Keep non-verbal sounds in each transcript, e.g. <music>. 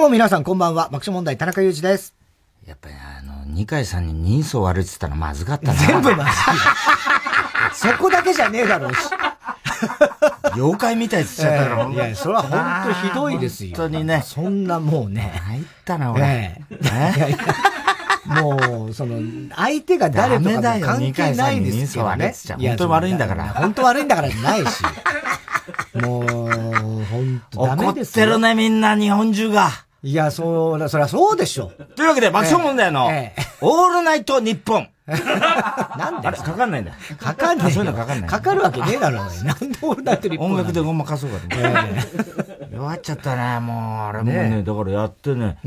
どうも皆さんこんばんは。爆笑問題田中裕二です。やっぱりあの、二階さんに人相悪いって言ったらまずかったな。全部まずい。<laughs> そこだけじゃねえだろうし。妖怪みたいって言っちゃったから、いや、それは本当ひどいですよ。本当にね。そんなもうね。入ったな、俺。ええもう、その、相手が誰とか関係ないですけどね。本当悪いんだから。本当悪いんだからないし。もう、本当ダメです怒ってるね、みんな、日本中が。いや、そう、そりゃそうでしょ。というわけで、爆笑問題の、オールナイト日本。<laughs> なんであれ、かかんないんだ。かかんない。そういうのかかんない。かかるわけねえだろ、なんでオールナイト日本。音楽でごまかそうかと。弱っちゃったね、もう、あれもね、だからやってね。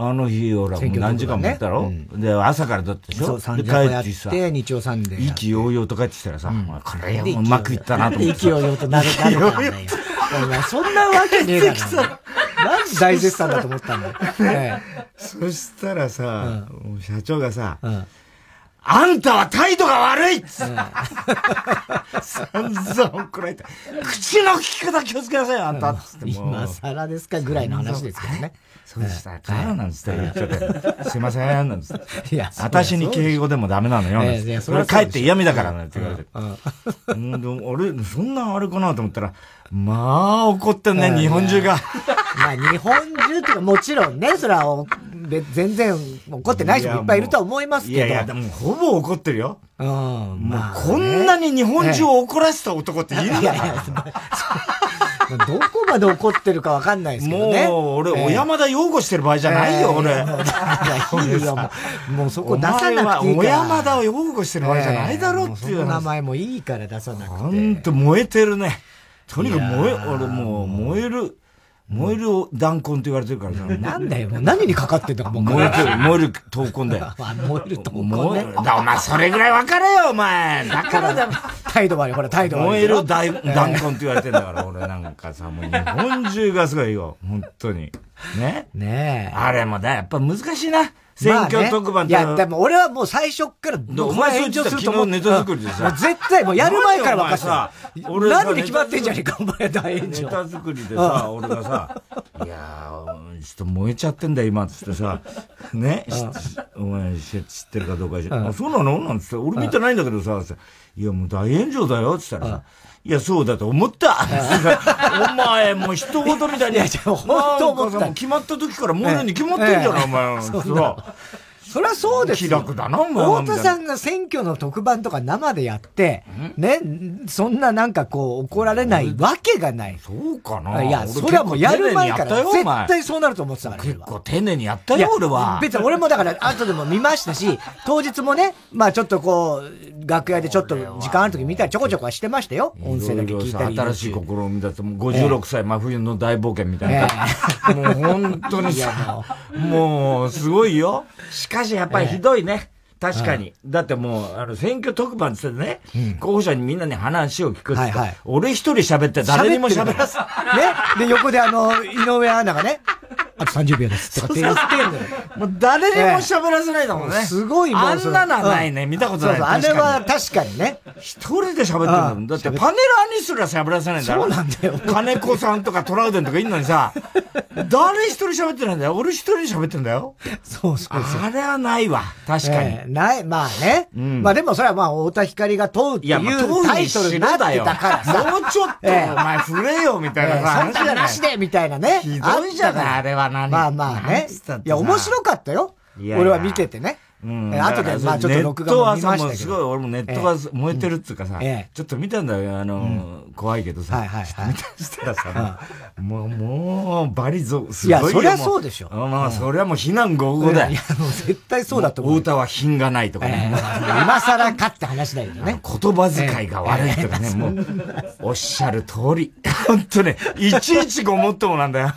あの日、俺は何時間もやったろ？で、朝からだったでしょ？そう、で、帰ってさ。で、日曜サンデー。意気揚々と帰ってきたらさ、これうまくいったなと思って。意気揚々となるかなよ。<laughs> そんなわけねえから <laughs> 大絶賛だと思ったんだよ。<laughs> そしたらさ、社長がさ、あんたは態度が悪いっつって。散々怒られた。口の利き方気をつけなさいよ、あんたっつって。今更ですかぐらいの話ですけどね。そうでしたかなんつって言っちゃって。すいません、なんつって。いや、私に敬語でもダメなのよ、なんつって。それ帰って嫌味だから、なんて言われて。うん、俺、そんなあれかなと思ったら、まあ、怒ってんね、日本中が。まあ、日本中っていうか、もちろんね、それは、全然怒ってない人もいっぱいいるとは思いますけど。いやいや、でもほぼ怒ってるよ。うん。もうこんなに日本中を怒らせた男っているんだどこまで怒ってるかわかんないですけどね。もう、俺、小山田擁護してる場合じゃないよ、俺。いいよ、もうそこ出さなくていいから。小山田を擁護してる場合じゃないだろうっていう。名前もいいから出さなくて。ほんと燃えてるね。とにかく燃え、俺もう燃える。燃える弾痕って言われてるから <laughs> なんだよ、もう何にかかってんだかもう燃えてる、燃える闘魂だよ。<laughs> 燃える闘魂ね。だ、お前それぐらい分かれよ、お前。だからだ。態度悪い、ほら、態度悪い。燃える弾痕って言われてんだから、俺なんかさ、もう日本中がすごいよ、本当に。ねねえ。あれもだ、やっぱ難しいな。選挙特番いや、でも俺はもう最初から、お前炎上すると思うネタ作りでさ。絶対もうやる前から分かった。さ。俺何に決まってんじゃねえか、お前大炎上。ネタ作りでさ、俺がさ、いやー、ちょっと燃えちゃってんだ今、つってさ、ね、お前知ってるかどうかじゃ、あ、そうなの？なんつって、俺見てないんだけどさ、いやもう大炎上だよ、つったらさ、いや、そうだと思ったお前、もう人事みたいに。いや、本当思った。決まった時から燃えるに決まってんじゃない、お前。そう。そりゃそうですよ。気楽だな、お前。太田さんが選挙の特番とか生でやって、ね、そんななんかこう怒られないわけがない。そうかないや、それはもうやる前から絶対そうなると思ってたから。結構丁寧にやったよ、俺は。別に俺もだから後でも見ましたし、当日もね、まあちょっとこう、楽屋でちょっと時間ある時見たりちょこちょこはしてましたよ。音声だけ聞いたり。新しい試みだと、もう56歳真冬の大冒険みたいな。<laughs> もう本当にさ、もうすごいよ。しかしやっぱりひどいね。確かに。だってもう、あの、選挙特番って言ってね、候補者にみんなに話を聞くって俺一人喋って誰にも喋らず。ね？で、横であの、井上アナがね、あと30秒です。とかって言ってんのよ。もう誰にも喋らせないだもんね。すごいもう。あんなのはないね。見たことない。そうそう、あれは確かにね。一人で喋ってるんだ。だってパネラーにすら喋らせないんだろ。そうなんだよ。金子さんとかトラウデンとかいんのにさ、誰一人喋ってないんだよ。俺一人で喋ってんだよ。そうそう。あれはないわ。確かに。ない、まあね。まあでもそれはまあ、太田光が問うっていうタイトルになってたからさ。もうちょっと、お前触れよ、みたいなさ。そんななしで、みたいなね。ひどいじゃない、あれは何まあまあね。いや、面白かったよ。俺は見ててね。うん。後で、まあちょっと録画も見ましたけど。すごい、俺もネットが燃えてるっつうかさ、ちょっと見たんだよ、あの、怖いけどさ。はいはいはい。見たしたらさ、もう、もう、バリゾ、すごいいや、そりゃそうでしょ。まあ、そりゃもう非難合々だよ。いや、もう絶対そうだと思う。太田は品がないとかね。今更かって話だよね。言葉遣いが悪いとかね、もう、おっしゃる通り。本当ね、いちいちごもっともなんだよ。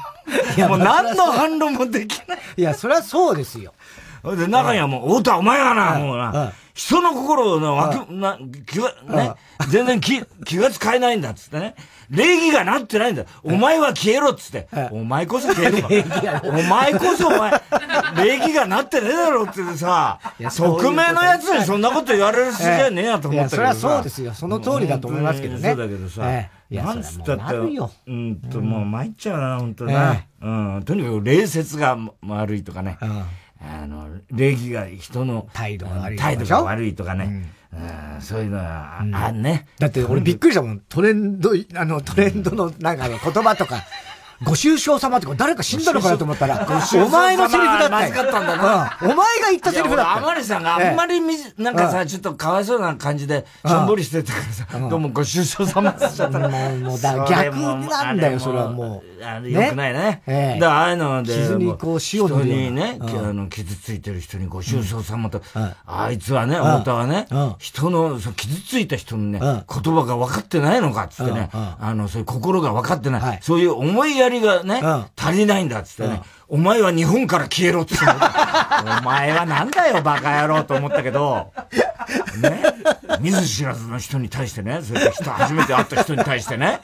もう何の反論もできない。いや、そりゃそうですよ。で、中にはもう、太田お前はな、もうな、人の心のわく、な、気が、ね、全然気、気が使えないんだっつってね。礼儀がなってないんだ。お前は消えろっつって。お前こそ消えろ。お前こそお前、礼儀がなってねえだろってさ、匿名のやつにそんなこと言われる筋合いねえやと思ったけどそりゃそうですよ。その通りだと思いますけどね。そうだけどさ。なんつったって、うんと、もう参っちゃうな、本当な。うん。とにかく礼節が悪いとかね。あの、礼儀が人の態度が悪い態度が悪いとかね。うん、そういうのは、あ、んね。だって俺びっくりしたもん。トレンド、あの、トレンドのなんか言葉とか、ご愁傷様って誰か死んだのかなと思ったら、お前のセリフだったまずかったんだな。お前が言ったセリフだった。あまりさんがあんまりみ、なんかさ、ちょっとかわいそうな感じで、しょんぼりしてたからさ、どうもご愁傷様ってちゃったら。もう、だ逆なんだよ、それはもう。あれよくないね。ええ。だああいうので、傷にこう塩人にね、あの、傷ついてる人にご愁傷様と、あいつはね、太田はね、人の、傷ついた人のね、言葉が分かってないのかっつってね、あの、そういう心が分かってない。そういう思いやりがね、足りないんだっつってね、お前は日本から消えろって <laughs> お前はなんだよ、バカ野郎と思ったけど、ね、見ず知らずの人に対してね、それで人、初めて会った人に対してね、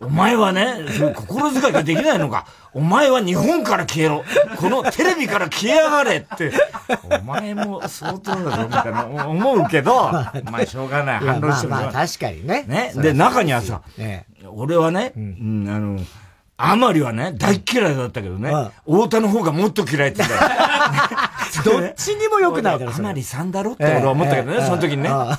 お前はね、そういう心遣いができないのか、お前は日本から消えろ、このテレビから消えやがれって、お前も相当だぞ、みたいな思うけど、まあしょうがない、反論してるまあまあ確かにね。ね、で、中にはさ、俺はね、うん、あの、あまりはね、大嫌いだったけどね、太田の方がもっと嫌いって言うんだよ。<laughs> どっちにも良くないだろ、あまりさんだろって俺は思ったけどね、その時にね。あ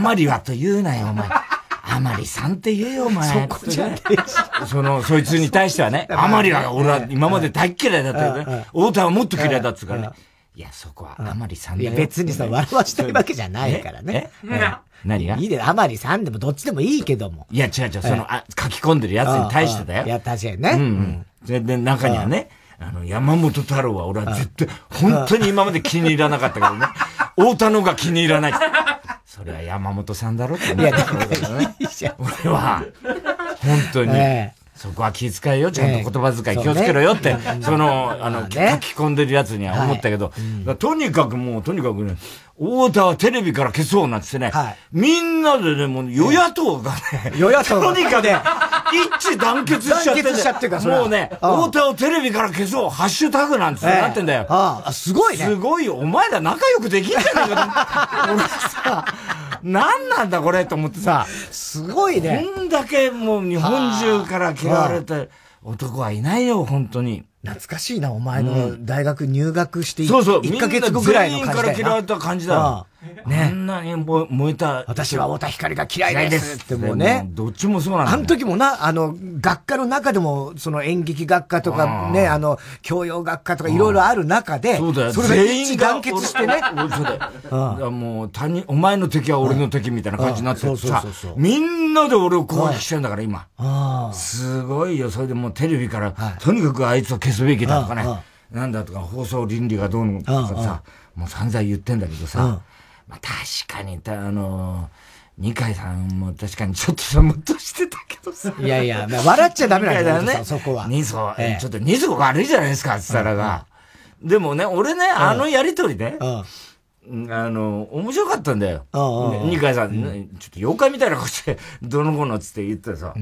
まりはと言うなよ、お前。あまりさんって言えよ、お前。そこじゃねえその、そいつに対してはね、<laughs> あまりは俺は今まで大嫌いだったけどね、太田はもっと嫌いだっつうからね。いや、そこはあまりさんだよ。いや、別にさ、笑わしたいわけじゃないからね。<laughs> 何が？いいで、あまりさんでもどっちでもいいけども。いや、違う違う、その、あ、書き込んでるやつに対してだよ。いや、確かにね。うん。全然中にはね、あの、山本太郎は俺は絶対、本当に今まで気に入らなかったけどね。<laughs> 太田のが気に入らない。それは山本さんだろって思ったけどね。俺は、本当に。そこは気遣いよ、ちゃんと言葉遣い気をつけろよって、その、あの、書き込んでるやつには思ったけど、とにかくもう、とにかくね、太田はテレビから消そうなんてね、はい、みんなでね、もう与野党がね、与野党とにかく一致団結しちゃって、団結しちゃってるもうね、太田をテレビから消そう、ハッシュタグなんてなってんだよ。ああ、すごいね。すごいよ。お前ら仲良くできんじゃないか俺 <laughs> さ、何なんだこれと思ってさ、すごいね。こんだけもう日本中から嫌われて男はいないよ、本当に。懐かしいな、お前の大学入学してそうそう、1ヶ月後ぐらいの感じだから嫌われた感じだ。ね。あんなに燃えた。私は太田光が嫌いですってもうね。どっちもそうなんだ。あの時もな、あの、学科の中でも、その演劇学科とかね、あの、教養学科とかいろいろある中で、そうだよ。それが一致団結してね。<laughs> そうだよ。<laughs> もう、他人、お前の敵は俺の敵みたいな感じになってさ、みんなで俺を攻撃してんだから、今。すごいよ。それでもうテレビから、とにかくあいつを消すべきだとかね。なんだとか、放送倫理がどうのとかさ、もう散々言ってんだけどさ、まあ確かに、あの二階さんも確かにちょっとさ、ムッとしてたけどさ。いやいや、笑っちゃダメなんだよね、そこは。二層、ええ、ちょっと二層悪いじゃないですか、つったらが。でもね、俺ね、あのやりとりね、あの、面白かったんだよ。二階さん、ちょっと妖怪みたいなことして、どの子のつって言ってさ、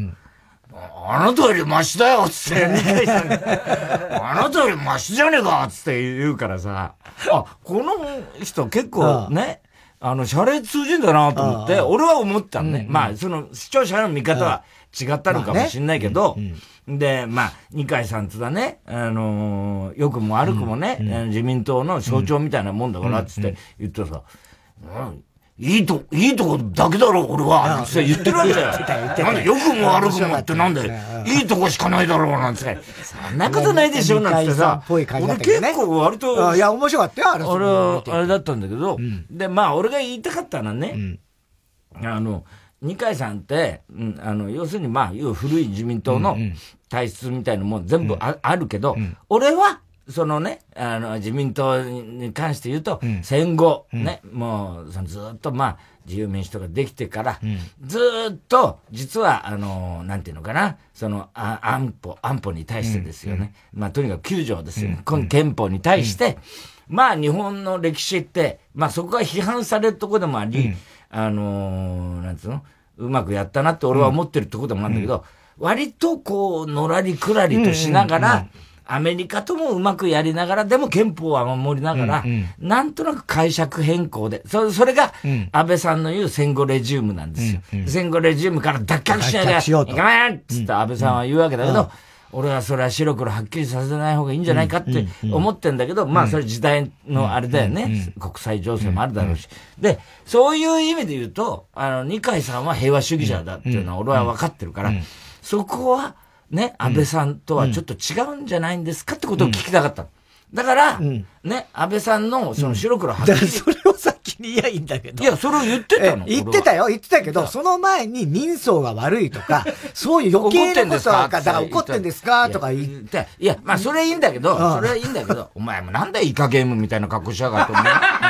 あなたよりマシだよつって、二階さんあなたよりマシじゃねえかつって言うからさ、あ、この人結構ね、あの、謝礼通じんだなと思って、俺は思ったのね。まあ、その、視聴者の見方は違ったのかもしんないけど、で、まあ、二階さんつだね、あのよくも悪くもね、自民党の象徴みたいなもんだから、つって言ってさ、いいと、いいとこだけだろ、俺は。って言ってるわけだよ。なんで、よくも悪くもってなんで、いいとこしかないだろう、なんて。そんなことないでしょ、なんてさ。俺結構割と。いや、面白かったよ、あれ。俺は、あれだったんだけど、で、まあ、俺が言いたかったのはね、あの、二階さんって、うん、あの、要するにまあ、古い自民党の体質みたいなもん全部あ,、あるけど、俺は、そのね、あの、自民党に関して言うと、うん、戦後、ね、もう、そのずっとまあ、自由民主党ができてから、うん、ずっと、実は、あの、なんていうのかな、その、あ安保、安保に対してですよね。まあ、とにかく9条ですよね。この憲法に対して、まあ、日本の歴史って、まあ、そこが批判されるところでもあり、あのなんつうの、うまくやったなって俺は思ってるところでもあるんだけど、割とこう、のらりくらりとしながら、アメリカともうまくやりながら、でも憲法は守りながら、うんうん、なんとなく解釈変更で、それそれが安倍さんの言う戦後レジウムなんですよ。うんうん、戦後レジウムから脱却しないで、いかないっつって安倍さんは言うわけだけど、うん。うん俺はそれは白黒はっきりさせない方がいいんじゃないかって思ってんだけど、まあそれ時代のあれだよね。国際情勢もあるだろうし。で、そういう意味で言うと、あの、二階さんは平和主義者だっていうのは俺は分かってるから、そこは、ね、安倍さんとはちょっと違うんじゃないんですかってことを聞きたかった。だから、ね、安倍さんのその白黒はっきり、それを先に言えばいいんだけど。いや、それを言ってたの言ってたよ、言ってたけど、その前に人相が悪いとか、<laughs> そういう余計なことが、だから怒ってんですか？とか言って。いや、まあそれいいんだけど、それはいいんだけど、お前もなんだイカゲームみたいな格好しやがって、お前。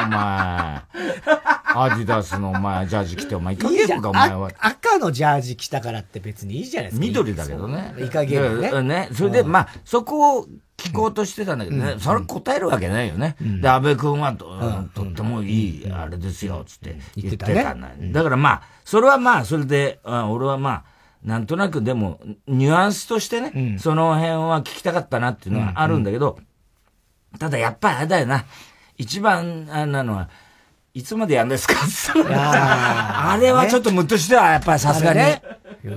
お前。アディダスのお前、ジャージ着て、お前、イカゲームか、お前は。赤のジャージ着たからって別にいいじゃないですか。緑だけどね。イカゲームね。ね。それで、まあ、そこを聞こうとしてたんだけどね、それ答えるわけないよね。で、安倍君はと、とってもいい、あれですよ、つって言ってたん。だ。だからまあ、それはまあ、それで、俺はまあ、なんとなくでも、ニュアンスとしてね、その辺は聞きたかったなっていうのはあるんだけど、ただやっぱりあれだよな。一番、あなのは、いつまでやんですか <laughs> あれはちょっとムッとしては、やっぱりさすがに。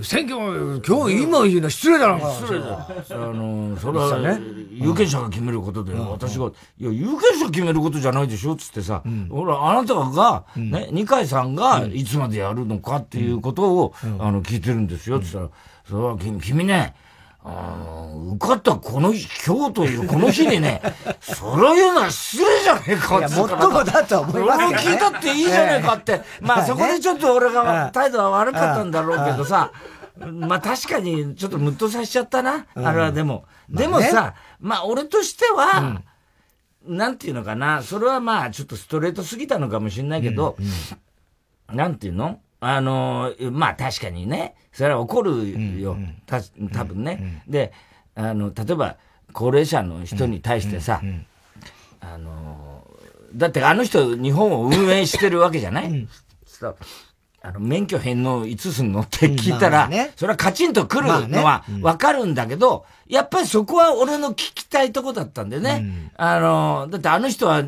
選挙も、今日、今言うの失礼だろ失礼だ。あの、それは、ね、有権者が決めることで、私が、いや、有権者決めることじゃないでしょつってさ、ほら、あなたが、ね、二階さんがいつまでやるのかっていうことを、あの、聞いてるんですよ。つったら、それは君ね、あの、受かったこの日、今日というこの日にね、<laughs> それを言うのは失礼じゃねえかって。いや、もっともだと思いますけど、ね。俺を聞いたっていいじゃねえかって。まあそこでちょっと俺が態度は悪かったんだろうけどさ、まあ確かにちょっとムッとさせちゃったな。あれはでも。でもさ、まあ俺としては、なんていうのかな、それはまあちょっとストレートすぎたのかもしれないけど、なんていうの？あの、まあ確かにね、それは怒るよ。た多分ね、で、あの、例えば、高齢者の人に対してさ、あの、だってあの人日本を運営してるわけじゃない、うん、あの、免許返納いつすんの？って聞いたら、ね、それはカチンと来るのはわかるんだけど、やっぱりそこは俺の聞きたいとこだったんでね。うん、あの、だってあの人は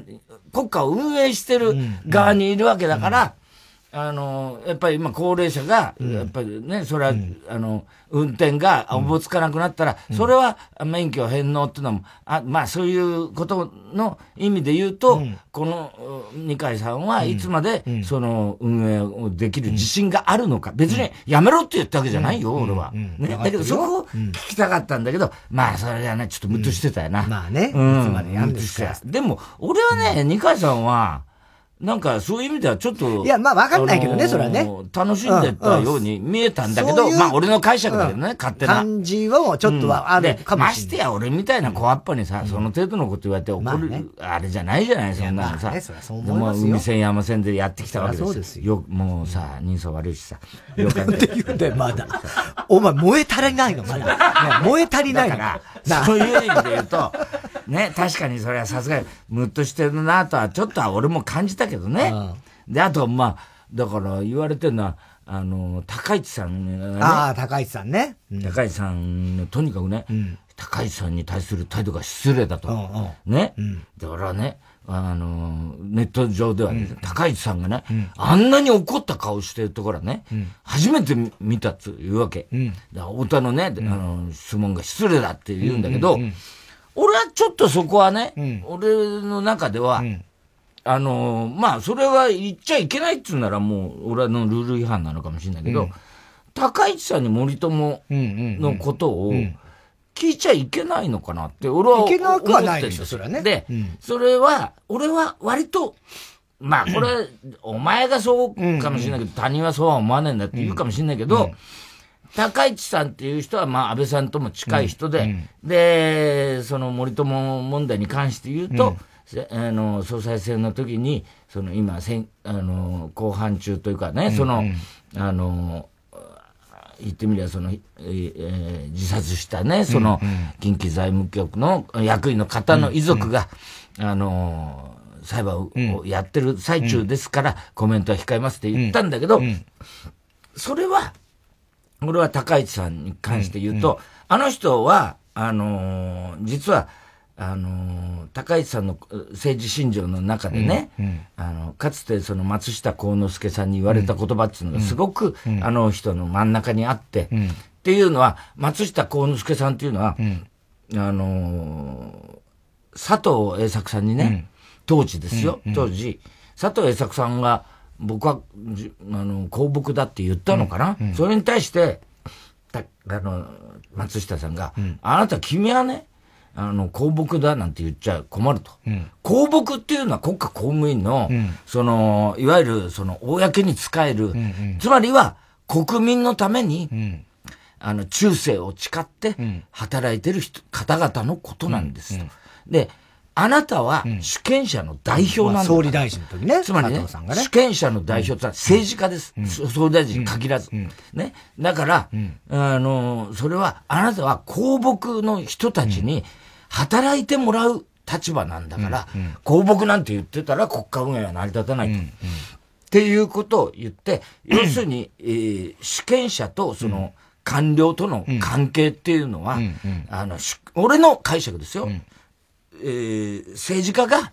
国家を運営してる側にいるわけだから、あの、やっぱり今高齢者が、やっぱりね、それは、あの、運転がおぼつかなくなったら、それは免許返納っていうのも、あまあそういうことの意味で言うと、この二階さんはいつまでその運営をできる自信があるのか。別にやめろって言ったわけじゃないよ、俺は。ね。だけどそこを聞きたかったんだけど、まあそれがね、ちょっとムッとしてたよな。まあね、いつまでやんですか。でも、俺はね、二階さんは、なんかそういう意味ではちょっと。いや、まあわかんないけどね、それはね。楽しんでたように見えたんだけど、まあ俺の解釈だけどね、勝手な。感じはちょっとはあるかもしれない。ましてや俺みたいな小っぱにさ、その程度のこと言われて怒る、あれじゃないじゃない、そんなのさ。でも海線山線でやってきたわけですよ。そうですよ。もうさ、人相悪いしさ。よかって言うんだよ、まだ。お前燃え足りないの、まだ。<laughs> 燃え足りないから、そういう意味で言うと、ね、確かにそれはさすがにムッとしてるなとは、ちょっとは俺も感じたけどね。で、あと、まあ、だから言われてるのは、あの、高市さんがね。ああ、高市さんね。うん、高市さん、とにかくね、うん、高市さんに対する態度が失礼だと。うんうん、ね、うん。だからね、あの、ネット上ではね、うん、高市さんがね、うん、あんなに怒った顔してるところね、うん、初めて見たというわけ。太田のね、あの、質問が失礼だって言うんだけど、俺はちょっとそこはね、俺の中では、あのまあ、それは言っちゃいけないっつうならもう、俺のルール違反なのかもしれないけど、高市さんに森友のことを、聞いちゃいけないのかなって、俺は思ってるんです。それはね。で、うん、それは、俺は割と、まあこれ、<clears throat> お前がそうかもしれないけど、他人はそうは思わないんだって言うかもしれないけど、高市さんっていう人は、まあ、安倍さんとも近い人で、うん、で、その森友問題に関して言うと、うん、あの、総裁選の時に、その今、せんあの、後半中というかね、その、あの、言ってみれば、その、えー、自殺したね、その、近畿財務局の役員の方の遺族が、あの、裁判をやってる最中ですから、コメントは控えますって言ったんだけど、それは、俺は高市さんに関して言うと、あの人は、あの実は、あの高市さんの政治信条の中でね、うんうん、あの、かつてその松下幸之助さんに言われた言葉っていうのがすごく、うん、あの人の真ん中にあって、っていうのは、松下幸之助さんっていうのは、あの佐藤栄作さんにね、当時ですよ、当時、佐藤栄作さんが、僕は、あの、公僕だって言ったのかな、それに対して、あの、松下さんが、あなた君はね、あの、公僕だなんて言っちゃ困ると。うん、公僕っていうのは国家公務員の、うん、その、いわゆる、その、公に使える、うんうん、つまりは、国民のために、うん、あの、忠誠を誓って働いてる人、方々のことなんです。と。で、あなたは主権者の代表なんだ、総理大臣の時ね。つまりね、ね。主権者の代表って政治家です。総理大臣に限らず。ね。だから、あの、それは、あなたは公僕の人たちに、働いてもらう立場なんだから、うんうん、公僕なんて言ってたら国家運営は成り立たないと。うんうん、っていうことを言って、要するに、えー、主権者とその官僚との関係っていうのは、うんうん、あの、俺の解釈ですよ。うん、えー、政治家が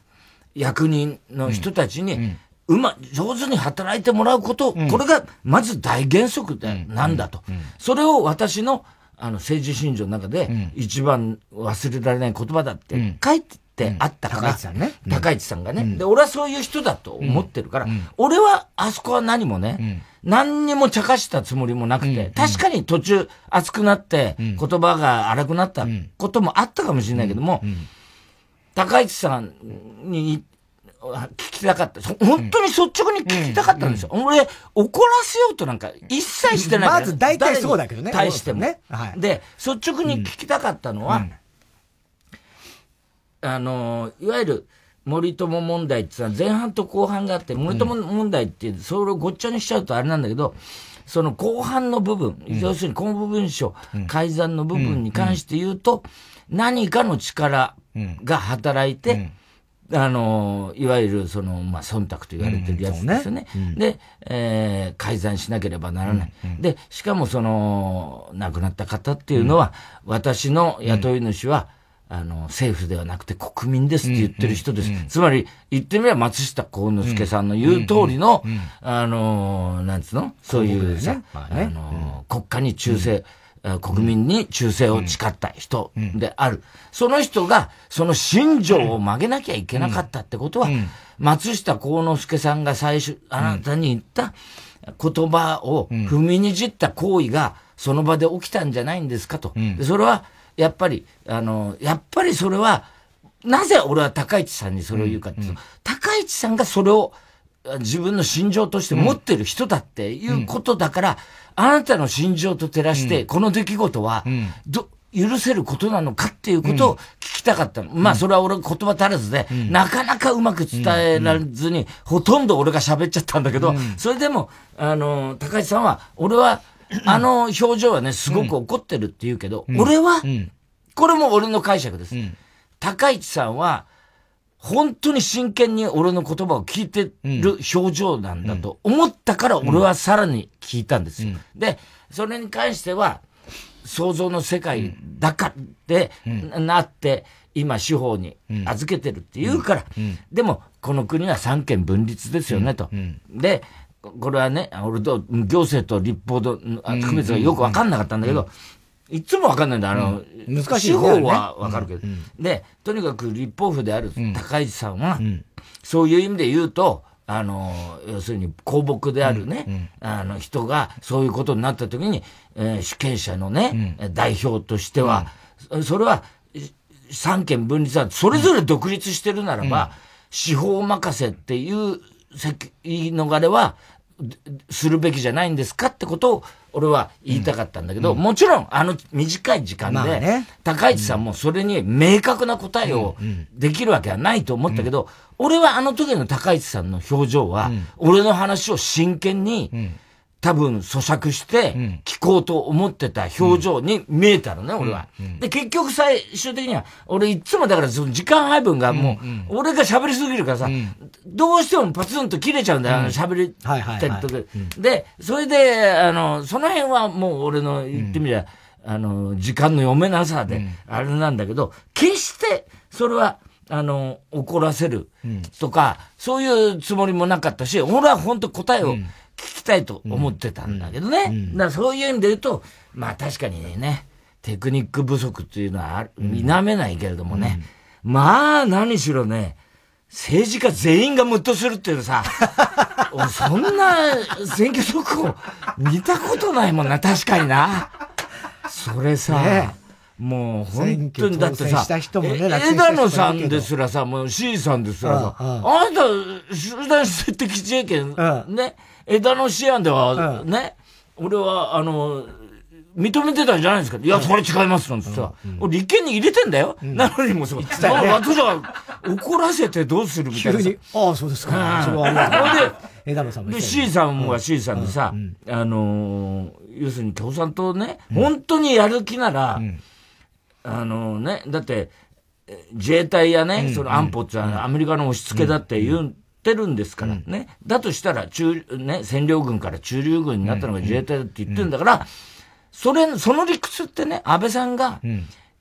役人の人たちに、うま、上手に働いてもらうこと、これがまず大原則で、なんだと。それを私のあの、政治信条の中で、一番忘れられない言葉だって書いてあったから、高市さんね。高市さんがね。で、俺はそういう人だと思ってるから、俺はあそこは何もね、何にも茶化したつもりもなくて、確かに途中熱くなって、言葉が荒くなったこともあったかもしれないけども、高市さんに聞きたかった。本当に率直に聞きたかったんですよ。うん。うん、俺、怒らせようとなんか一切してないまず大体そうだけどね。対しても。ね。はい、で、率直に聞きたかったのは、うん、あの、いわゆる、森友問題ってさ、前半と後半があって、森友問題って、それをごっちゃにしちゃうとあれなんだけど、その後半の部分、要するに公務文書改ざんの部分に関して言うと、何かの力が働いて、あの、いわゆる、その、まあ、忖度と言われてるやつですよね。うんね。うん、で、えー、改ざんしなければならない。うんうん、で、しかもその、亡くなった方っていうのは、うん、私の雇い主は、あの、政府ではなくて国民ですって言ってる人です。つまり、言ってみれば松下幸之助さんの言う通りの、あの、なんつうの？そういうさ、ねまあね、あの、国家に忠誠、国民に忠誠を誓った人である。その人が、その信条を曲げなきゃいけなかったってことは、松下幸之助さんが最初、あなたに言った言葉を踏みにじった行為が、その場で起きたんじゃないんですかと。でそれは、やっぱり、あの、やっぱりそれは、なぜ俺は高市さんにそれを言うかっていうと、高市さんがそれを自分の心情として持ってる人だっていうことだから、あなたの心情と照らして、この出来事は、ど、許せることなのかっていうことを聞きたかったの。まあ、それは俺言葉足らずで、なかなかうまく伝えられずに、ほとんど俺が喋っちゃったんだけど、それでも、あの、高橋さんは、俺は、あの表情はね、すごく怒ってるって言うけど、俺は、これも俺の解釈です。高市さんは、本当に真剣に俺の言葉を聞いてる表情なんだと思ったから俺はさらに聞いたんですよ。で、それに関しては、想像の世界だかってなって、今司法に預けてるって言うから、でもこの国は三権分立ですよねと。で、これはね、俺と行政と立法と区別がよくわかんなかったんだけど、いつもわかんないんだ。あの、うん、難しい、ね、司法はわかるけど、うん、で、とにかく立法府である高市さんは、そういう意味で言うと、あの、要するに公僕であるね、あの人がそういうことになった時に、えー、主権者のね、代表としては、それは三権分立はそれぞれ独立してるならば、司法任せっていう責任逃れはするべきじゃないんですかってことを俺は言いたかったんだけど、もちろん、あの短い時間で、高市さんもそれに明確な答えをできるわけはないと思ったけど、俺はあの時の高市さんの表情は、俺の話を真剣に、多分咀嚼して聞こうと思ってた表情に見えたのね、俺は。で、結局最終的には、俺いつもだからその時間配分がもう、俺が喋りすぎるからさ、どうしてもパツンと切れちゃうんだよ、あの喋りたりとか。で、それで、あの、その辺はもう俺の言ってみりゃ、あの、時間の読めなさで、あれなんだけど、決してそれは、あの、怒らせるとか、そういうつもりもなかったし、俺は本当答えを、聞きたいと思ってたんだけどね。うん、だからそういう意味で言うと、まあ確かにね、テクニック不足っていうのは否めないけれどもね、うん、まあ何しろね、政治家全員がムッとするっていうさ、<laughs> そんな選挙速報見たことないもんな、確かにな。それさ、ね。もう本当にだってさ、枝野さんですらさ、もう C さんですらさ、あなた、集団性的自衛権、ね、枝野市案では、ね、俺は、あの、認めてたんじゃないですか？いや、それ違いますなんてさ、俺立憲に入れてんだよ。なのにもそう。私は怒らせてどうするみたいな。急に。ああ、そうですか。それはありがとう。枝野さんも。で、C さんは C さんでさ、あの、要するに共産党ね、本当にやる気なら、あのね、だって、自衛隊やね、その安保ってアメリカの押し付けだって言うってるんですから、ね。だとしたら、中、ね、占領軍から中流軍になったのが自衛隊だって言ってるんだから、それ、その理屈ってね、安倍さんが、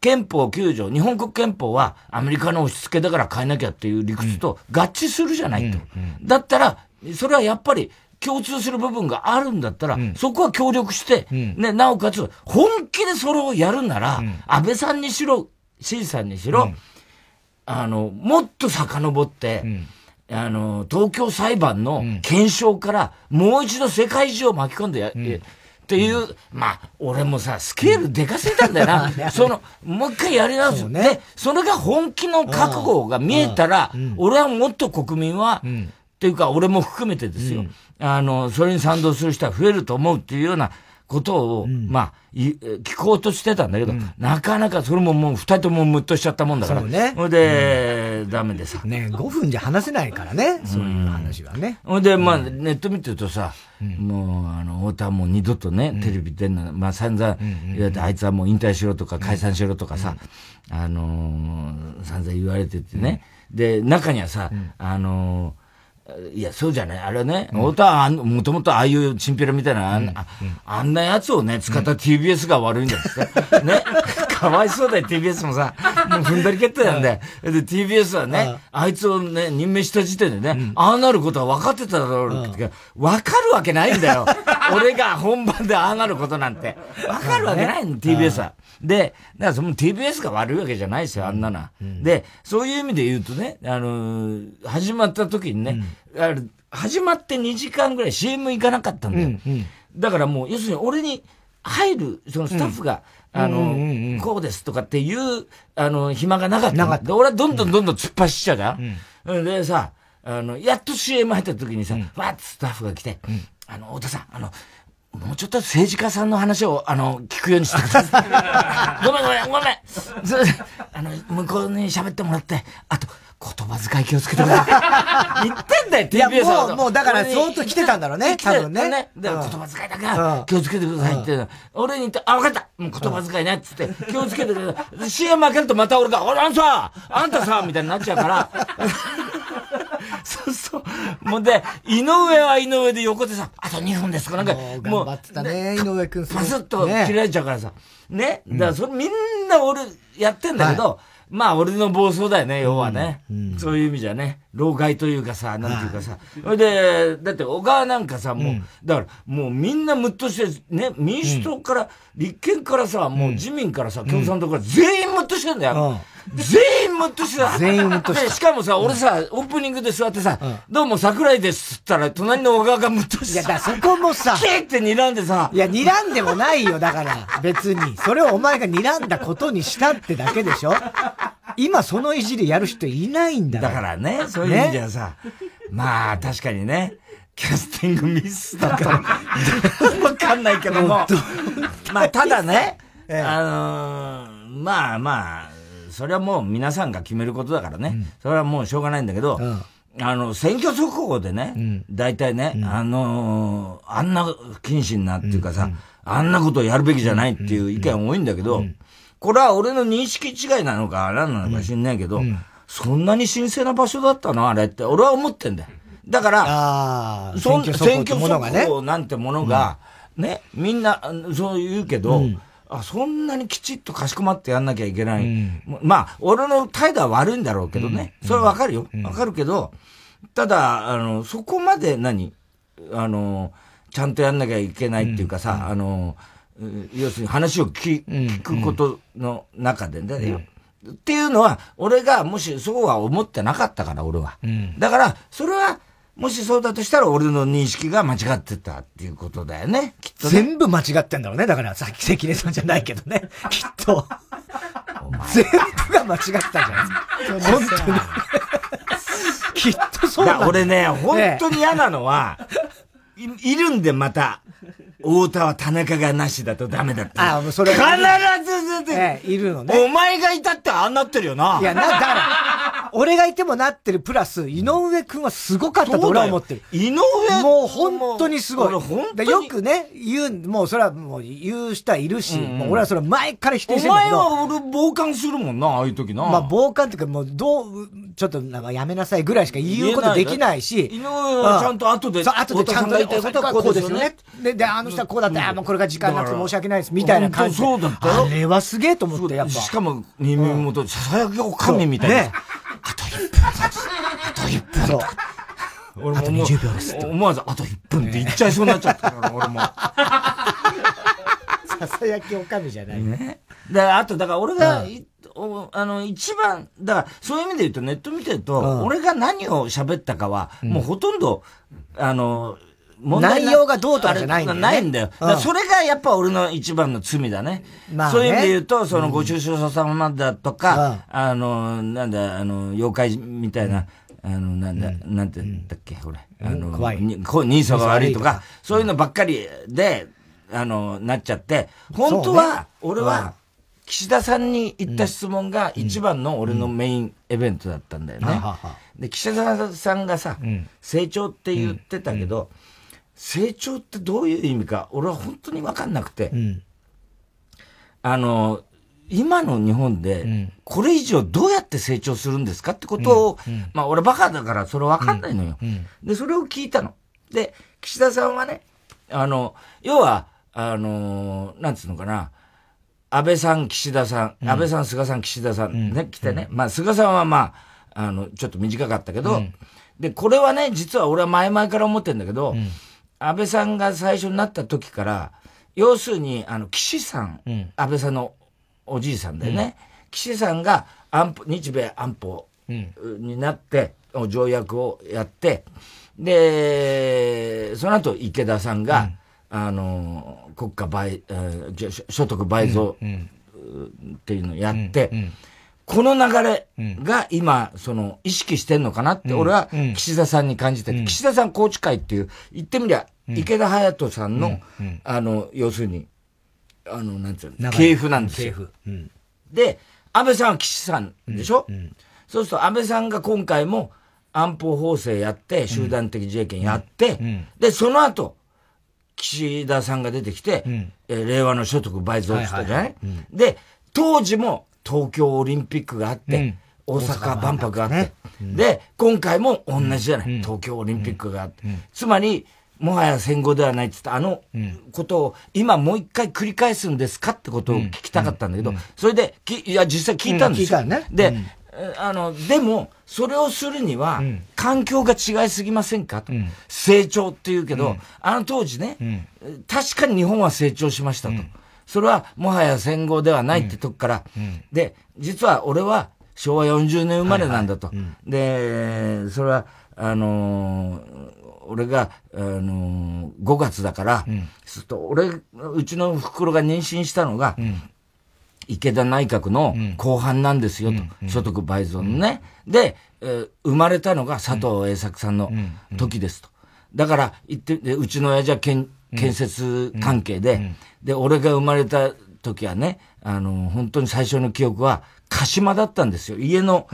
憲法9条、日本国憲法はアメリカの押し付けだから変えなきゃっていう理屈と合致するじゃないと。だったら、それはやっぱり共通する部分があるんだったら、そこは協力して、ね、なおかつ、本気でそれをやるなら、安倍さんにしろ、志さんにしろ、あの、もっと遡って、あの、東京裁判の検証から、もう一度世界中を巻き込んでや、うん、っていう、まあ、俺もさ、スケールでかすぎたんだよな。<laughs> その、もう一回やり直す。ね、で、それが本気の覚悟が見えたら、俺はもっと国民は、っていうか、俺も含めてですよ、あの、それに賛同する人は増えると思うっていうようなことを、まあ、聞こうとしてたんだけど、うん、なかなかそれももう二人ともムッとしちゃったもんだから。そうね。ほいで、うん、ダメでさ。ね5分じゃ話せないからね、そういう話はね。ほいで、まあ、ネット見てるとさ、もう、あの、太田はもう二度とね、テレビ出んの、まあ散々言われて、あいつはもう引退しろとか解散しろとかさ、あのー、散々言われててね。で、中にはさ、あのーいや、そうじゃない。あれね、太田はもともとああいうチンピラみたいな、あんな、あんなやつをね、使った TBS が悪いんだって。<laughs> ね。かわいそうだよ、TBS もさ。もう踏んだり蹴ったやんで。で、TBS はね、あいつをね、任命した時点でね、ああなることは分かってただろうって。分かるわけないんだよ。<laughs> 俺が本番でああなることなんて。分かるわけないの、TBS は。で、だからその TBS が悪いわけじゃないですよ、あんなのは。で、そういう意味で言うとね、あの始まった時にね、あ始まって2時間ぐらい CM 行かなかったんだよ。だからもう、要するに俺に入る、そのスタッフが、うん、あの、うんうんうん、こうですとかっていう、あの、暇がなかった。なかった。俺はどんどんどんどん突っ走っちゃうじゃん。うん、でさ、あの、やっと CM 入った時にさ、わ、っとスタッフが来て、あの、太田さん、あの、もうちょっと政治家さんの話を、あの、聞くようにしてください。<laughs> ごめんごめん、ごめん。あの、向こうに喋ってもらって、あと、言葉遣い気をつけてください。<laughs> 言ってんだよ、TBS は。もう、もうだから相当来てたんだろうね、多分ね。ね。言葉遣いだから気をつけてくださいって。俺に言って、あ、分かったもう言葉遣いねっつって、気をつけてください。CM 負けるとまた俺が、俺あんさあんたさみたいになっちゃうから。<laughs> そうそう。もうで、井上は井上で横でさ、あと2分ですかなんか、もう。頑張ってたね、井上くんパスッと切られちゃうからさ。ね。だからそれみんな俺やってんだけど、まあ、俺の暴走だよね、要はね。そういう意味じゃね。老害というかさ、なんていうかさ。それで、だって小川なんかさ、もう、だから、もうみんなムッとして、ね、民主党から、立憲からさ、もう自民からさ、共産党から全員ムッとしてんだよ。全員ムッとしてた。全員ムッとしてた。しかもさ、俺さ、オープニングで座ってさ、どうも桜井ですったら、隣の小川がムッとしていや、だそこもさ、キーって睨んでさ。いや、睨んでもないよ、だから、別に。それをお前が睨んだことにしたってだけでしょ今そのいじりやる人いないんだだからね、そういう意味ではさ、まあ確かにね、キャスティングミスだと。<laughs> わかんないけども。まあ、ただね、ええ、あのー、まあまあ、それはもう皆さんが決めることだからね。うん、それはもうしょうがないんだけど、うん。あの、選挙速報でね、うん、大体ね、うん、あのー、あんな謹慎なっていうかさ、うん、あんなことをやるべきじゃないっていう意見多いんだけど、これは俺の認識違いなのか何なのか知んないけど、そんなに神聖な場所だったの？あれって、俺は思ってんだよ。だから、選挙速報なんてものが、ね、みんな、そう言うけど、あ、そんなにきちっとかしこまってやんなきゃいけない。うん、まあ、俺の態度は悪いんだろうけどね。うん、それはわかるよ。わ、かるけど、ただ、あの、そこまで何？あの、ちゃんとやんなきゃいけないっていうかさ、あの、要するに話を聞聞くことの中でね、っていうのは、俺がもしそうは思ってなかったから、俺は。だから、それは、もしそうだとしたら俺の認識が間違ってたっていうことだよね、きっと、ね、全部間違ってんだろうね。だからさっき関根さんじゃないけどね。きっと。全部が間違ってたんじゃないですか。本当に。きっとそうだ。俺ね、本当に嫌なのは、いいるんでまた。太田は田中がなしだとダメだって。ああ、それ。必ず、ええ、いるのね。お前がいたってああなってるよな。いや、な、だから、俺がいてもなってるプラス、井上くんはすごかったと俺は思ってる。井上もう本当にすごい。本当に。よくね、言う、もうそれはもう言う人はいるし、うん、もう俺はそれ前から否定してるんだけど。お前は俺傍観するもんな、ああいう時な。まあ傍観っていうかもうどう、ちょっとなんかやめなさいぐらいしか言うことできないし。井上はちゃんと後で。そう、後でちゃんとことはこうですよね。で、で、あの人はこうだって、あ、もうこれが時間なくて申し訳ないです、みたいな感じそうだったあれはすげえと思って、やっぱ。しかも、耳元、ささやきおかみみたいな。あと1分。あと1分。そう。俺ももう、思わずあと1分って言っちゃいそうになっちゃったから、俺も。<laughs> ささやきおかみじゃないね。で、あと、だから俺が、あの、一番、だから、そういう意味で言うと、ネット見てると、俺が何を喋ったかは、もうほとんど、あの、内容がどうとかじゃないんだよ、ね。ないんだよ。だそれがやっぱ俺の一番の罪だね。まあ、ね、そういう意味で言うと、そのご愁傷様だとか、うん、あの、なんだ、あの、妖怪みたいな、あの、なんだ、うん、なんて言ったっけ、これ。あの、怖い。ニーサが悪いとか、そういうのばっかりで、あの、なっちゃって、本当は、俺は、岸田さんに言った質問が一番の俺のメインイベントだったんだよね。で、岸田さんがさ、成長って言ってたけど、成長ってどういう意味か、俺は本当に分かんなくて、うん、あの、今の日本で、これ以上どうやって成長するんですかってことを、うん。うん、まあ俺バカだからそれ分かんないのよ。で、それを聞いたの。で、岸田さんはね、あの、要は、あの、なんつうのかな、安倍さん、岸田さん、安倍さん、菅さん、岸田さんね、来てね、まあ菅さんはまあ、あの、ちょっと短かったけど、で、これはね、実は俺は前々から思ってんだけど、安倍さんが最初になった時から、要するに、あの、岸さん、うん、安倍さんのおじいさんでね、うん、岸さんが安保、日米安保になって、うん、条約をやって、で、その後池田さんが、うん、あの、国家倍、所得倍増っていうのをやって、この流れが今、その、意識してんのかなって、俺は岸田さんに感じてて、岸田さん宏池会っていう、言ってみりゃ、池田隼人さんの、あの、要するに、あの、なんつうの、系譜なんですよ。で、安倍さんは岸さんでしょ、そうすると安倍さんが今回も安保法制やって、集団的自衛権やって、で、その後、岸田さんが出てきて、え令和の所得倍増したじゃないで、当時も東京オリンピックがあって、大阪万博があって、で、今回も同じじゃない、東京オリンピックがあって。つまり、もはや戦後ではないって言ったあのことを今もう一回繰り返すんですかってことを聞きたかったんだけど、それで、きいや、実際聞いたんです。よ。ね、で、あの、でも、それをするには、環境が違いすぎませんかと。成長って言うけど、あの当時ね、確かに日本は成長しましたと。それはもはや戦後ではないってとこから、で、実は俺は昭和40年生まれなんだと。で、それは、あのー、俺が、あのー、5月だから、うん、すると、俺、うちの袋が妊娠したのが、うん、池田内閣の後半なんですよと、うん、所得倍増のね。で、えー、生まれたのが佐藤栄作さんの時ですと。だから、言って、うちの親父は建建設関係で、で、俺が生まれた時はね、あの、本当に最初の記憶は、鹿島だったんですよ。家の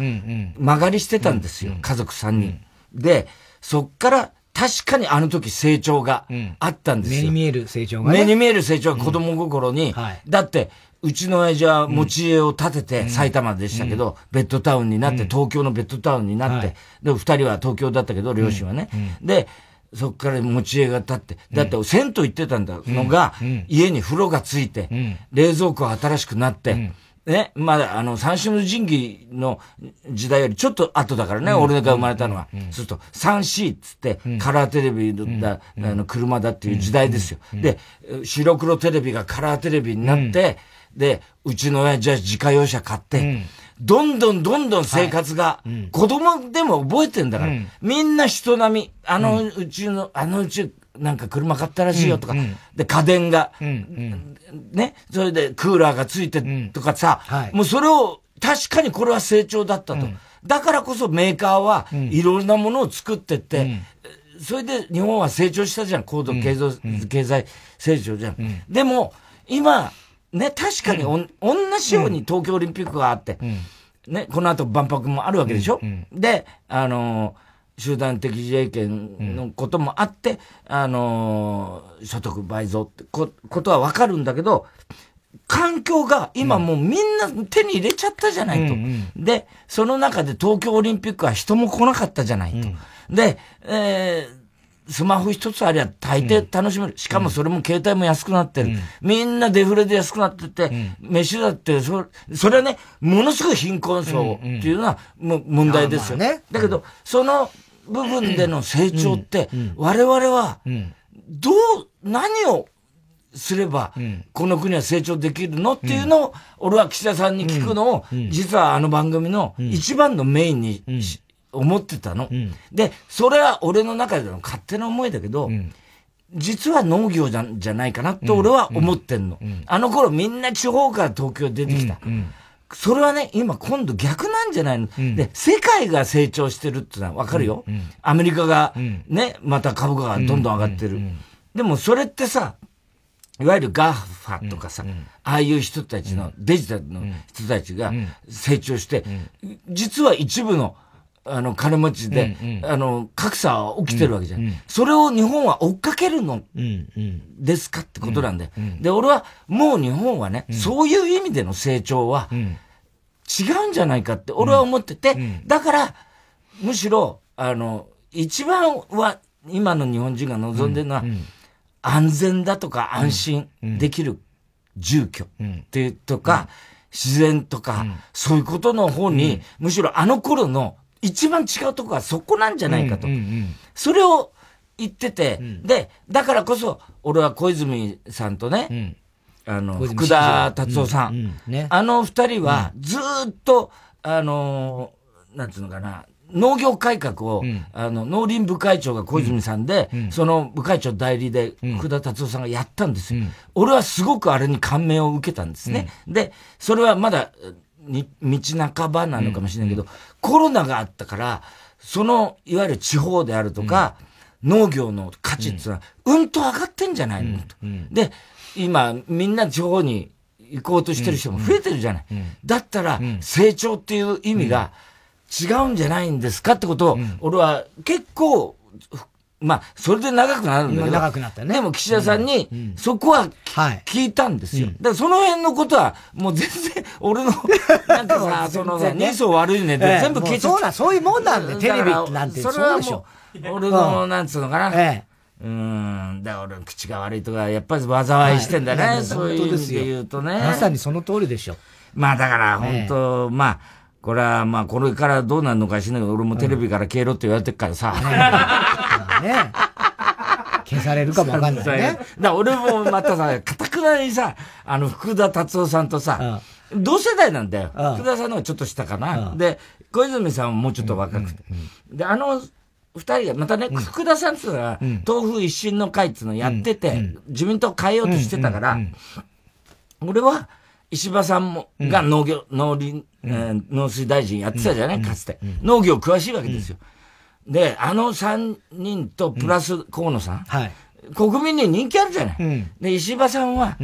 曲がりしてたんですよ。家族3人。で、そっから確かにあの時成長があったんですよ。目に見える成長が、ね、目に見える成長が子供心に、はい、だって、うちの親父は持ち家を建てて埼玉でしたけど、ベッドタウンになって、東京のベッドタウンになって、で、二人は東京だったけど、両親はね。で、そっから持ち家が建って、だって銭湯行ってたんだのが、家に風呂がついて、冷蔵庫が新しくなって、ね、まだ、あの、三種の神器の時代よりちょっと後だからね、俺が生まれたのは。そうすると、3C っつって、カラーテレビだ、あの、車だっていう時代ですよ。で、白黒テレビがカラーテレビになって、で、うちの親父は自家用車買って、どんどんどんどん生活が、子供でも覚えてんだから、みんな人並み、あのうちの、あのうちなんか車買ったらしいよとか、うんうん、で、家電が、うんうん、ね、それでクーラーがついてとかさ、うんはい、もうそれを、確かにこれは成長だったと。うん、だからこそメーカーはいろんなものを作ってって、うん、それで日本は成長したじゃん、高度経済,、経済成長じゃん。でも、今、ね、確かにお、同じように東京オリンピックがあって、ね、この後万博もあるわけでしょ、で、あのー集団的自衛権のこともあって、うん、あのー、所得倍増ってこことはわかるんだけど、環境が今もうみんな手に入れちゃったじゃないと。うんうん、で、その中で東京オリンピックは人も来なかったじゃないと。うん、で、えー、スマホ一つありゃ大抵楽しめる。しかもそれも携帯も安くなってる。うん、みんなデフレで安くなってて、うん、飯だってそ、それはね、ものすごい貧困層っていうのは、も問題ですよ。ね、だけど、その部分での成長って、我々は、どう、何をすれば、この国は成長できるのっていうのを、俺は岸田さんに聞くのを、実はあの番組の一番のメインに思ってたの。で、それは俺の中での勝手な思いだけど、実は農業じゃ、じゃないかなって俺は思ってんの。あの頃みんな地方から東京出てきた。それはね、今今度逆なんじゃないの、うん、で、世界が成長してるってのはわかるよ、うんうん、アメリカがね、また株価がどんどん上がってる。でもそれってさ、いわゆる GAFA とかさ、ああいう人たちの、デジタルの人たちが成長して、実は一部のあの、金持ちで、うんうん、あの、格差は起きてるわけじゃん。うんうん、それを日本は追っかけるの、ですかってことなんで、うんうん。で、俺は、もう日本はね、うん、そういう意味での成長は、違うんじゃないかって俺は思ってて、だから、むしろ、あの、一番は、今の日本人が望んでるのは、安全だとか安心できる住居っていうとか、自然とか、そういうことの方に、むしろあの頃の一番違うとこはそこなんじゃないかと。それを言ってて、で、だからこそ、俺は小泉さんとね、あの、福田達夫さん、あの二人はずっと、あの、なんつうのかな、農業改革を、うん、あの、農林部会長が小泉さんで、うん、その部会長代理で、福田達夫さんがやったんですよ、うん、俺はすごくあれに感銘を受けたんですね。で、それはまだ、に、道半ばなのかもしれないけど、うん、コロナがあったから、その、いわゆる地方であるとか、うん、農業の価値っていうのは、うん。と上がってんじゃないの？と。で、今、みんな地方に行こうとしてる人も増えてるじゃない？だったら、成長っていう意味が違うんじゃないんですかってことを、俺は結構、まあ、それで長くなるんだけど。長くなったね。でも岸田さんに、そこは、聞いたんですよ。だからその辺のことは、もう全然、<laughs> 俺の、なんかさ、<laughs> そのさ、人相悪いねって全部消えちゃそうだ、そういうもんなんで、テレビなんて。それはもう、俺の、なんつうのかな。ええ。うん、だから俺口が悪いとか、やっぱり災いしてんだね。そういう意味で言うとね。まさにその通りでしょ。まあだから、本当まあ、これは、まあ、これからどうなるのかしないけど、俺もテレビから消えろって言われてるからさ。ね。消されるかもわかんないね。だ俺もまたさ、かたくなにさ、あの、福田達夫さんとさ、同世代なんだよ。福田さんの方がちょっと下かな。で、小泉さんはもうちょっと若くて。で、あの、二人が、またね、福田さんっていうのは、豆腐一新の会っていうのをやってて、自民党変えようとしてたから、俺は、石破さんも、が農業、農林、えー、農水大臣やってたじゃない、かつて。農業詳しいわけですよ。で、あの3人とプラス河野さん。はい。国民に人気あるじゃない。うん、で、石破さんは、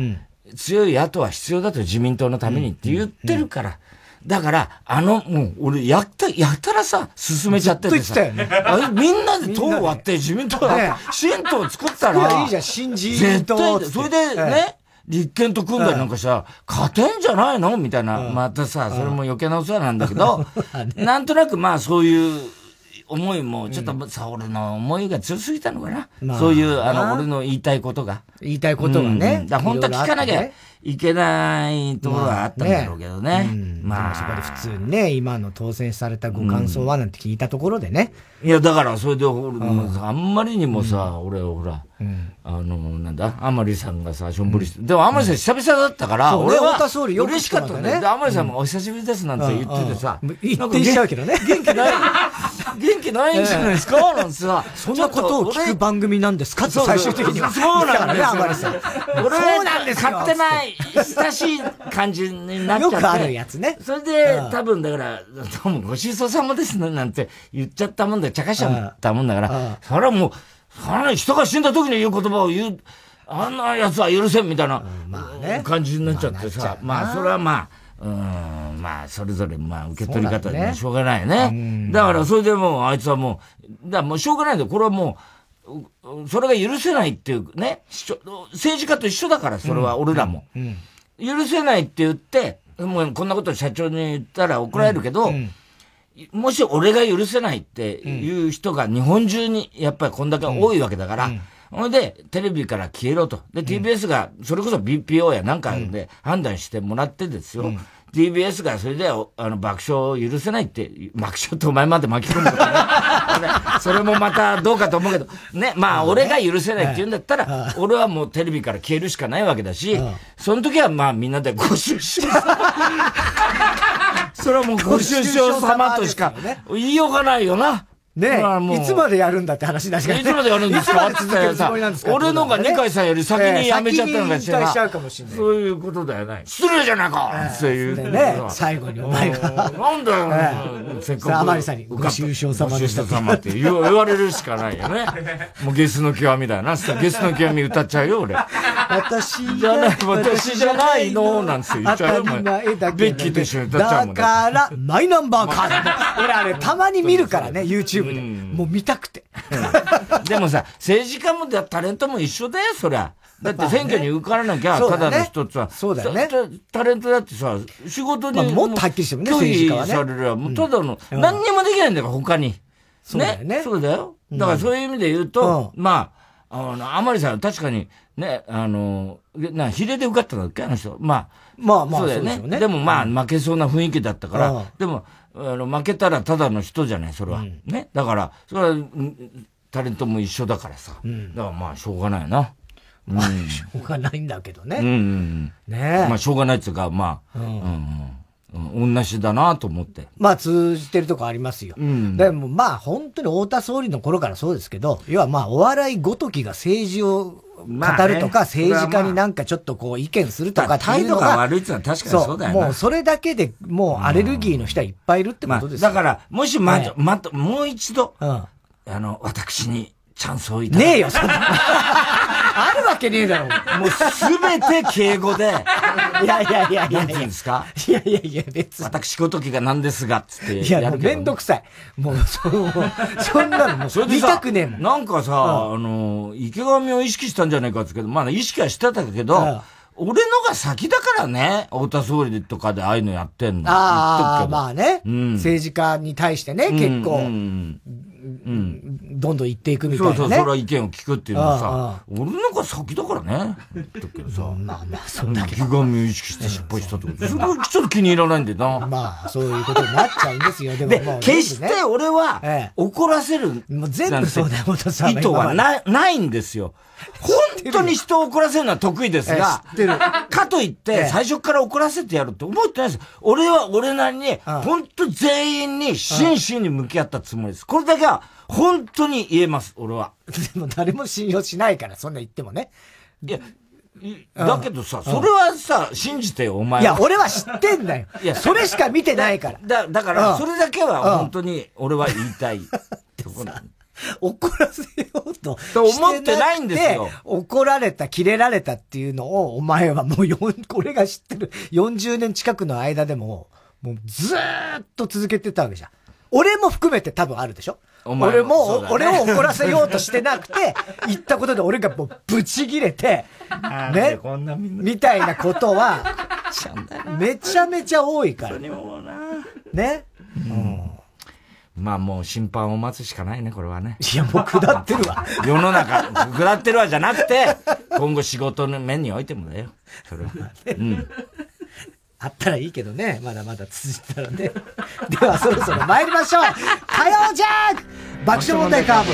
強い野党は必要だと自民党のためにって言ってるから、だから、あの、もう、俺、やった、やったらさ、進めちゃっててさ。ね、あみんなで党を割って自民党が、新党作ったら。いいじゃん、新自民党。それでね、立憲と組んだりなんかしたら、勝てんじゃないの？みたいな。またさ、それも余計なお世話なんだけど、なんとなくまあそういう、思いも、ちょっとさ、俺の思いが強すぎたのかな。そういう、あの、俺の言いたいことが。言いたいことがね。だ本当は聞かなきゃいけないところはあったんだろうけどね。まあ、そこで普通にね、今の当選されたご感想はなんて聞いたところでね。いや、だからそれで、あんまりにもさ、俺ほら、あの、なんだ、甘利さんがさ、しょんぼりして。でも甘利さん久々だったから、俺は嬉しかったね。で、甘利さんもお久しぶりですなんて言っててさ、言ってしゃうけどね。元気ない、<laughs> 元気ないんじゃないですか？なんてさ、そんなことを聞く番組なんですか？って最終的には。そうなんですよ。甘利さん。俺は勝手ない親しい感じになっちゃって。よくあるやつね。それで、多分だから、どうもごちそうさまですね、なんて言っちゃったもんで、茶化しちゃったもんだから、それはもう、それは人が死んだ時に言う言葉を言う、あんな奴は許せんみたいな感じになっちゃってさ、まあ、それはまあ、うん、まあ、それぞれ、まあ、受け取り方でしょうがないね。だから、それでもう、あいつはもう、だもうしょうがないんだよ。これはもう、それが許せないっていうね、政治家と一緒だから、それは俺らも。許せないって言って、もうこんなこと社長に言ったら怒られるけど、もし俺が許せないっていう人が日本中にやっぱりこんだけ多いわけだから、ほ、んで、テレビから消えろと。で、TBS が、それこそ BPO やなんかで判断してもらってですよ。TBS がそれで、あの、爆笑を許せないって、爆笑ってお前まで巻き込むこと <laughs> ね。それもまたどうかと思うけど、ね、まあ、俺が許せないって言うんだったら、俺はもうテレビから消えるしかないわけだし、その時はまあみんなでご出し <laughs> それはもうご出生様としか言いようがないよな。ねえ、いつまでやるんだって話だしいつまでやるんですか？続けるつもりなんですか？俺のが二回さんより先に辞めちゃったのかしら。しちゃうかもしれない。そういうことだよね。失礼じゃないかっていう。ね最後にお前が。なんだよ、せっかく。甘利さんに、ご愁傷様でした。ご愁傷様って言われるしかないよね。もうゲスの極みだよな。ゲスの極み歌っちゃうよ、俺。私じゃない、私じゃないの、なんつって言っちゃうよ、お前。ベッキーと一緒に歌っちゃうもんだから、マイナンバーカード。俺あれ、たまに見るからね、YouTube で。もう見たくて。でもさ、政治家もタレントも一緒だよ、そりゃ。だって選挙に受からなきゃ、ただの一つは。そうだよね。タレントだってさ、仕事に。もっとはっきりしてもね、政治家はね。されるもうただの、何にもできないんだから、他に。そうだよね。そうだよ。だからそういう意味で言うと、まあ、あの、甘利さんは確かに、ね、あの、な、比例で受かったんだっけあの人。まあ。まあまあ、そうだよね。でもまあ、負けそうな雰囲気だったから、でも、あの、負けたらただの人じゃない、それは。うん、ね。だから、それは、タレントも一緒だからさ。うん、だからまあ、しょうがないな。まあ、しょうがないんだけどね。うんうん、ねまあ、しょうがないっていうか、まあ、うん、うん、同じだなと思って。まあ通じてるとこありますよ。うん、でもまあ本当に太田総理の頃からそうですけど、要はまあお笑いごときが政治を語るとか、政治家になんかちょっとこう意見するとか。態度が悪いってのは確かにそうだよもうそれだけでもうアレルギーの人はいっぱいいるってことですよ、だから、もしま、ま、もう一度、あの、私にチャンスをいただねえよ、そんな。あるわけねえだろ。もうすべて敬語で。いやいやいやいや。なんて言うんですか？いやいやいや、別に。私ごときが何ですが、つっていや、もうめんどくさい。もう、そう、そんなのもう、見たくねえもん。なんかさ、あの、池上を意識したんじゃないかってけど、まあ意識はしてたけど、俺のが先だからね、太田総理とかでああいうのやってんの。ああ、まあね、うん、政治家に対してね、結構、うんうん、どんどん言っていくみたいな、ね。そうそう、それは意見を聞くっていうのはさ、俺なんか先だからね。だけどさ、まあまあ、そんだけ。気が意識して失敗したってこと。それはちょっと気に入らないんだよな。まあ、そういうことになっちゃうんですよ。でももう、決して俺は、怒らせる、もう全部そうだよ、元さん。意図はなないんですよ。本当に人を怒らせるのは得意ですが、かといって、最初から怒らせてやるって思ってないです。俺は俺なりに、本当全員に真摯に向き合ったつもりです。これだけは、本当に言えます、俺は。でも誰も信用しないから、そんな言ってもね。いや、だけどさ、それはさ、信じてよ、お前は。いや、俺は知ってんだよ。<laughs> いや、それしか見てないから。だ、だから、それだけは本当に俺は言いたい。<laughs> さ、怒らせようと。と思ってないんですよ。怒られた、キレられたっていうのを、お前はもうよ、<laughs> これが知ってる40年近くの間でも、もうずーっと続けてたわけじゃん。俺も含めて多分あるでしょ俺も、ね、俺を怒らせようとしてなくて、<laughs> 言ったことで俺がもうブチ切れて、ね、みたいなことは、<laughs> めちゃめちゃ多いから。ね。うん。まあもう審判を待つしかないね、これはね。いや、もう下ってるわ。<laughs> 世の中、下ってるわじゃなくて、今後仕事の面においてもだよ。それは。うん。あったらいいけどね。まだまだ続いたらね。<laughs> ではそろそろ参りましょう火曜ジャーク爆笑問題カーブ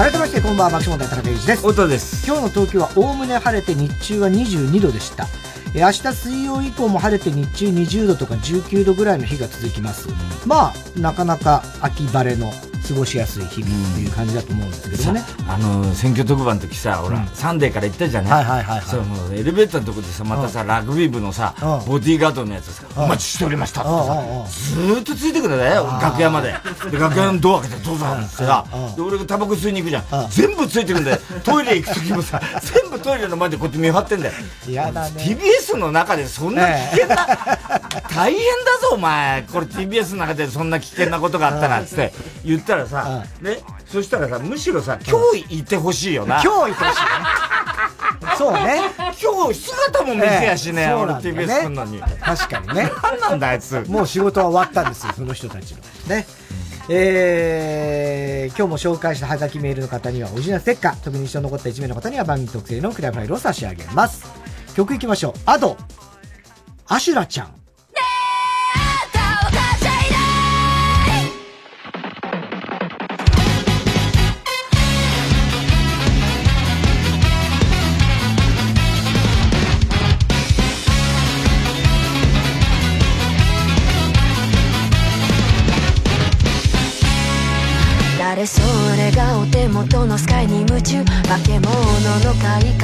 改めましてこんばんは爆笑問題田中裕二です。音です。今日の東京はおおむね晴れて日中は22度でしたえ明日水曜以降も晴れて日中20度とか19度ぐらいの日が続きますまあなかなか秋晴れの過ごしやすい日々っていう感じだと思うんですけどもね。あの、選挙特番の時さ、ほら、サンデーから行ったじゃない？はいはいはい、エレベーターのとこでさ、またさ、ラグビー部のさ、ボディーガードのやつさ、お待ちしておりましたってさ、ずーっとついてくるんだよ、楽屋まで。で、楽屋のドア開けて、どうぞってさ、で、俺がタバコ吸いに行くじゃん。全部ついてくんだよ。トイレ行く時もさ、全部トイレの前でこうやって見張ってんだよ。嫌だね。TBS の中でそんな危険な、大変だぞ、お前。これ TBS の中でそんな危険なことがあったら、つって言ったらさ、ね、そしたらさ、むしろさ、今日いてほしいよな。今日いてほしいね。そうね。今日姿も見せやしね、俺 TBS 来んのに。確かにね。何なんだあいつ。もう仕事は終わったんですよ、その人たちの。ね。えー、今日も紹介したハガキメールの方にはオリジナルステッカー、特に印象残った1名の方には番組特製のクリアファイルを差し上げます。曲いきましょう。アド、アシュラちゃん。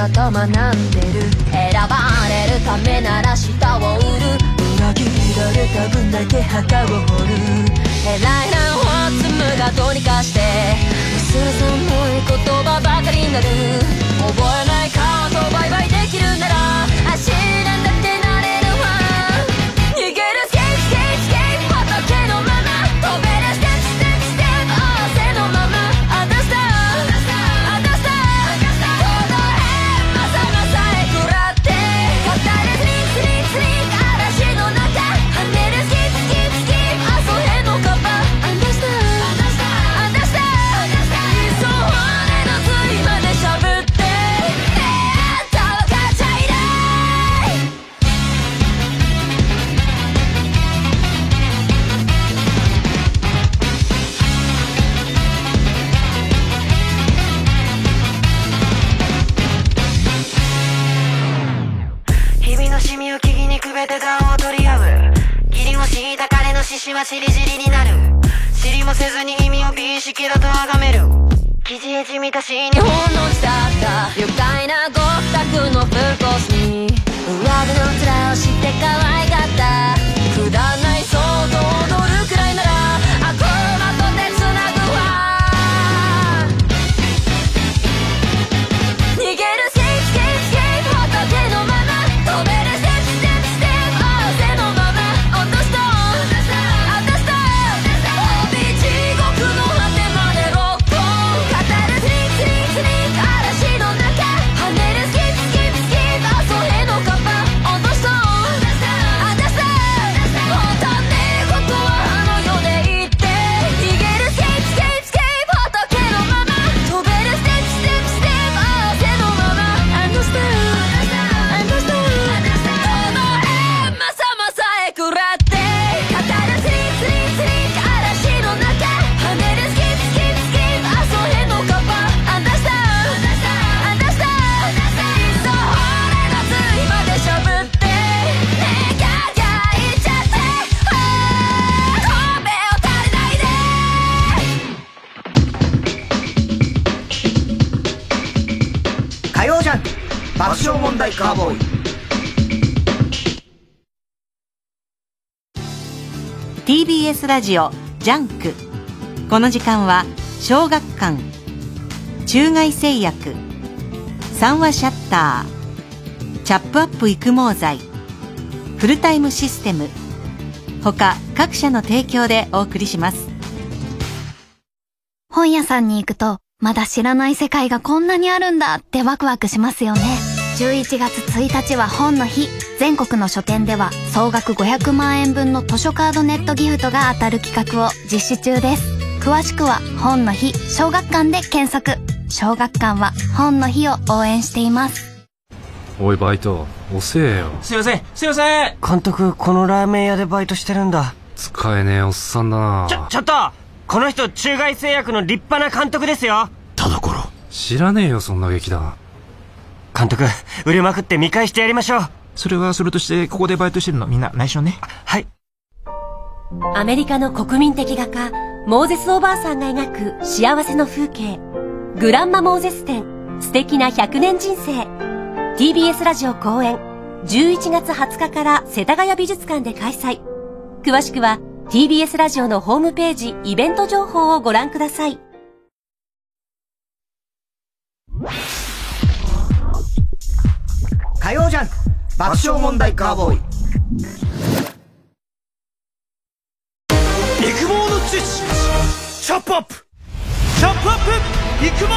買い方学んでる。選ばれるためなら舌を売る。裏切られた分だけ墓を掘る。偉いなを積むがどうにかして。薄ら寒い言葉ばかりになる。ラジオ JUNK。この時間は小学館中外製薬三和シャッターチャップアップ育毛剤フルタイムシステム他各社の提供でお送りします。本屋さんに行くとまだ知らない世界がこんなにあるんだってワクワクしますよね。11月1日は本の日。全国の書店では総額500万円分の図書カードネットギフトが当たる企画を実施中です。詳しくは本の日小学館で検索。小学館は本の日を応援しています。おいバイト。遅えよ。すいません。すいません。監督このラーメン屋でバイトしてるんだ。使えねえおっさんだな。ちょちょっとこの人中外製薬の立派な監督ですよ。田所。知らねえよそんな劇団。監督売れまくって見返してやりましょうそれはそれとしてここでバイトしてるのみんな内緒ね。はい。アメリカの国民的画家モーゼスおばあさんが描く幸せの風景。グランマモーゼス展。素敵な100年人生。TBS ラジオ公演。11月20日から世田谷美術館で開催。詳しくは TBS ラジオのホームページイベント情報をご覧ください。火曜ジャンク爆笑問題カーボーイ。育毛の知識チャップアップ。チャップアップ。育毛剤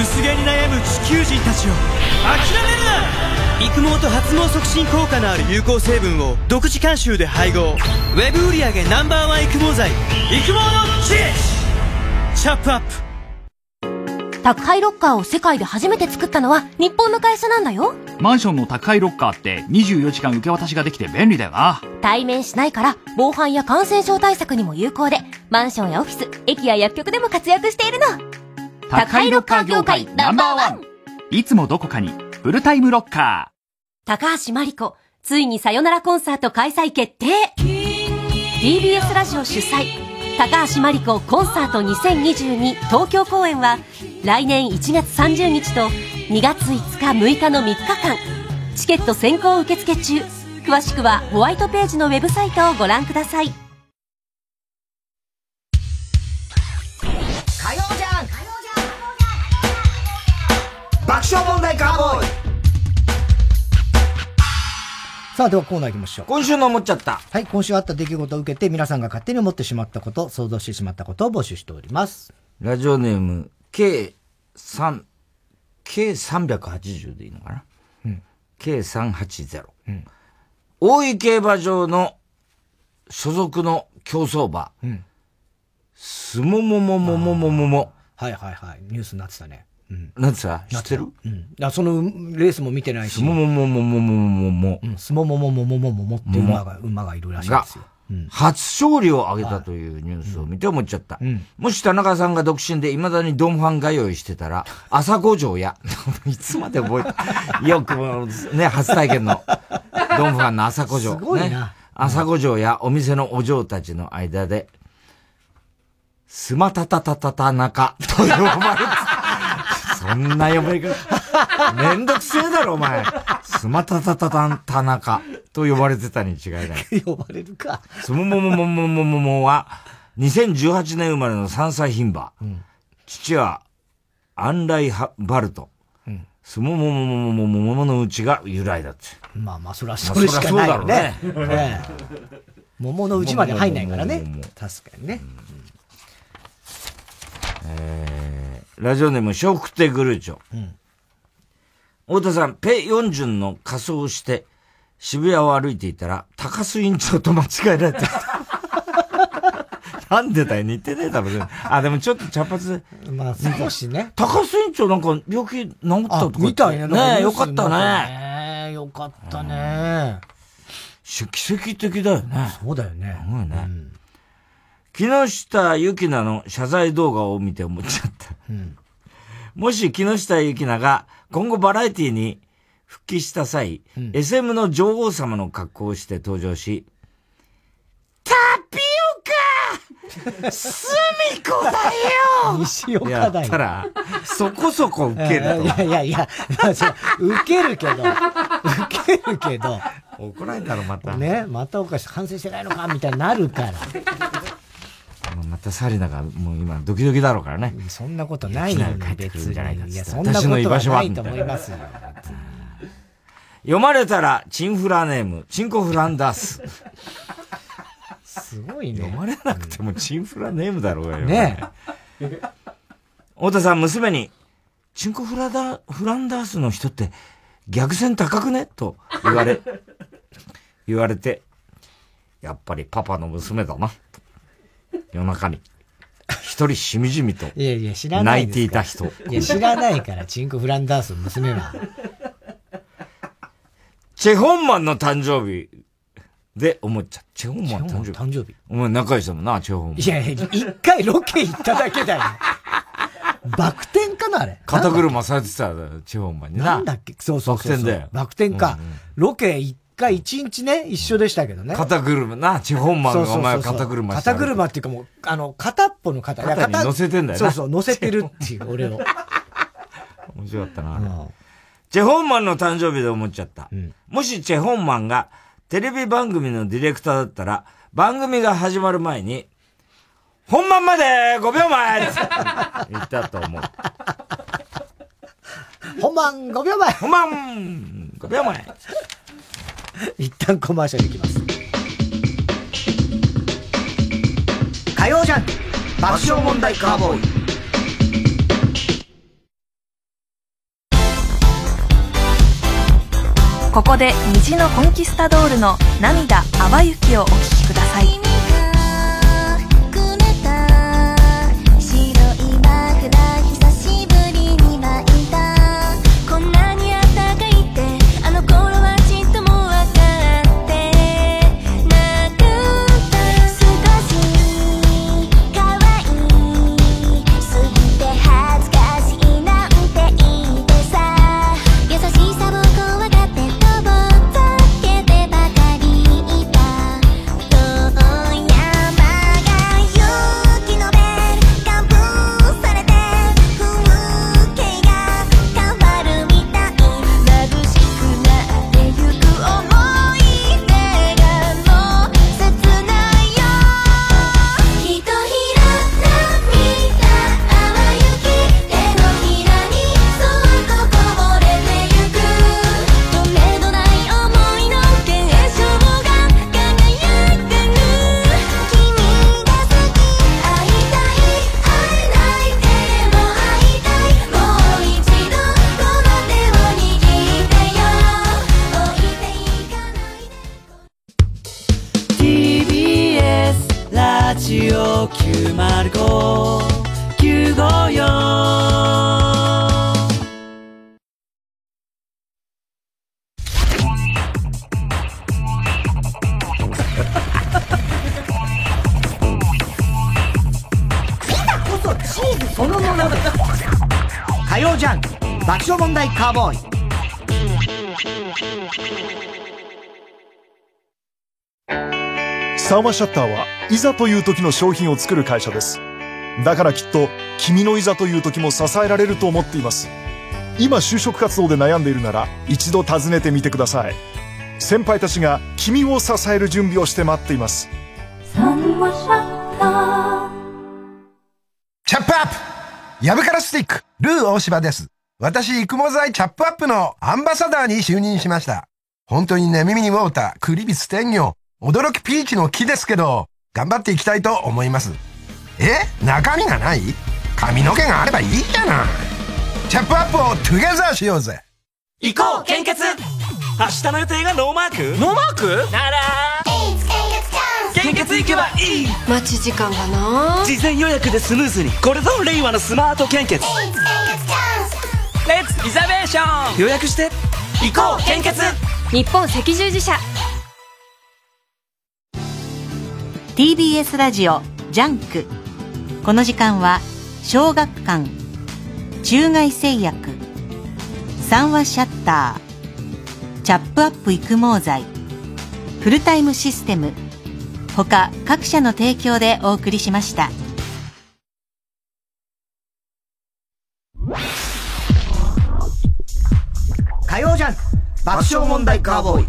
薄毛に悩む地球人たちを諦めるな。育毛と発毛促進効果のある有効成分を独自監修で配合。ウェブ売上 Ｎｏ.1 育毛剤。育毛の知識チャップアップ。宅配ロッカーを世界で初めて作ったのは日本の会社なんだよ。マンションの宅配ロッカーって24時間受け渡しができて便利だよな。対面しないから防犯や感染症対策にも有効でマンションやオフィス駅や薬局でも活躍しているの。宅配ロッカー業界ナンバーワン。いつもどこかにフルタイムロッカー。高橋真理子ついにさよならコンサート開催決定。TBS ラジオ主催高橋真理子コンサート2022東京公演は来年1月30日と2月5日6日の3日間。チケット先行受付中。詳しくはホワイトページのウェブサイトをご覧ください。火曜ジャンク爆笑問題カーボーイ。さあ、ではコーナー行きましょう。今週の思っちゃった。はい、今週あった出来事を受けて皆さんが勝手に思ってしまったこと、想像してしまったことを募集しております。ラジオネーム、K3、K380 でいいのかな？うん。K380。うん。大井競馬場の所属の競走馬。うん。すもももももももも。はいはいはい。ニュースになってたね。うん。なんつった知ってる？うん。あそのレースも見てないし。すもももももももも。うん。すももももももももっていう馬が、馬がいるらしいですよ。うん、初勝利を挙げたというニュースを見て思っちゃった。うん、もし田中さんが独身で未だにドンファン通いしてたら、<laughs> 朝五条や、<laughs> いつまで覚えて、よくね、初体験のドンファンの朝五条。すごいな。ね、朝五条やお店のお嬢たちの間で、スマタタタタタ中と呼ばれて、そんな呼ばれ方。めんどくせえだろ、お前。スマタタタタタナカと呼ばれてたに違いない。<laughs> 呼ばれるか。スモモモモモモモモは、2018年生まれの3歳牝馬。うん、父は、アンライハバルト。うん、スモモモモモモモモのうちが由来だって。まあまあ、それはそれしかないよね。そうだろうね。桃のうちまで入んないからね。確かにね。えー、ラジオネーム、笑福亭グルーチョ。うん太田さん、ペ・ヨンジュンの仮装をして、渋谷を歩いていたら、高須委員長と間違えられて <laughs> なんでだよ、似てねえだろ、ね。あ、でもちょっと茶髪で。まあ、少しね。高須委員長なんか病気治ったとか。みたいね。ねよかったね。よかったね。奇跡的だよね。そうだよね。すごいね。うん、木下ゆきなの謝罪動画を見て思っちゃった。うんもし木下ゆきなが今後バラエティに復帰した際、うん、SM の女王様の格好をして登場し、タピオカすみこだよ西岡やだよ。ったら、そこそこ受けると。いやいやいや、そう受けるけど、受けるけど。怒られたらまた。ね、またおかしい、反省してないのかみたいになるから。またサリナがもう今ドキドキだろうからね。そんなことないのに帰ってくるんじゃないや、そんなことはないと思いますよ。読まれたら、チンフラネーム、チンコフランダース。すごいね。読まれなくてもチンフラネームだろうがよ。ね太田さん、娘に、チンコフラダ、フランダースの人って、逆線高くね？と言われ、言われて、やっぱりパパの娘だな。夜中に、一人しみじみと、いやいや、知らない泣いていた人。いや、知らないから、チンコフランダースの娘は。チェホンマンの誕生日で思っちゃう。チェホンマンの誕生日。誕生日。お前仲良しだもんな、チェホンマン。いやいや、一回ロケ行っただけだよ。バク転かなあれ。肩車されてた、チェホンマンにな。なんだっけ？そうそうそうそう。バク転だよ。バク転か。ロケ一回一日ね、一緒でしたけどね。肩車な、チェホンマンがお前肩車して肩車っていうかもう、あの、片っぽの肩。肩に乗せてんだよなそうそう、乗せてるっていう、俺を。<laughs> 面白かったな、あれ。チェホンマンの誕生日で思っちゃった。もしチェホンマンがテレビ番組のディレクターだったら、番組が始まる前に、本番まで5秒前って <laughs> 言ったと思う。本番5秒前本番5秒前一旦コマーシャルいきます。火曜ジャン爆笑問題カーボーイ。ここで虹のコンキスタドールの涙淡雪をお聴きくださいサーマシャッターはいざという時の商品を作る会社です。だからきっと君のいざという時も支えられると思っています。今就職活動で悩んでいるなら一度訪ねてみてください。先輩たちが君を支える準備をして待っています。チャップアップヤブカラスティック、ルー大柴です。私、育毛剤チャップアップのアンバサダーに就任しました。本当にね、耳に water、クリビツテンギョウ、驚き peach の木ですけど、頑張っていきたいと思います。え？中身がない？髪の毛があればいいじゃない。チャップアップを together しようぜ。行こう献血。明日の予定がノーマーク？ノーマーク？なら。献血行けばいい。待ち時間がな？事前予約でスムーズに。これぞ令和のスマート献血。Let's reservation 予約して。行こう献血。日本赤十字社 TBS ラジオ JUNK。この時間は小学館中外製薬三和シャッターチャップアップ育毛剤フルタイムシステム他各社の提供でお送りしました。火曜ジャンク爆笑問題カーボーイ。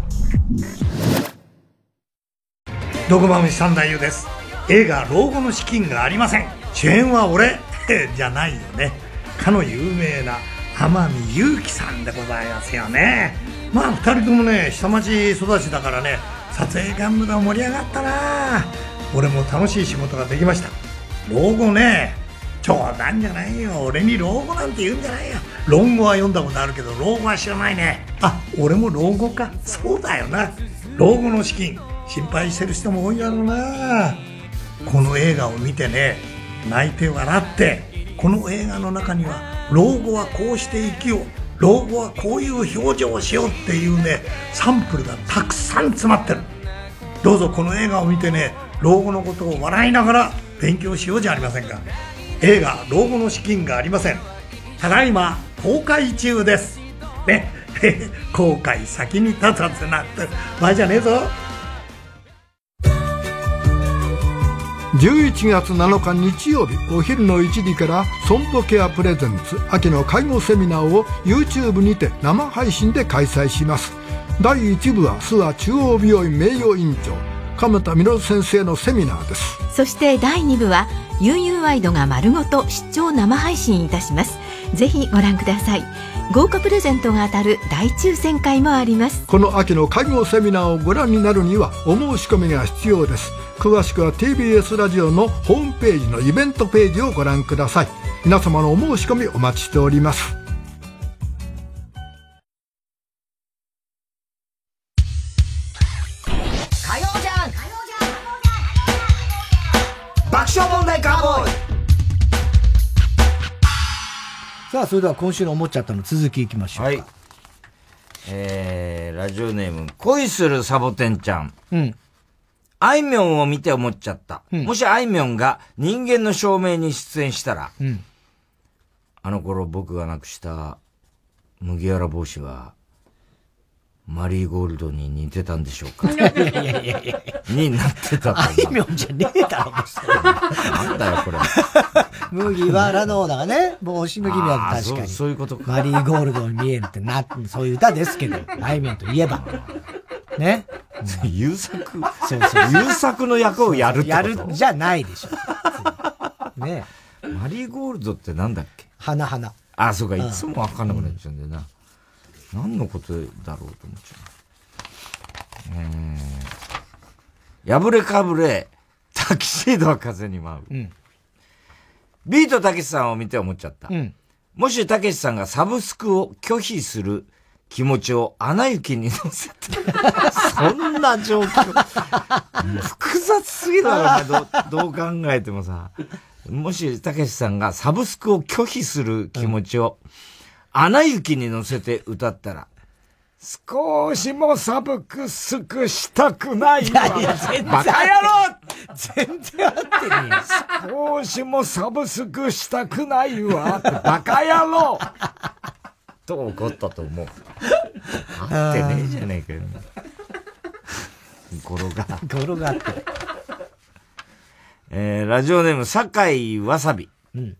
毒まむし三太夫です。映画「老後の資金がありません」主演は俺。<laughs> じゃないよね。かの有名な天海祐希さんでございますよね。まあ二人ともね下町育ちだからね撮影現場が盛り上がったな。俺も楽しい仕事ができました。老後ね冗談じゃないよ。俺に老後なんて言うんじゃないよ。論語は読んだことあるけど老後は知らないね。あ俺も老後か。そうだよな。老後の資金。心配してる人も多いだろうな。この映画を見てね泣いて笑ってこの映画の中には老後はこうして生きよう老後はこういう表情をしようっていうねサンプルがたくさん詰まってる。どうぞこの映画を見てね老後のことを笑いながら勉強しようじゃありませんか。映画「老後の資金がありません」ただいま公開中です。ね。<laughs> 後悔先に立たずなって場合じゃねえぞ。11月7日日曜日お昼の1時から損保ケアプレゼンツ秋の介護セミナーを YouTube にて生配信で開催します。第1部は諏訪中央病院名誉院長鎌田稔先生のセミナーです。そして第2部は UU ワイドが丸ごと出張生配信いたします。ぜひご覧ください。豪華プレゼントが当たる大抽選会もあります。この秋の介護セミナーをご覧になるにはお申し込みが必要です詳しくは TBS ラジオのホームページのイベントページをご覧ください皆様のお申し込みお待ちしておりますさあ、それでは今週の思っちゃったの続きいきましょう。はい。えー、ラジオネーム、恋するサボテンちゃん。うん。あいみょんを見て思っちゃった。もしあいみょんが人間の証明に出演したら、うん。あの頃僕がなくした麦わら帽子は、マリーゴールドに似てたんでしょうか？<laughs> いやいやいやいやになってたとあいみょんじゃねえだろ、なんだよ、これ。麦わらのだがね、帽子の君はあー確かに。そうそういうことかマリーゴールドに見えるってな、そういう歌ですけど、あいみょんといえば。ね。優作そうそう。優作の役をやるってこと？やるじゃないでしょ。ね。マリーゴールドってなんだっけ？花花。あ、そうか、うんいつもわかんなくなっちゃうんだよな。何のことだろうと思っちゃう。えー、破れかぶれ、タキシードは風に舞う。うん。ビートたけしさんを見て思っちゃった。うん。もしたけしさんがサブスクを拒否する気持ちを穴行きに乗せて、そんな状況。複雑すぎるだろ、どう、どう考えてもさ。もしたけしさんがサブスクを拒否する気持ちを、穴行きに乗せて歌ったら、少しもサブスクしたくないわ。いやいや全然バカ野郎全然合ってねえよ。少しもサブスクしたくないわ。バカ野郎と怒ったと思う。合ってねえじゃねえかよ。語呂が。語呂があって。えー、ラジオネーム、酒井わさび。うん。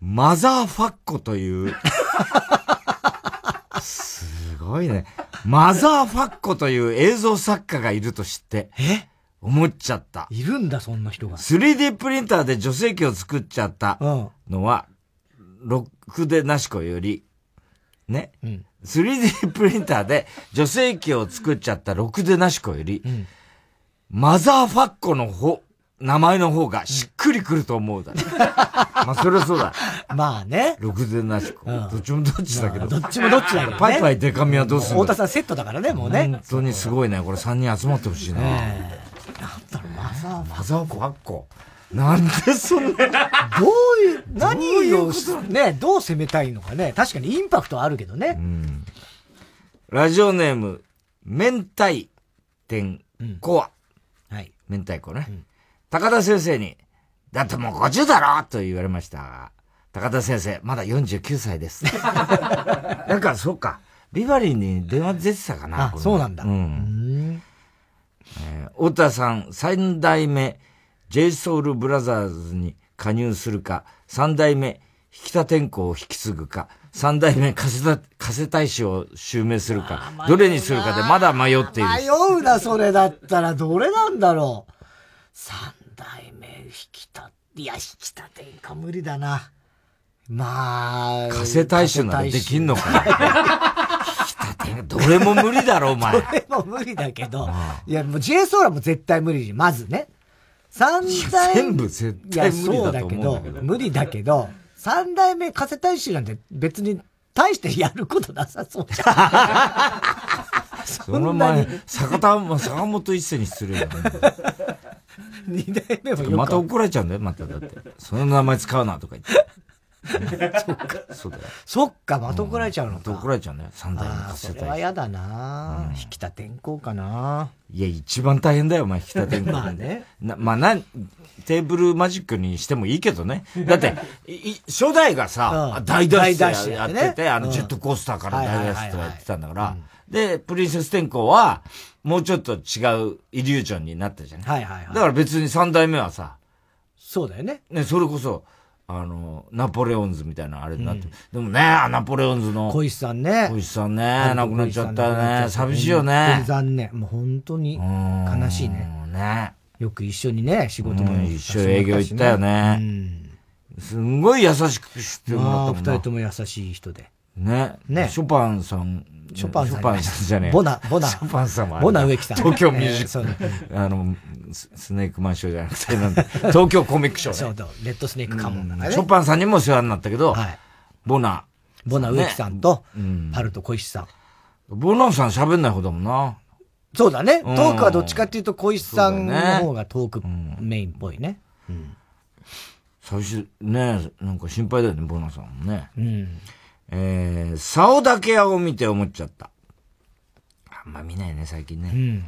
マザーファッコという、すごいね。マザーファッコという映像作家がいると知って、え？思っちゃった。いるんだ、そんな人が。3D プリンターで女性器を作っちゃったのは、ロックでなしこより、ね、うん。3D プリンターで女性器を作っちゃったロクデナシコより、マザーファッコの方、名前の方がしっくりくると思うだろ。<laughs> まあ、それはそうだ。まあね。ロクデナシコ。どっちもどっちだけど。どっちもどっちだけどねパイパイデカミはどうする太田さんセットだからね、もうね。本当にすごいね。これ3人集まってほしいな。えマザーマザーファッコ。なんでそんな。どういう、何をし、ね、どう攻めたいのかね。確かにインパクトはあるけどね。ラジオネーム、明太天コア。はい。明太子ね。高田先生に、だってもう50だろと言われましたが、高田先生、まだ49歳です。<laughs> なんか、そうか。ビバリーに電話出てたかなあそうなんだうん。えー、太田さん、三代目 JSOUL BROTHERS に加入するか、三代目引田天功を引き継ぐか、三代目加瀬加瀬大使を襲名するか、どれにするかでまだ迷っている。迷うな、それだったら。どれなんだろう。三代目引田、いや、引田天功無理だな。まあ。加瀬大使ならできんのかなどれも無理だろ、お前。<laughs> どれも無理だけど。いや、もう J ソーラも絶対無理まずね。三代全部絶対無理だと思うんだけど。無理だけど、三代目加瀬大使なんて別に大してやることなさそうじゃん。<laughs> その前、坂田、坂本一世に失礼だね。二代目もまた怒られちゃうんだよ、まただって。その名前使うなとか言って。<laughs> そっか。そうだよ。そっか、また怒られちゃうのか。怒られちゃうんだよ、三代目加瀬大使。それは嫌だな、引田天功かないや、一番大変だよ、お前、引田天功。まあね。な、まあな、テーブルマジックにしてもいいけどね。だって、初代がさ、大脱出やってて、あの、ジェットコースターから大脱出やってたんだから、で、プリンセス天功は、もうちょっと違うイリュージョンになったじゃない。はいはいはい。だから別に三代目はさ、そうだよね。ね、それこそ、あの、ナポレオンズみたいなあれになって、でもね、ナポレオンズの。小石さんね。小石さんね、亡くなっちゃったね。寂しいよね。残念。もう本当に悲しいね。ね。よく一緒にね、仕事も、一緒営業行ったよね。すんごい優しくしてもらったもんな。二人とも優しい人で。ね。ね。ショパンさん。ショパンさん。ショパンさんじゃねえ。ボナ、ボナ。ショパンさんもボナ植木さん。東京ミュージック。あの、スネークマンショーじゃなくて、なんだ東京コミックショーそうだ、レッドスネークカモンだからショパンさんにも世話になったけど、ボナ。ボナ植木さんと、パルト小石さん。ボナさん喋んない方だもんな。そうだね。トークはどっちかっていうと小石さんの方がトークメインっぽいね。最初、ね、なんか心配だよね、ボナさんもね。うん。えー、竿だけ屋を見て思っちゃった。あんま見ないね、最近ね。うん。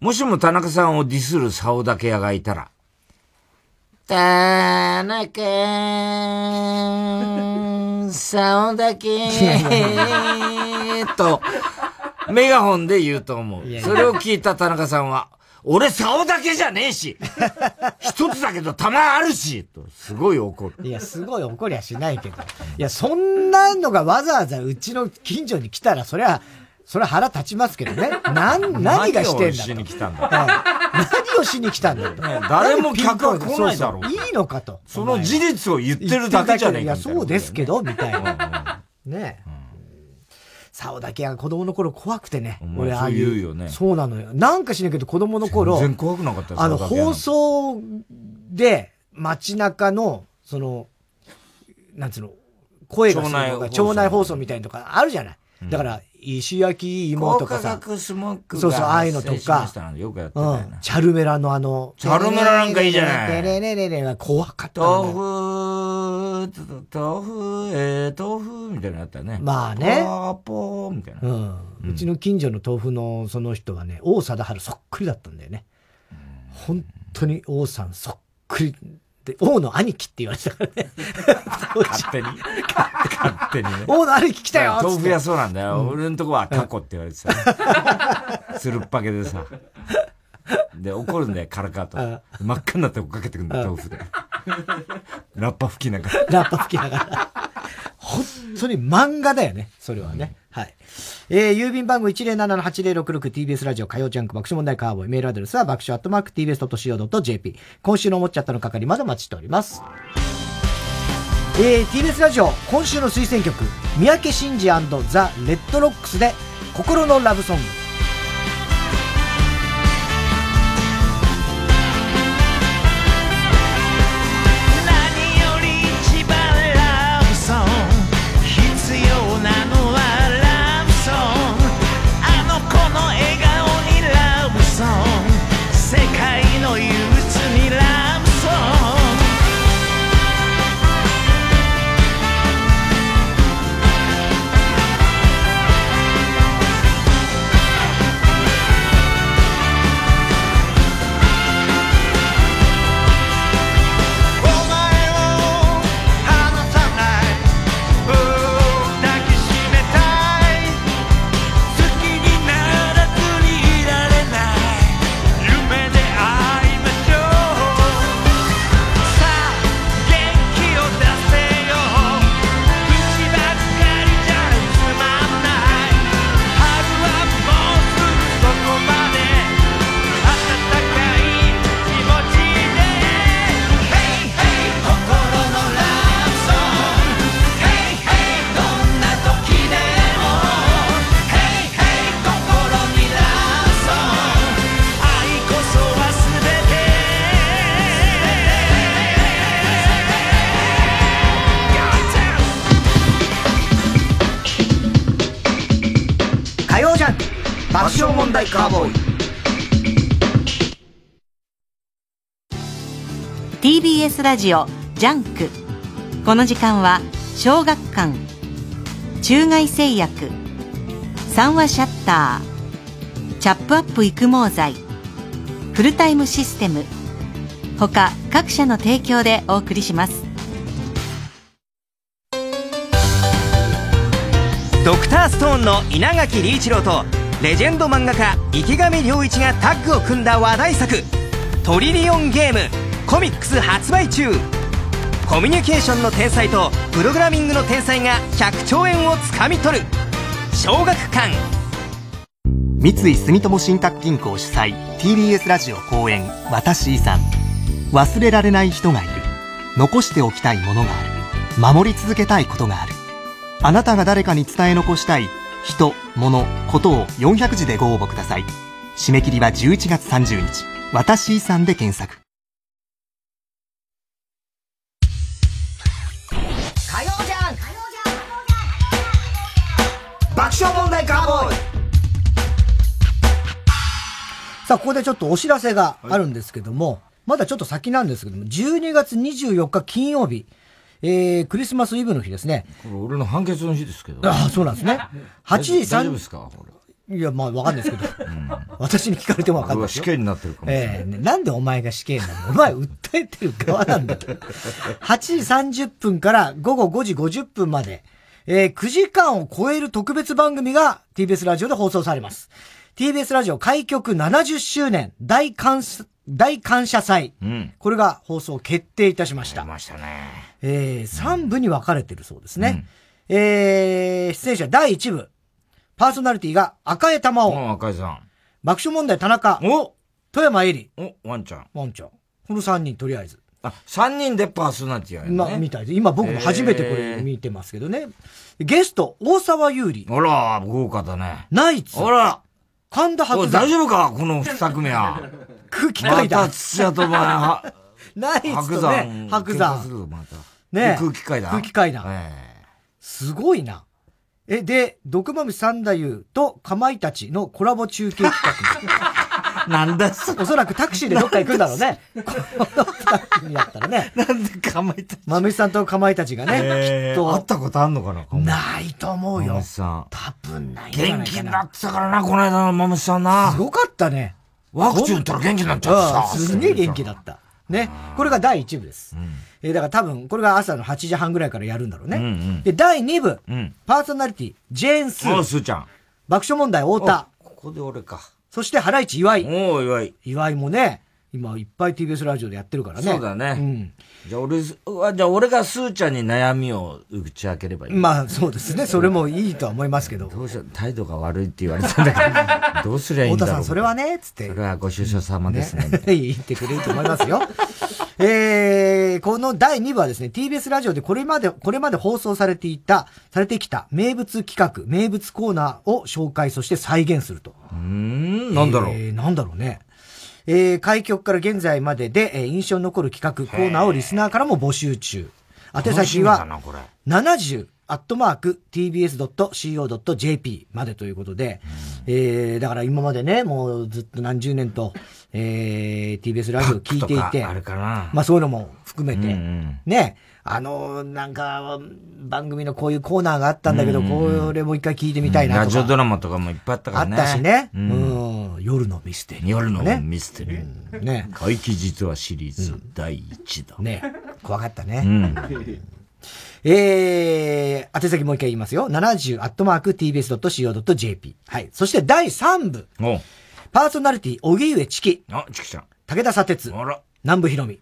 もしも田中さんをディスる竿だけ屋がいたら、田中、竿だけ、と、メガホンで言うと思う。それを聞いた田中さんは、俺、竿だけじゃねえし一つだけど弾あるしと、すごい怒る。いや、すごい怒りはしないけど。いや、そんなのがわざわざうちの近所に来たら、そりゃ、それは腹立ちますけどね。<laughs> なん、何がしてんだ何をしに来たんだ。何をしに来たんだと。誰も客は来ないだろう。いいのかと。その事実を言ってるだけじゃねえか。いや、そうですけど、みたいな。ねえ。竿だけが子供の頃怖くてね。俺ああいう。言うよね。そうなのよ。なんかしないけど子供の頃。全然怖くなかったあの、放送で街中の、その、なんつうの、声がするのが町内放送みたいなとかあるじゃない。だから、石焼き芋とかさ。スモックそうそう、ああいうのとか。よくやってたうん。チャルメラのあの。チャルメラなんかいいじゃない。ねねねねね怖かった豆腐、豆腐、えー、豆腐みたいなのあったね。まあね。パーポーみたいな。うん。うちの近所の豆腐のその人はね、王貞治そっくりだったんだよね。本当に王さんそっくり。で、王の兄貴って言われてたからね。<laughs> 勝手に。勝手にね。王の兄貴来たよ豆腐屋そうなんだよ。俺のとこはタコって言われてた。<laughs> つるっぱげでさ。で、怒るんだよ、カラカと。真っ赤になって追っかけてくんだよ、豆腐で。ラッパ吹きながら。ラッパ吹きながら。本当に漫画だよね、それはね。はい。えー、郵便番号 107-8066TBS ラジオ火曜ジャンク爆笑問題カーボーイ。メールアドレスは爆笑アットマーク TBS.CO.JP。今週の思っちゃったの係までお待ちしております。えー、TBS ラジオ今週の推薦曲、三宅真司ザ・レッドロックスで心のラブソング。「スラジオ JUNK。この時間は小学館中外製薬三和シャッターチャップアップ育毛剤フルタイムシステム他各社の提供でお送りします。 Dr.STONE の稲垣理一郎とレジェンド漫画家池上良一がタッグを組んだ話題作「トリリオンゲーム」コミックス発売中。コミュニケーションの天才とプログラミングの天才が100兆円をつかみ取る。小学館。三井住友信託銀行主催 TBS ラジオ公演「私遺産」忘れられない人がいる。残しておきたいものがある。守り続けたいことがある。あなたが誰かに伝え残したい人、物、ことを400字でご応募ください。締め切りは11月30日。私遺産で検索。爆笑問題カーボーイさあ、ここでちょっとお知らせがあるんですけども、まだちょっと先なんですけども、12月24日金曜日、えー、クリスマスイブの日ですね。これ俺の判決の日ですけど。ああ、そうなんですね。8時3大丈夫ですか？いや、まあ、わかんないですけど。私に聞かれてもわかんない死刑になってるかもしれない。ええなんでお前が死刑なの？お前訴えてる側なんだよ。<laughs> 8時30分から午後5時50分まで、えー9時間を超える特別番組が TBS ラジオで放送されます。TBS ラジオ開局70周年大感謝、大感謝祭。うん。これが放送決定いたしました。ましたね。えー、3部に分かれてるそうですね。えー、出演者第1部。パーソナリティが赤江玉緒。赤江さん。爆笑問題田中。お富山えり。お、ワンちゃん。ワンちゃん。この3人とりあえず。あ、3人でパーソナリティやるね。今、みたいで。今僕も初めてこれ見てますけどね。ゲスト、大沢優里。あら、豪華だね。ナイツ。あら。神田伯大丈夫か？この二組は。<laughs> 空気階段また土屋とお前、は、<laughs> ナイツ白とね山。、白山す。るぞまた。ね空気階段。空気階段えすごいな。え、で、毒まむ三太夫とかまいたちのコラボ中継企画。<laughs> なんだおそらくタクシーでどっか行くんだろうね。この二組だったらね。なんでかまいたちまむしさんとかまいたちがね、えーきっと。会ったことあんのかなないと思うよマム。シさん。多分ないんじゃないかな元気になってたからな、この間のマムシさんな。すごかったね。ワクチン打ったら元気になっちゃってさ。うんすげえ元気だった。ね。これが第1部です。えーだから多分、これが朝の8時半ぐらいからやるんだろうね。うんうんで、第2部、うん。パーソナリティ、ジェーンスー、おう、すーちゃん。爆笑問題、太田、ここで俺か。そしてハライチ、岩井。おう、岩井。岩井もね、今いっぱい TBS ラジオでやってるからね。そうだね。うん。じゃあ俺、あじゃあ俺がスーちゃんに悩みを打ち明ければいい。まあ、そうですね。それもいいとは思いますけど。どうしよう、態度が悪いって言われたんだけど、<laughs> どうすりゃいいんだろう？太田さん、それはね、つって。それはご愁傷様ですね。<laughs> 言ってくれると思いますよ。えー、この第2部はですね、TBS ラジオでこれまで、これまで放送されていた、されてきた名物企画、名物コーナーを紹介、そして再現すると。うーん、なんだろう。えー、なんだろうね。えー、開局から現在までで、えー印象に残る企画、コーナーをリスナーからも募集中。宛先は、みだな、これ。70、アットマーク、tbs.co.jp までということで、えー、だから今までね、もうずっと何十年と、えー、TBS ラジオを聞いていて、あるかなまあそういうのも含めて、うんうんね、あの、なんか、番組のこういうコーナーがあったんだけど、これもう一回聞いてみたいなとか。ラジオドラマとかもいっぱいあったかあらね。ったしね。ううんん。夜のミステリー。夜のねミステリー。ね。怪奇実話シリーズ第1弾。ね。怖かったね。うん。<laughs> えー、宛先もう一回言いますよ。70アットマーク tbs.co.jp。はい。そして第3部。パーソナリティ、荻上チキ。あ、チキちゃん。武田砂鉄。あら。南部ひろみ。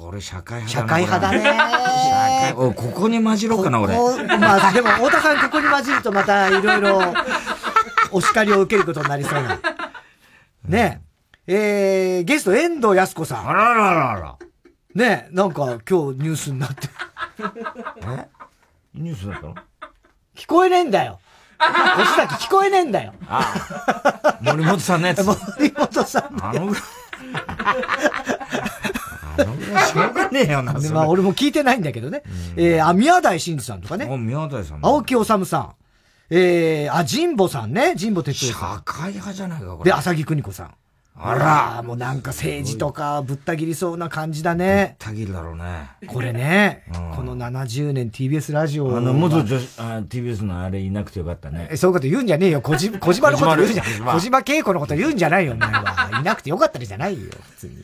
これ社会派社だな。会派だね。社会おいここに混じろうかな、俺。まあ、でも、太田さんここに混じるとまたいろいろ、お叱りを受けることになりそうな。ねえ。えー、ゲスト、遠藤康子さん。あらららら。ねえ、なんか今日ニュースになって。え？ニュースだったの？聞こえねえんだよ。星崎聞こえねえんだよ。森本さんのやつ。<laughs> 森本さんあのぐらい。あのしょうがねえよな、<laughs> でまあ、俺も聞いてないんだけどね。えー、あ、宮台真司さんとかね。あ、宮台さん。青木治さん。えー、あ、神保さんね。神保哲夫さん。社会派じゃないか、これ。で、浅木邦子さん。あらもうなんか政治とかぶった切りそうな感じだね。ぶった切るだろうね。これね、この70年 TBS ラジオは。あの、元女子、あ TBS のあれいなくてよかったね。えそういうこと言うんじゃねえよ。小島小島のこと言うんじゃ小島恵子のこと言うんじゃないよ、お前は。いなくてよかったりじゃないよ、普通に。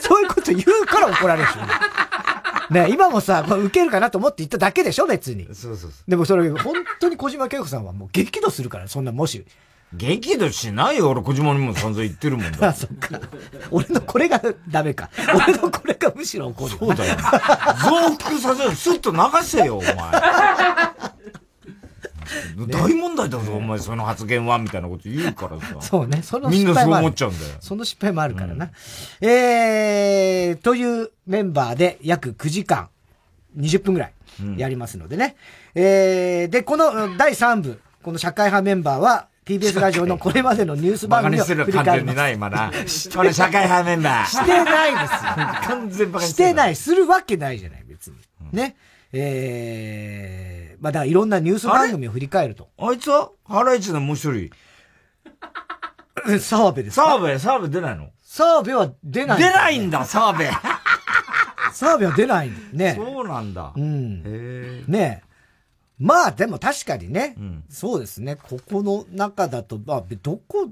そういうこと言うから怒られるしね。ね今もさ、まあ、受けるかなと思って言っただけでしょ、別に。そうそうそう。でもそれ、本当に小島恵子さんはもう激怒するから、そんな、もし。激怒しないよ、俺小島にも散々言ってるもんだ。あ、<laughs> そっか。俺のこれがダメか。俺のこれがむしろ怒る。そうだよ。増幅させる。スッと流せよ、お前。<laughs> 大問題だぞ、お前、その発言は、みたいなこと言うからさ。<laughs> そうね、そのみんなそう思っちゃうんだよ。その失敗もあるからな。えー、というメンバーで約9時間、20分ぐらいやりますのでね。えー、で、このうん第3部、この社会派メンバーは、TBS ラジオのこれまでのニュースバ番組を振り返ります。完全にな、今な。俺社会派メンバー。してないですよ。<laughs> 完全バカにしてない。するわけないじゃない、別に。ね。えー、まあだからいろんなニュース番組を振り返ると。あいつは？ハライチのもう一人。<laughs> 澤部ですか？澤部、澤部出ないの？澤部は出ない。出ないんだ、澤部。<laughs> 澤部は出ないんだよね。<laughs> そうなんだ。うん。へねえ。まあでも確かにね、そうですね、ここの中だと、まあ、どこ、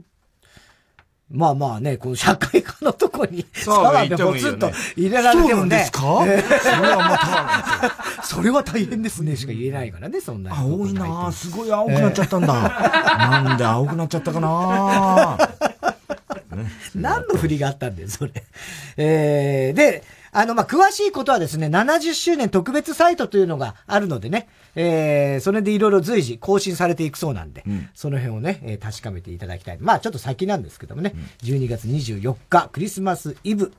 まあまあね、この社会科のとこに、澤部ポもいいよねツンと入れられてもね。そうなんですか？えーそれはまた <laughs> それは大変ですね、しか言えないからね、そんな。青いなすごい青くなっちゃったんだ。<laughs> なんで青くなっちゃったかな？<laughs> 何の振りがあったんだよ、それ。えー、で、あの、まあ、詳しいことはですね、70周年特別サイトというのがあるのでね、えー、それでいろいろ随時更新されていくそうなんで、その辺をね、えー確かめていただきたい。まあ、ちょっと先なんですけどもね、12月24日、クリスマスイブ、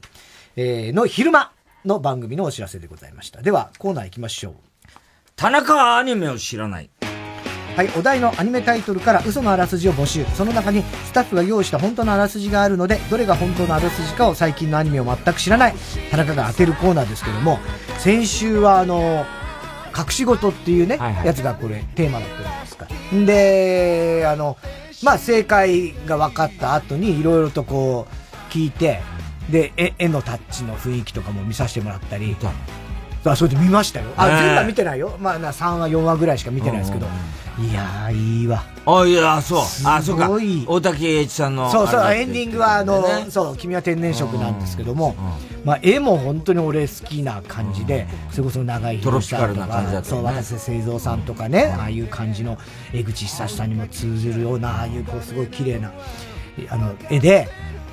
えーの昼間の番組のお知らせでございました。では、コーナー行きましょう。田中はアニメを知らない。はい、お題のアニメタイトルから嘘のあらすじを募集。その中にスタッフが用意した本当のあらすじがあるので、どれが本当のあらすじかを最近のアニメを全く知らない田中が当てるコーナーですけども、先週はあの、隠し事っていうね、やつがこれテーマだったじゃないですか。んで、あの、まあ正解が分かった後にいろいろとこう聞いて、で、絵絵のタッチの雰囲気とかも見させてもらったり。あ、それで見ましたよ。あ、全部は見てないよ。まあな、3話、4話ぐらいしか見てないですけど。いやー、いいわ。あ、いや、そう。あ、そうか。すごい大竹栄一さんの。そうそう、エンディングはあの、そう、君は天然色なんですけども、まあ、絵も本当に俺好きな感じで、それこそ長井宏さんとか、そう、渡瀬製三さんとかね、ああいう感じの江口久志さんにも通ずるような、ああいうこう、すごい綺麗な、あの、絵で、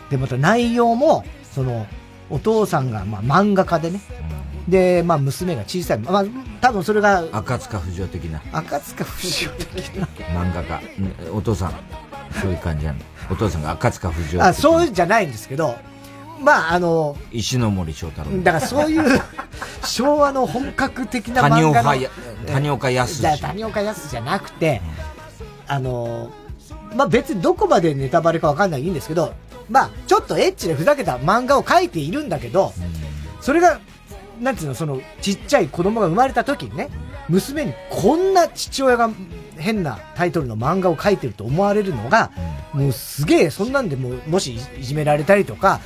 で、また内容も、その、お父さんが、まあ、漫画家でね、で、まあ、娘が小さい、まあ、多分それが、赤塚不二夫的な。赤塚不二夫的な。漫画家。うんお父さん。そういう感じなの。お父さんが赤塚不二夫。あ、そうじゃないんですけど、まあ、あの、石ノ森章太郎。だからそういう昭和の本格的な漫画の谷岡や谷岡康じゃあ谷岡康じゃなくて、あのまあ別にどこまでネタバレかわかんないんですけどまあちょっとエッチでふざけた漫画を描いているんだけど、それがなんていうのそのちっちゃい子供が生まれた時にね娘にこんな父親が変なタイトルの漫画を描いてると思われるのが、もうすげえそんなんでもうもしいじめられたりとか、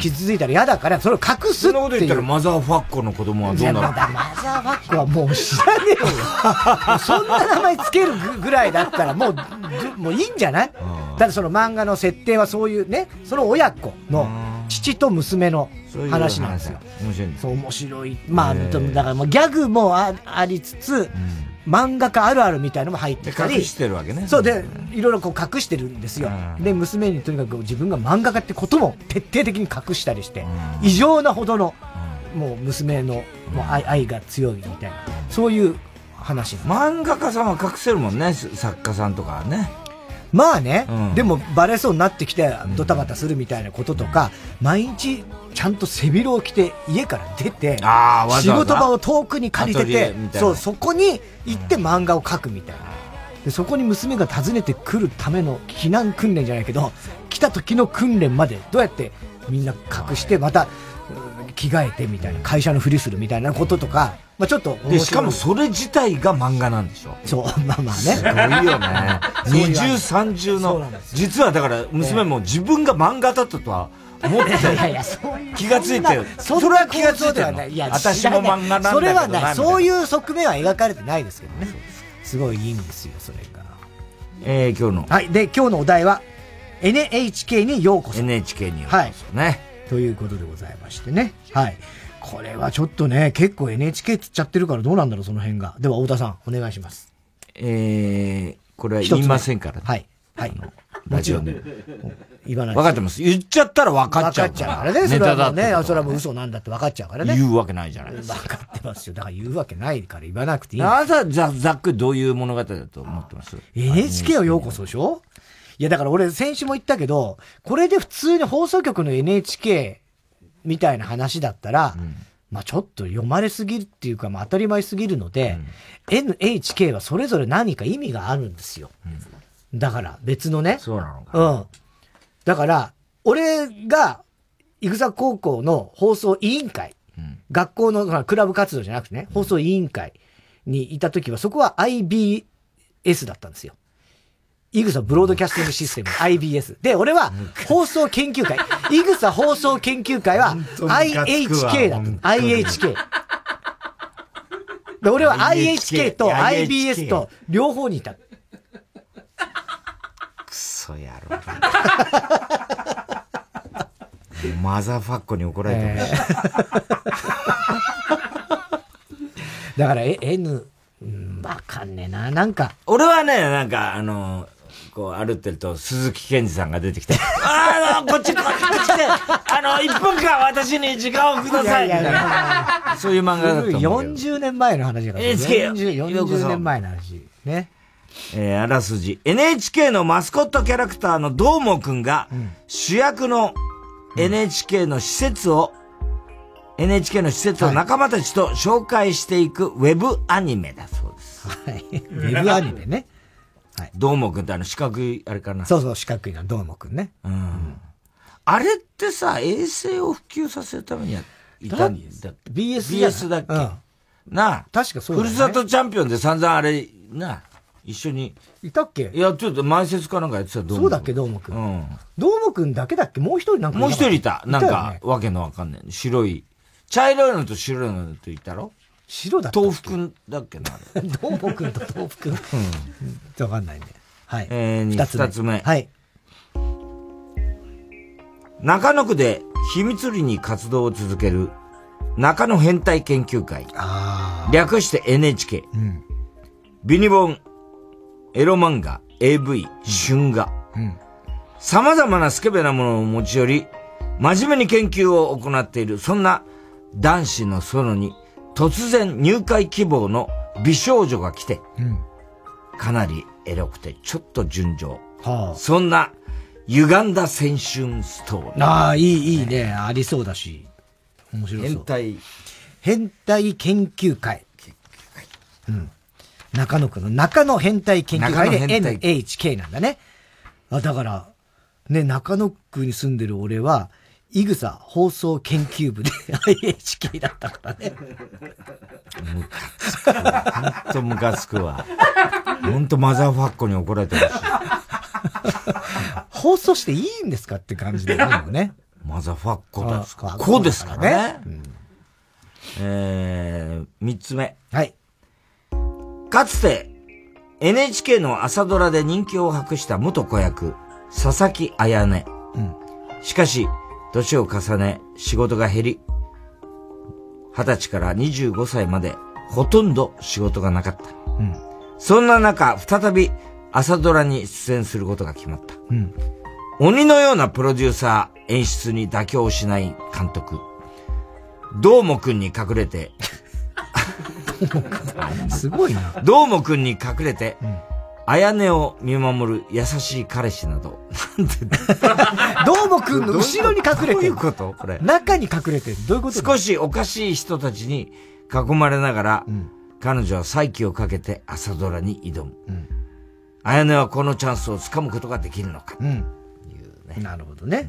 傷ついたら嫌だからそれを隠すっていう。そんなこと言ったらマザーファッコの子供はどうなるいやまだマザーファックはもう知らねえよ。<laughs> そんな名前つけるぐらいだったらもう、ぐもういいんじゃない？だってその漫画の設定はそういうね、その親子の父と娘の話なんですよ。面白いそう、面白い。まあ、だからもうギャグもあありつつ、漫画家あるあるみたいのも入ってたり。隠してるわけね。そうで、いろいろこう隠してるんですよ。で、娘にとにかく自分が漫画家ってことも徹底的に隠したりして、異常なほどの、もう娘のもう愛愛が強いみたいな、そういう話。漫画家さんは隠せるもんね、作家さんとかはね。まあね、うん。でもバレそうになってきてドタバタするみたいなこととか、毎日ちゃんと背広を着て家から出て、わざわざ。仕事場を遠くに借りててそう、そこに行って漫画を描くみたいな。でそこに娘が訪ねてくるための避難訓練じゃないけど、来た時の訓練までどうやってみんな隠して、またうん着替えてみたいな、会社のふりするみたいなこととか、まあちょっとで、しかもそれ自体が漫画なんでしょ？そう、まあまあね。すごいよね。<laughs> 二重三重の。実はだから、娘も自分が漫画だったとは思って <laughs> いやいやいや、そういう。気がついてる。そそれは気がついてるい私も漫画なんだけどなそれはない。そうう。いう側面は描かれてないですけどね。すごいいいんですよ、それが。えー、今日の。はい。で、今日のお題は、NHK にようこそ。NHK にようこそね。ということでございましてね。はい。これはちょっとね、結構 NHK つっちゃってるからどうなんだろう、その辺が。では、太田さん、お願いします。えー、これは言いませんから。はい。はい。ラジオで。言わない。分かってます。言っちゃったら分かっちゃうから。分かっちゃうからね。そネれはもうね、タだってことそれはもう嘘なんだって分かっちゃうからね。言うわけないじゃないですか。分かってますよ。だから言うわけないから言わなくていい。あなたざざっくりどういう物語だと思ってます？NHK をようこそでしょ？いや、だから俺先週も言ったけど、これで普通に放送局の NHK みたいな話だったら、まあちょっと読まれすぎるっていうか、まあ当たり前すぎるので、NHK はそれぞれ何か意味があるんですよ。だから別のね。そうなのか。うん。だから、俺が、イグザ高校の放送委員会、学校のクラブ活動じゃなくてね、放送委員会にいた時は、そこは IBS だったんですよ。イグサブロードキャスティングシステム IBS。で、俺は放送研究会。<laughs> イグサ放送研究会は IHK だ IHK。で、俺は IHK と IBS と両方にいた。クソ野郎。マザーファッコに怒られてます。だから、え N、うんわかんねえな。なんか。俺はね、なんか、あの、こう歩ってると、鈴木健二さんが出てきて、<laughs> あの、こっち、こっち来て、あの、1分間私に時間をください、みたいな。そういう漫画だったと思うけど。40年前の話だから。NHK 40ようこそ40年前の話。ね。えーあらすじ。NHK のマスコットキャラクターのどーもくんが、主役の NHK の施設を、NHK の施設を仲間たちと紹介していくウェブアニメだそうです。はい。ウェブアニメね。どーもくんってあの四角い、あれかな。そうそう、四角いの、どーもくんね。うん。あれってさ、衛星を普及させるためにはいたんだ BS だっけ、うんなあ。確かそうだよねふるさとチャンピオンで散々あれ、なあ、一緒に。いたっけ？いや、ちょっと前説かなんかやってたどそうだっけ、どーもくん。うん。どーもくんだけだっけ？もう一人なんかもう一人いた。なんよかね、わけのわかんない。白い。茶色いのと白いのといたろ？白だ豆腐くんだっけな？どーもくんと豆腐くん。うん。わかんないね。はい。えー、二つ目二つ目。はい。中野区で秘密裏に活動を続ける中野変態研究会。略して NHK。んビニボン、エロ漫画、AV、春画。うん。様々なスケベなものを持ち寄り、真面目に研究を行っている、そんな男子の園に突然入会希望の美少女が来て、うん。かなりエロくてちょっと純情。はそんな歪んだ青春ストーリー。あ。ああ、いい、いいね。ありそうだし。面白そう。変態。変態研究会。うん。中野区の中野変態研究会で NHK なんだね。あ、だから、ね、中野区に住んでる俺は、イグサ放送研究部で IHK だったからね。ほんとムカつくわ。ほんとマザーファッコに怒られてるし。放送していいんですかって感じで、ね。マザーファッコですか？あこうですからね。ねえー、三つ目。はい。かつて、NHK の朝ドラで人気を博した元子役、佐々木彩音。しかし、年を重ね、仕事が減り、20歳から25歳まで、ほとんど仕事がなかった。うん。そんな中、再び朝ドラに出演することが決まった。うん。鬼のようなプロデューサー、演出に妥協しない監督。どーもくんに隠れて、<laughs> すごいな。<laughs> どーもくんに隠れて、あやねを見守る優しい彼氏など。どーもくんの後ろに隠れてる。どういうこと？これ。中に隠れてる。どういうこと？少しおかしい人たちに囲まれながら、彼女は再起をかけて朝ドラに挑む。あやねはこのチャンスをつかむことができるのか。うん。なるほどね。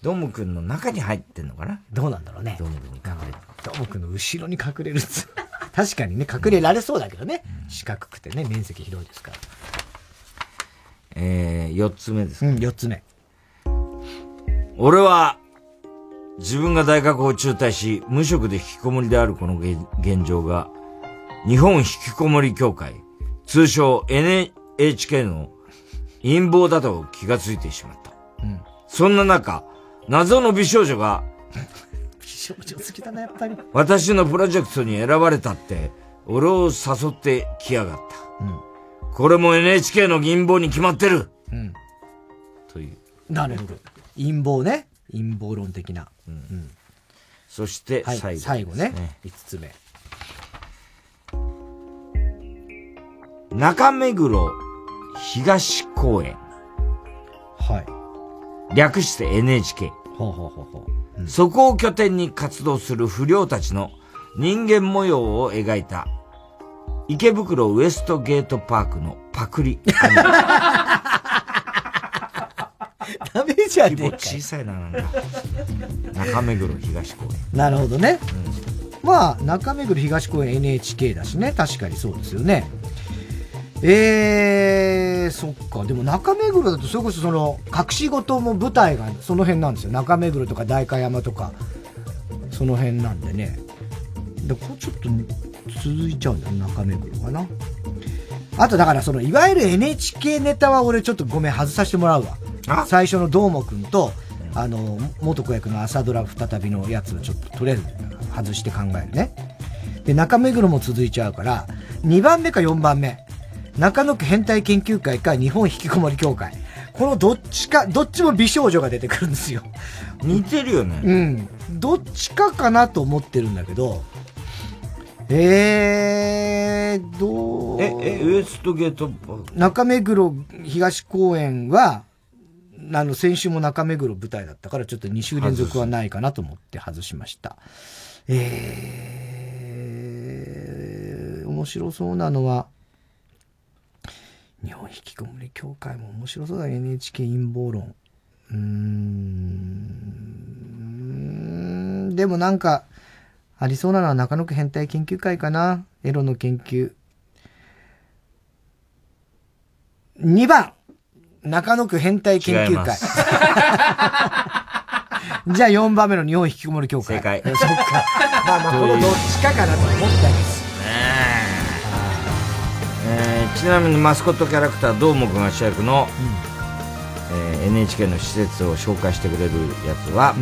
ドームくんの中に入ってんのかな？どうなんだろうね。ドームくんに隠れて。ドームくんの後ろに隠れるっつ確かにね、隠れられそうだけどね。四角くてね、面積広いですから。えー、四つ目ですか。うん、四つ目。俺は、自分が大学を中退し、無職で引きこもりであるこの現状が、日本引きこもり協会、通称 NHK の陰謀だと気がついてしまった。うん。そんな中、謎の美少女が、美少女好きだな、やっぱり。私のプロジェクトに選ばれたって、俺を誘ってきやがった。うん。これも NHK の陰謀に決まってるうん。という。なるほど。陰謀ね。陰謀論的な。うん。そしてはい最後、最後ね。五つ目。中目黒東公園。はい。略して NHK。ほうほうほうほう。そこを拠点に活動する不良たちの人間模様を描いた池袋ウエストゲートパークのパクリ。<laughs> ダメじゃねえかよ小さいな、なんか。中目黒東公園。なるほどね。まあ、中目黒東公園 NHK だしね。確かにそうですよね。えー、そっか。でも中目黒だとそれこそその、隠し事も舞台がその辺なんですよ。中目黒とか代官山とか、その辺なんでね。で、こうちょっと続いちゃうんだよ、中目黒かな。あとだからその、いわゆる NHK ネタは俺ちょっとごめん、外させてもらうわ。最初のどーもくんと、あの、元子役の朝ドラ再びのやつをちょっととりあえず外して考えるね。で、中目黒も続いちゃうから、2番目か4番目。中野区変態研究会か日本引きこもり協会。このどっちか、どっちも美少女が出てくるんですよ。似てるよね。うん。どっちかかなと思ってるんだけど、えー、どう？え、え、ウエストゲート？中目黒東公園は、あの、先週も中目黒舞台だったから、ちょっと2週連続はないかなと思って外しました。えー、面白そうなのは、日本引きこもり協会も面白そうだね。NHK 陰謀論。うーん、でもなんか、ありそうなのは中野区変態研究会かな。エロの研究。2番中野区変態研究会。<laughs> じゃあ4番目の日本引きこもり協会。正解そっか。まあまあ、このどっちかかなと思ったんです。ちなみにマスコットキャラクターどーもくんが主役の、えー NHK の施設を紹介してくれるやつは、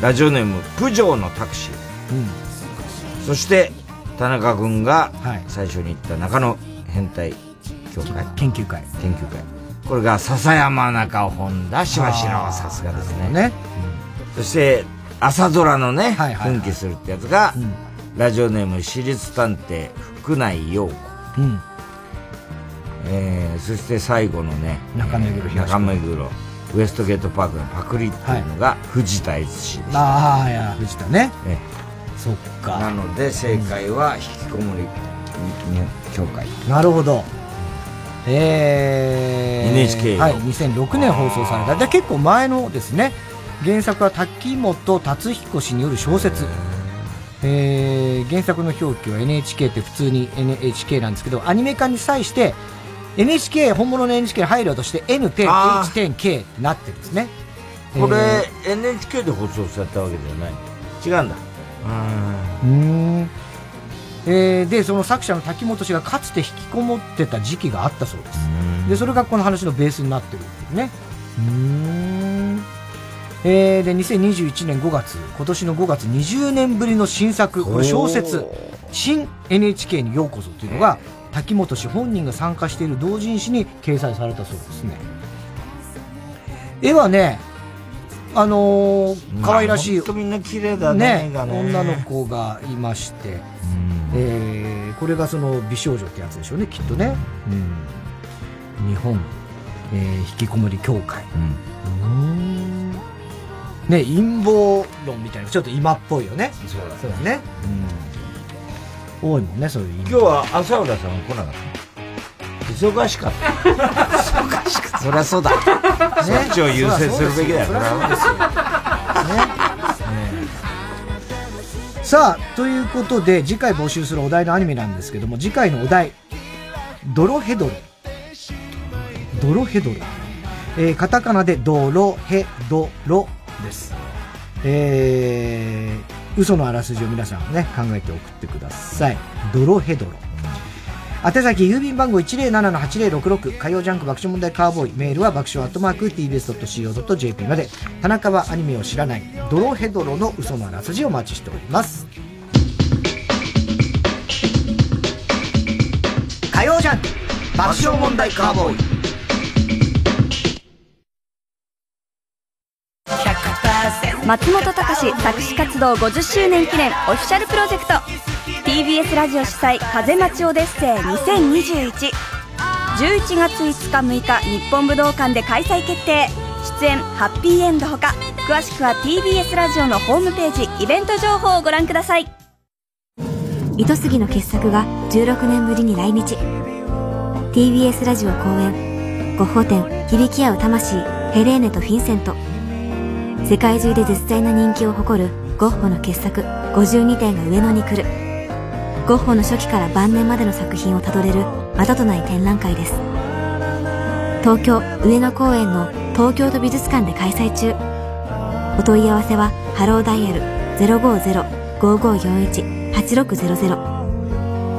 ラジオネームプジョーのタクシー、そして田中君が最初に言った中野変態協会。研究会。研究会。これが笹山中本田しばしのさすがですね。ね、そして朝ドラのね、奮起するってやつが、ラジオネーム私立探偵福内陽子。うん。えーそして最後のね中目黒東中目黒ウエストゲートパークのパクリっていうのが藤田悦司でした、ああ、いや、藤田ね。そっか。なので正解は引きこもり協会なるほど。えー、NHK はい、2006年放送された。で、結構前のですね。原作は滝本達彦氏による小説。えー、原作の表記は NHK って普通に NHK なんですけど、アニメ化に際して、NHK、本物の NHK に配慮として N 点あー H 点 K ってなってるんですね。これ、え NHK で放送されたわけじゃない違うんだうーん。えーで、その作者の滝本氏がかつて引きこもってた時期があったそうです。で、それがこの話のベースになってるっていうね。うーん。えーで、2021年5月、今年の5月20年ぶりの新作、これ小説、新 NHK にようこそというのが、滝本氏本人が参加している同人誌に掲載されたそうですね。絵はね、あのー可愛らしい、まあみんな綺麗だねね女の子がいまして、えーこれがその美少女ってやつでしょうね、きっとね。うん、日本、えー引きこもり協会。うんね、陰謀論みたいな、ちょっと今っぽいよね。そうだね。うん。多いもんね、そういう今日は朝浦さん来なかった。忙しかった。忙しかった。そりゃそうだ、そっちを優先するべきだ。よそりゃそうですよ。さあ、ということで、次回募集するお題のアニメなんですけども、次回のお題、ドロヘドロ。ドロヘドロ。えー、カタカナでドロヘドロです。えー、嘘のあらすじを皆さんね、考えて送ってください。ドロヘドロ。宛先郵便番号107-8066火曜ジャンク爆笑問題カーボーイ。メールは爆笑アットマーク TBS.CO.JP まで。田中はアニメを知らないドロヘドロの嘘のあらすじをお待ちしております。火曜ジャンク爆笑問題カーボーイ松本隆作詞活動50周年記念オフィシャルプロジェクト。TBS ラジオ主催風待ちオデッセイ2021 11月5日6日日本武道館で開催決定。出演ハッピーエンドほか。詳しくは TBS ラジオのホームページイベント情報をご覧ください。糸杉の傑作が16年ぶりに来日。TBS ラジオ公演。ゴッホ展響き合う魂ヘレーネとフィンセント。世界中で絶大な人気を誇るゴッホの傑作52点が上野に来る。ゴッホの初期から晩年までの作品をたどれるまたとない展覧会です。東京上野公園の東京都美術館で開催中。お問い合わせはハローダイヤル050-5541-8600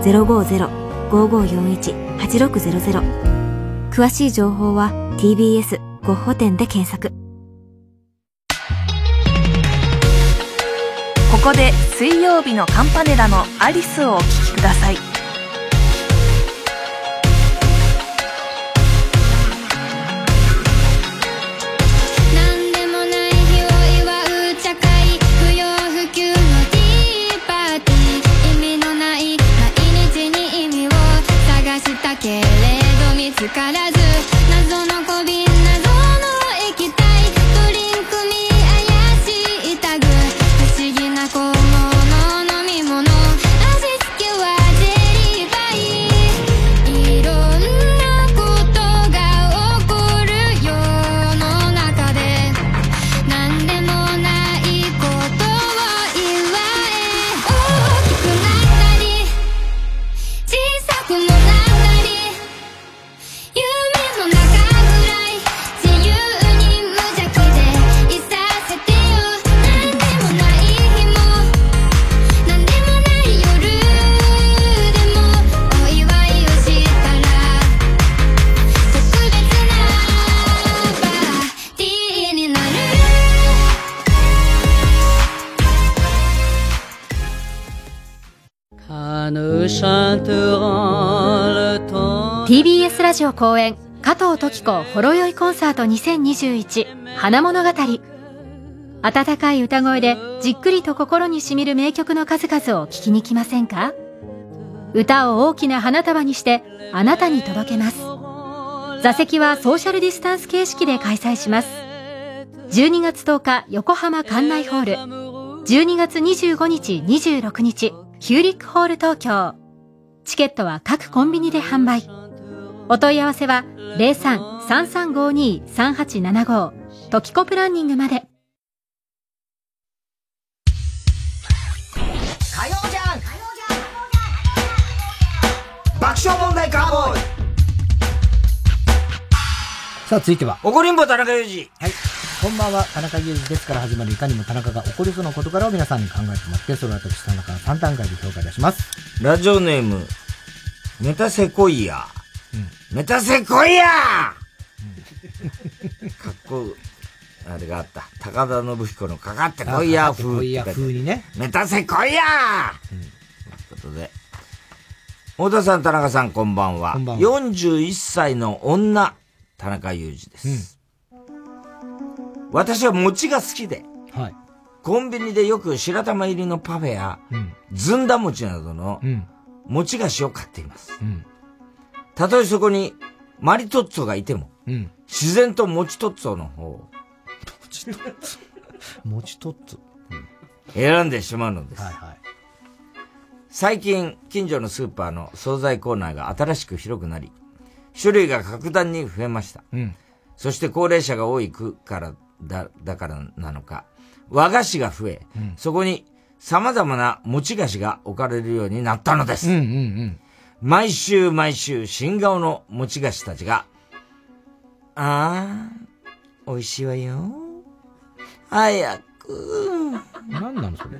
050-5541-8600詳しい情報は TBS ゴッホ展で検索。こで水曜日のカンパネラのアリスをお聴きください。公演加藤時子ほろ酔いコンサート2021花物語。温かい歌声でじっくりと心にしみる名曲の数々を聴きに来ませんか？歌を大きな花束にしてあなたに届けます。座席はソーシャルディスタンス形式で開催します。12月10日横浜館内ホール。12月25日26日ヒューリックホール東京。チケットは各コンビニで販売。お問い合わせは03-3352-3875トキコプランニングまで。火曜じゃん爆笑問題カーボーイさあ、続いては。怒りんぼ田中裕二。はい。こんばんは、田中裕二ですから始まるいかにも田中が怒りそうな事柄を皆さんに考えてもらって、それを私田中が3段階で評価いたします。ラジオネーム、メタセコイヤ。メタセコイヤかっこあれがあった。高田信彦のかかってこいや風。いや風にね。メタセコイヤー、うん、ということで。太田さん、田中さん、こんばんは。こんばんは。41歳の女、田中裕二です。うん、私は餅が好きで、はい。コンビニでよく白玉入りのパフェや、うん、ずんだ餅などの、餅菓子を買っています。うんたとえそこにマリトッツォがいても、うん、自然とモチトッツォの方を、モチトッツォモチトッツォ、うん、選んでしまうのです。はいはい。最近、近所のスーパーの惣菜コーナーが新しく広くなり、種類が格段に増えました。うん、そして高齢者が多い区からだ、だからなのか、和菓子が増え、そこに様々な餅菓子が置かれるようになったのです。うんうんうん。毎週毎週新顔の餅菓子たちが、あー、美味しいわよ。早く。何なのそれ？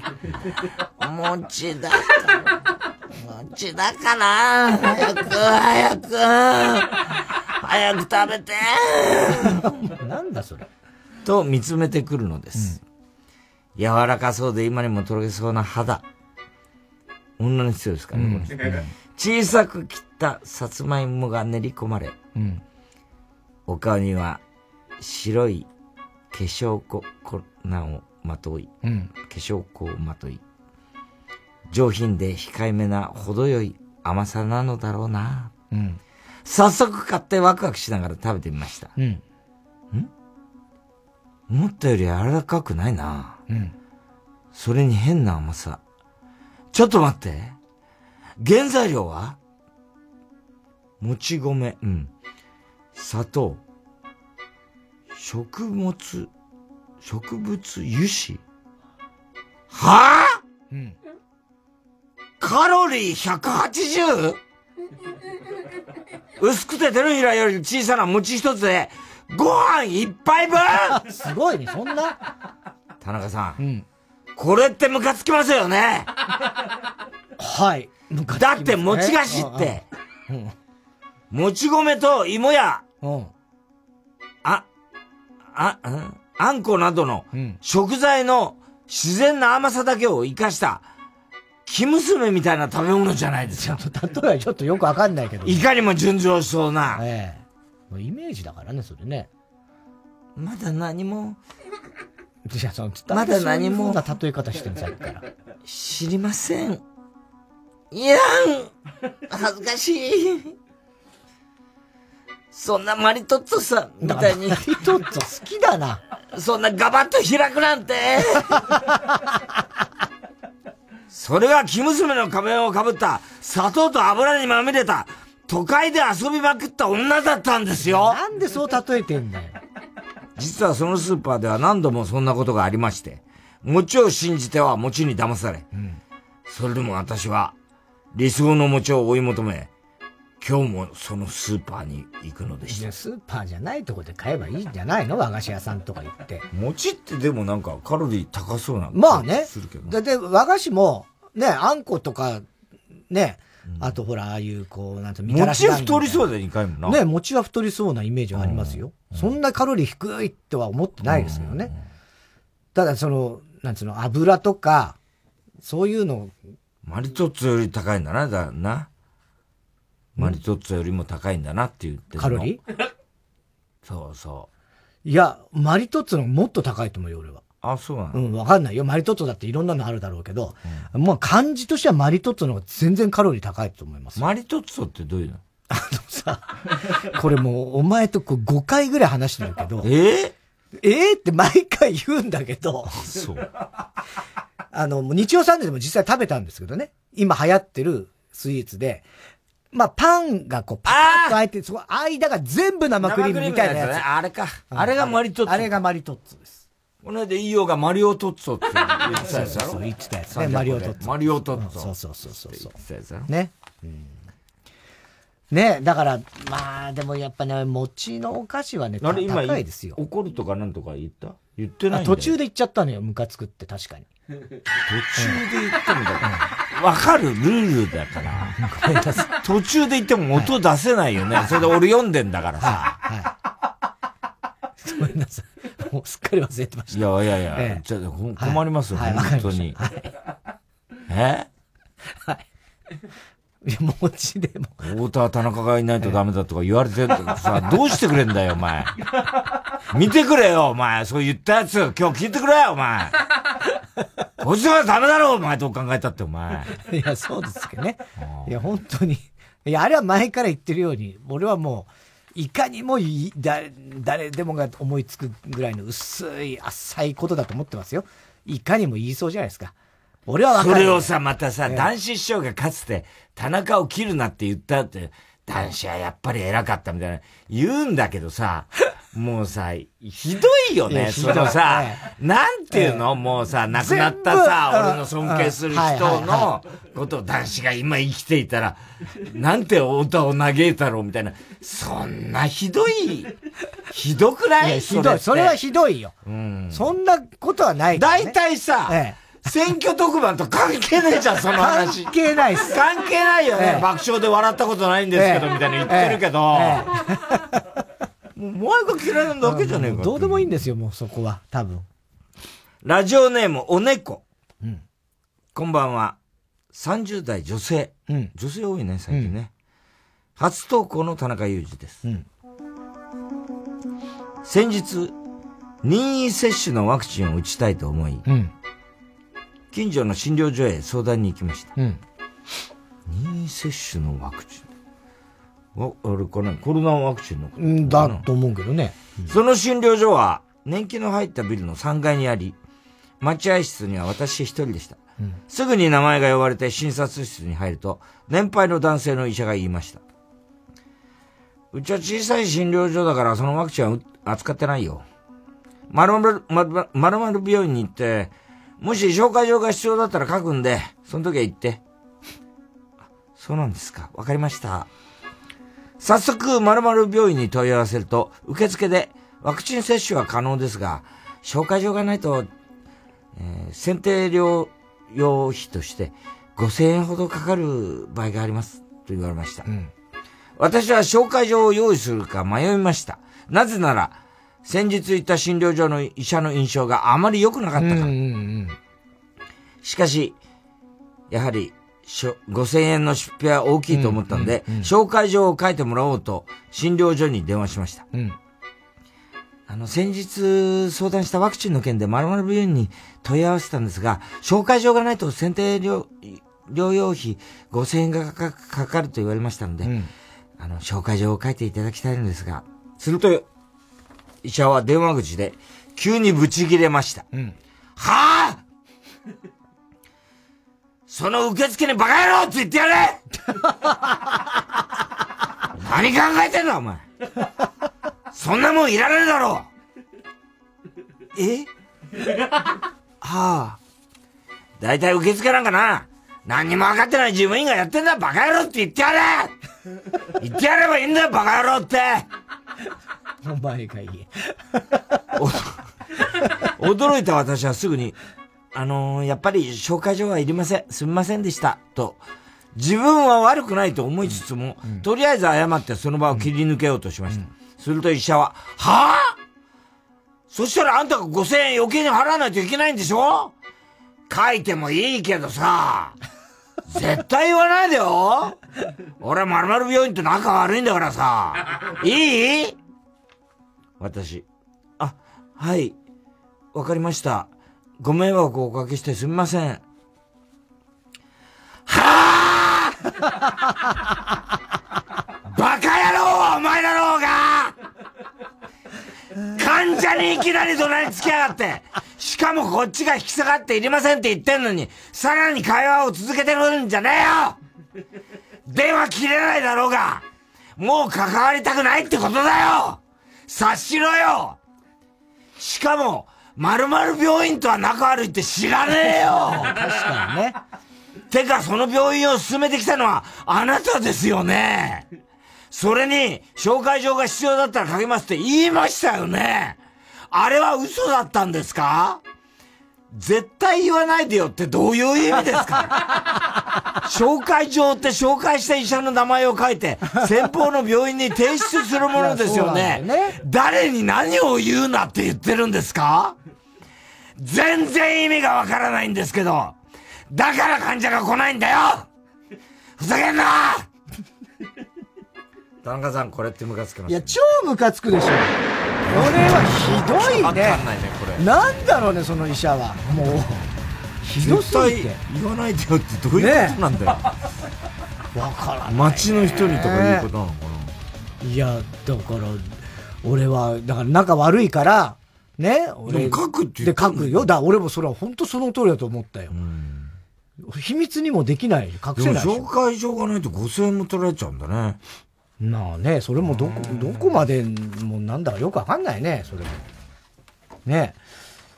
餅だから。餅だから。早く、早く。早く食べて。なんだそれ？と見つめてくるのです。柔らかそうで今にもとろけそうな肌。女の人ですからね、これ小さく切ったさつまいもが練り込まれ、うん。お顔には白い化粧粉粉をまとい、うん化粧粉をまとい、上品で控えめな程よい甘さなのだろうな。うん。早速買ってワクワクしながら食べてみました。うん。思ったより柔らかくないな。うん。それに変な甘さ。ちょっと待って。原材料は？もち米、うん。砂糖。食物、植物油脂はぁ、うん。カロリー 180? 薄くて手のひらより小さな餅一つで、ご飯一杯分？すごいね、そんな？田中さん。うん。これってムカつきますよねはい。だって餅菓子って、うん。もち米と芋や、うん。あ、あ、んあんこなどのうん食材の自然な甘さだけを生かした、生娘みたいな食べ物じゃないですか。例えはちょっとよくわかんないけど。いかにも純情しそうな。ええ。イメージだからね、それね。まだ何も。いや、その、まだ何もそういう風な例え方してるさっきから。知りません。いやん恥ずかしい。そんなマリトッツォさんみたいに。マリトッツォ好きだな。そんなガバッと開くなんて。それは生娘の仮面をかぶった、砂糖と油にまみれた、都会で遊びまくった女だったんですよ。なんでそう例えてんだよ。実はそのスーパーでは何度もそんなことがありまして、餅を信じては餅に騙され、それでも私は理想の餅を追い求め、今日もそのスーパーに行くのでした。スーパーじゃないとこで買えばいいんじゃないの？和菓子屋さんとか行って。餅ってでもなんかカロリー高そうなまあねするけど。だって和菓子も、ね、あんことか、ね、あとほら、ああいう、こう、なんて、みたらし餅団子太りそうで2回もな。ね、餅は太りそうなイメージはありますよ。そんなカロリー低いとは思ってないですよね。ただ、その、なんつうの、油とか、そういうの、マリトッツォより高いんだな、だな。マリトッツォよりも高いんだなって言ってカロリー？<laughs> そうそいや、マリトッツォのもっと高いと思うよ、俺は。う。あ、そうなの、うん、わかんないよ。マリトッツォだっていろんなのあるだろうけど、まあ漢字としてはマリトッツォの方が全然カロリー高いと思います。マリトッツォってどういうの？<laughs> これもう、お前とこう5回ぐらい話してるけど、<laughs> ええー？って毎回言うんだけど、そう。あの、日曜サンデーでも実際食べたんですけどね。今流行ってるスイーツで、まあ、パンがこう、パカッと開いて、そこ、間が全部生クリームみたいなやつ。ねあれか。あれがマリトッツォ。あれがマリトッツォです。この間、いいよがマリオトッツォって言ってたやつだろそう言ってたやつね。マリオトッツォ。マリオトッツォ。そうそうそうそうそう。言ってたやつだろね。ね、だから、まあ、でもやっぱね、餅のお菓子はね、高いですよ。怒るとかなんとか言った？言ってない途中で言っちゃったのよ、ムカつくって確かに。途中で言ってもだわかるルールだから。途中で言っても音出せないよね。それで俺読んでんだからさ。ごめんなさい。もうすっかり忘れてました。いやいやいや、ええ。ちょ困りますよ、はい。はい。本当に。え？いや、餅でも。太田田中がいないとダメだとか言われてるとかさ、<laughs> どうしてくれんだよ、お前。見てくれよ、お前。そう言ったやつ、今日聞いてくれよ、お前。こいつはダメだろ、お前。どう考えたって、お前。いや、そうですけどね。いや、本当に。いや、あれは前から言ってるように、俺はもう、いかにもい誰誰でもが思いつくぐらいの薄い、浅いことだと思ってますよ。いかにも言いそうじゃないですか。俺は分かる。それをさ、またさ、ええ男子師匠がかつて、田中を切るなって言ったって、男子はやっぱり偉かったみたいな、言うんだけどさ、<laughs> もうさ、ひどいよね。そのさえ、なんていうの？もうさ、亡くなったさ、俺の尊敬する人はいのことを男子が今生きていたら、なんてお歌を嘆いたろうみたいな。そんなひどい、ひどくない？ひどい。それはひどいよ。そんなことはないね。大体さ、選挙特番と関係ないじゃん、その話。関係ないっす。関係ないよね。ええ爆笑で笑ったことないんですけど、ええみたいな言ってるけど、えもうお前が嫌いなだけじゃねえか。どうでもいいんですよ、もうそこは。多分。ラジオネーム、お猫。こんばんは。30代女性。女性多いね、最近ね。初投稿の田中裕二です。先日、任意接種のワクチンを打ちたいと思い、うん。近所の診療所へ相談に行きました。うん。任意接種のワクチン。わ、あれかね、コロナワクチンのことうんだと思うけどね。その診療所は、年季の入ったビルの3階にあり、待合室には私一人でした。すぐに名前が呼ばれて診察室に入ると、年配の男性の医者が言いました。うちは小さい診療所だからそのワクチンはう扱ってないよ。まる、まるまるまる病院に行って、もし紹介状が必要だったら書くんで、その時は行って。あそうなんですか。わかりました。早速、〇〇病院に問い合わせると、受付でワクチン接種は可能ですが、紹介状がないと、えー選定療養費として5000円ほどかかる場合があります。と言われました。私は紹介状を用意するか迷いました。なぜなら、先日行った診療所の医者の印象があまり良くなかったから。しかし、やはり、しょ5000円の出費は大きいと思ったので、紹介状を書いてもらおうと、診療所に電話しました。うん。あの、先日相談したワクチンの件で〇〇病院に問い合わせたんですが、紹介状がないと選定療療養費5000円がかかると言われましたので、あの、紹介状を書いていただきたいのですが、すると、医者は電話口で急にブチ切れました。はあ？その受付にバカ野郎って言ってやれ！何考えてんだお前。そんなもんいらねえだろえ？はあ。だいたい受付なんかな、何にも分かってない事務員がやってんだバカ野郎って言ってやれ！言ってやればいいんだよバカ野郎ってお前がいい。<laughs> 驚いた私はすぐに、あのーやっぱり紹介状はいりません。すみませんでした。と、自分は悪くないと思いつつも、とりあえず謝ってその場を切り抜けようとしました。すると医者は、はあ？そしたらあんたが5000円余計に払わないといけないんでしょ？書いてもいいけどさ、絶対言わないでよ俺は〇〇病院と仲悪いんだからさ、いい？私、あ、はい、わかりました。ご迷惑をおかけしてすみません。はあ <laughs> バカ野郎お前だろうが！患者にいきなり怒鳴りつけやがって。しかもこっちが引き下がっていりませんって言ってんのに、さらに会話を続けてるんじゃねえよ！電話切れないだろうが！もう関わりたくないってことだよ！察しろよ。しかも、〇〇病院とは仲悪いって知らねえよ。確かにね。てか、その病院を進めてきたのは、あなたですよね。それに、紹介状が必要だったら書きますって言いましたよね。あれは嘘だったんですか？絶対言わないでよってどういう意味ですか？<laughs> 紹介状って紹介した医者の名前を書いて、先方の病院に提出するものですよね。そうなんだよ誰に何を言うなって言ってるんですか？全然意味がわからないんですけど、だから患者が来ないんだよ！ふざけんな田中さん、これってムカつきますいや、超ムカつくでしょ。これはひどいね。わかんないねこれなんだろうね、その医者は。もう、ひどすぎ絶て。対言わないでよってどういうことなんだよ。わからない。街の人にとかいうことなのかいや、だから、俺は、だから仲悪いから、ね、俺。でも書くってで書くよ。だ俺もそれは本当その通りだと思ったよ。秘密にもできない。隠せないでしょ。紹介状がないと5000円も取られちゃうんだね。まあね、それもどこ、どこまでもなんだかよくわかんないね、それも。ね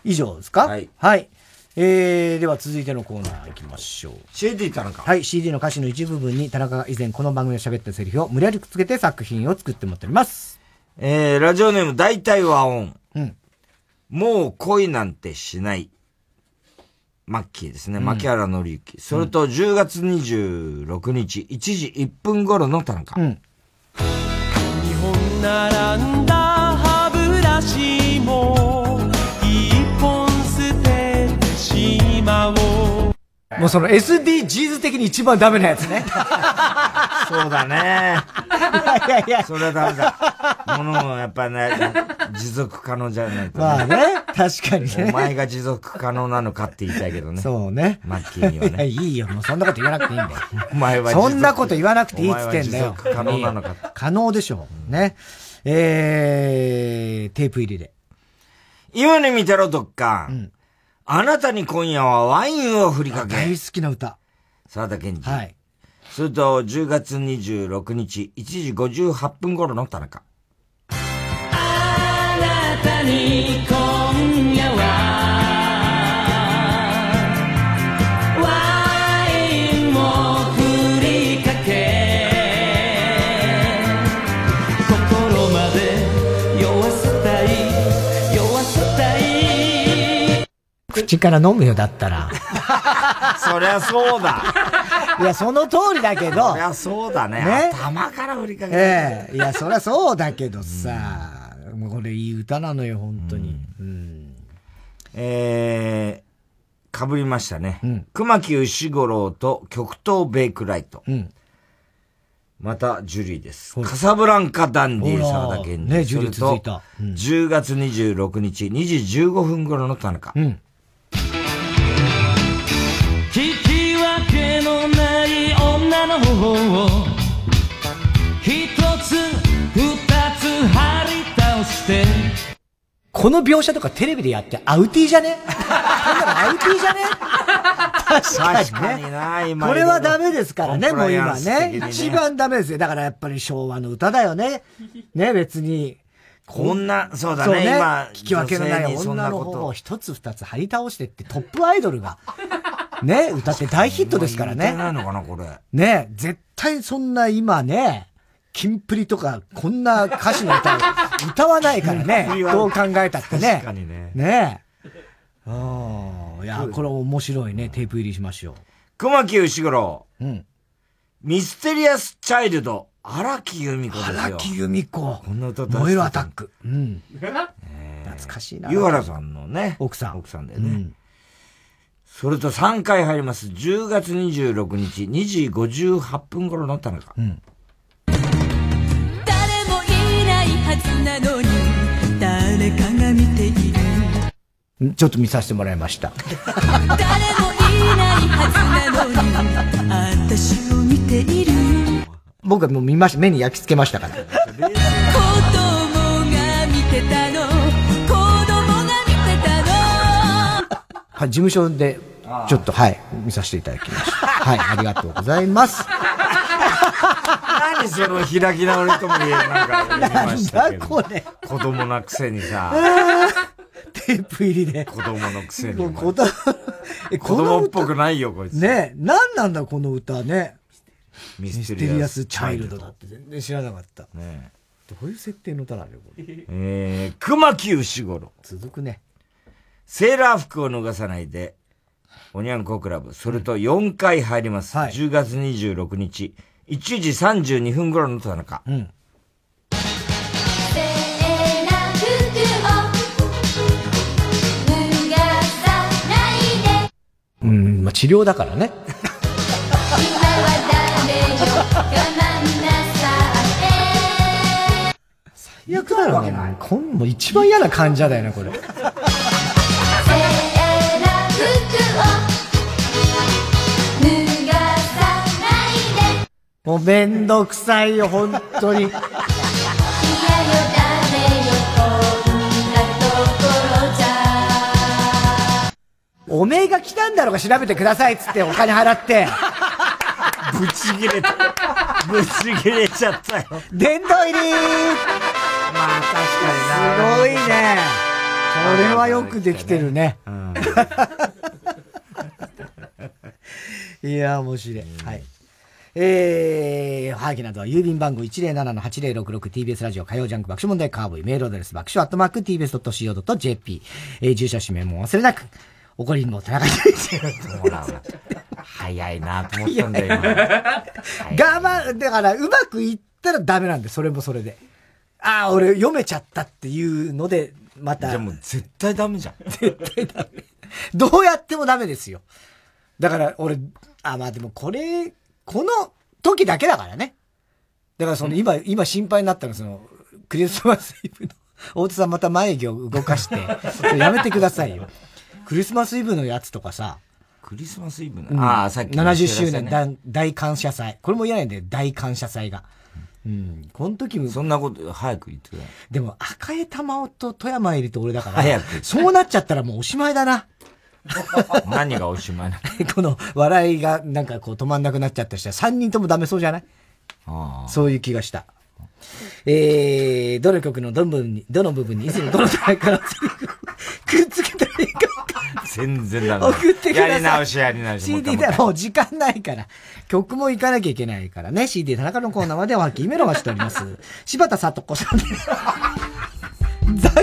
以上ですか？はい。はい。えー、では続いてのコーナー行きましょう。CD 田中。はい、CD の歌詞の一部分に田中が以前この番組で喋ったセリフを無理やりくっつけて作品を作ってもらっております。えー、ラジオネーム大体和音。うん。もう恋なんてしない。マッキーですね。うん牧原紀之。それと10月26日、1時1分頃の田中。うん。日本並んだ歯ブラシももうその SDGs 的に一番ダメなやつね。そうだね。いやいや。それはダメだ。ものもやっぱね、持続可能じゃないと、まあね、確かにね。お前が持続可能なのかって言いたいけどね。そうね。マッキーにはね。いや、いいよ。もうそんなこと言わなくていいんだよ。お前はそんなこと言わなくていいっつってんだよ。持続可能なのか。可能でしょう。ね。えー、テープ入りで。今に見てろ、どっか。あなたに今夜はワインを振りかけ。大好きな歌。沢田健二。はい。それと、10月26日、1時58分頃の田中。あなたに今口から飲むよ、だったら。<laughs> そりゃそうだ。いや、その通りだけど。そりゃそうだね。ね頭から振りかけて。ええいや、そりゃそうだけどさ。もうこれいい歌なのよ、本当に。うん。えー、かぶりましたね。熊木牛五郎と極東ベイクライト。うん。また、ジュリーです。カサブランカダンディー沢田健二。ねジュリー続いたうん10月26日、2時15分頃の田中。うん。聞き分けのない女の方を一つ二つ張り倒してこの描写とかテレビでやってアウティーじゃね？アウティーじゃね？確かにね。にこれはダメですからね、もう今ね。一番ダメですよ。だからやっぱり昭和の歌だよね。ね、別に。こんなそうだね今聞き分けのない女のなこと方を一つ二つ張り倒してってトップアイドルが、ね、歌って大ヒットですからね。ないのかな、これ。ね、絶対そんな今ね、キンプリとか、こんな歌詞の歌を歌わないからね <laughs> どう考えたってね。確かにねねえ。ああ、いや、これ面白いね。テープ入りしましょ熊木牛五郎。うん。ミステリアスチャイルド、荒木由美子ですよ。荒木由美子。こんな歌燃えるアタック。うん。懐かしいな。湯原さんのね。奥さん。奥さんだよね。それと3回入ります。10月26日、2時58分頃の田中。うん。誰もいないはずなのに誰かが見ているちょっと見させてもらいました。誰もいないはずなのに私を見ている僕はもう見ました。目に焼き付けましたから。子供が見てたのはい、事務所で、ちょっと、はい、見させていただきました。はい、ありがとうございます。何その開き直りとも言えなんか言いましたけど。これ。子供なくせにさ。<laughs> テープ入りで。子供のくせに。子供、<laughs> っぽくないよ、こいつ。ねえ、何なんだこの歌ね。ミミステリアスチャイルドだって全然知らなかった。ねどういう設定の歌なんだよ、これ。えー、熊木牛五郎。続くね。セーラー服を脱がさないで、おにゃんこクラブ。それと4回入ります。10月26日、1時32分頃の田中。うん。うん、まあ治療だからね。<laughs> 最悪だよね。こんもう一番嫌な患者だよね、これ。もうめんどくさいよ、本当に。おめえが来たんだろうが調べてくださいっつってお金払って。ぶち切れた。ぶち切れちゃったよ。殿堂入りまあ確かにな。すごいね。これはよくできてるね。<laughs> いや、面白い。はい。えー、はがきなどは郵便番号 107-8066TBS ラジオ火曜ジャンク爆笑問題カーボーイメールアドレス爆笑アットマーク TBS.CO.JP えー、住所氏名も忘れなく怒りんぼ田中裕ほらほら。早いなと思ったんだよ、今。我慢、だからうまくいったらダメなんで、それもそれで。ああ、俺読めちゃったっていうので、また。じゃあもう絶対ダメじゃん。絶対ダメ。どうやってもダメですよ。だから俺、あ、まあでもこれ、この時だけだからね。だからその今、今心配になったのはその、クリスマスイブの、<laughs> 大津さんまた眉毛を動かして、<laughs> やめてくださいよ。クリスマスイブのやつとかさ、クリスマスイブの、うんああ、さっきの70周年ね大大感謝祭。これも嫌なんだよ、大感謝祭が。うん。この時も。そんなこと、早く言ってくれ。でも、赤江玉緒と富山入りと俺だから、早くそうなっちゃったらもうおしまいだな。<laughs> 何がおしまいなの？<laughs> この笑いがなんかこう止まんなくなっちゃったりしたら3人ともダメそうじゃない？あそういう気がした。えー、どの曲のどの部分に、どの部分に、いつもどのタイからくっつけたらいいか全然ダメ。送ってください。やり直し、やり直し。CD でもう時間ないから。曲も行かなきゃいけないからね。CD 田中のコーナーまではきメロがしております。柴田聡子さんです。<laughs>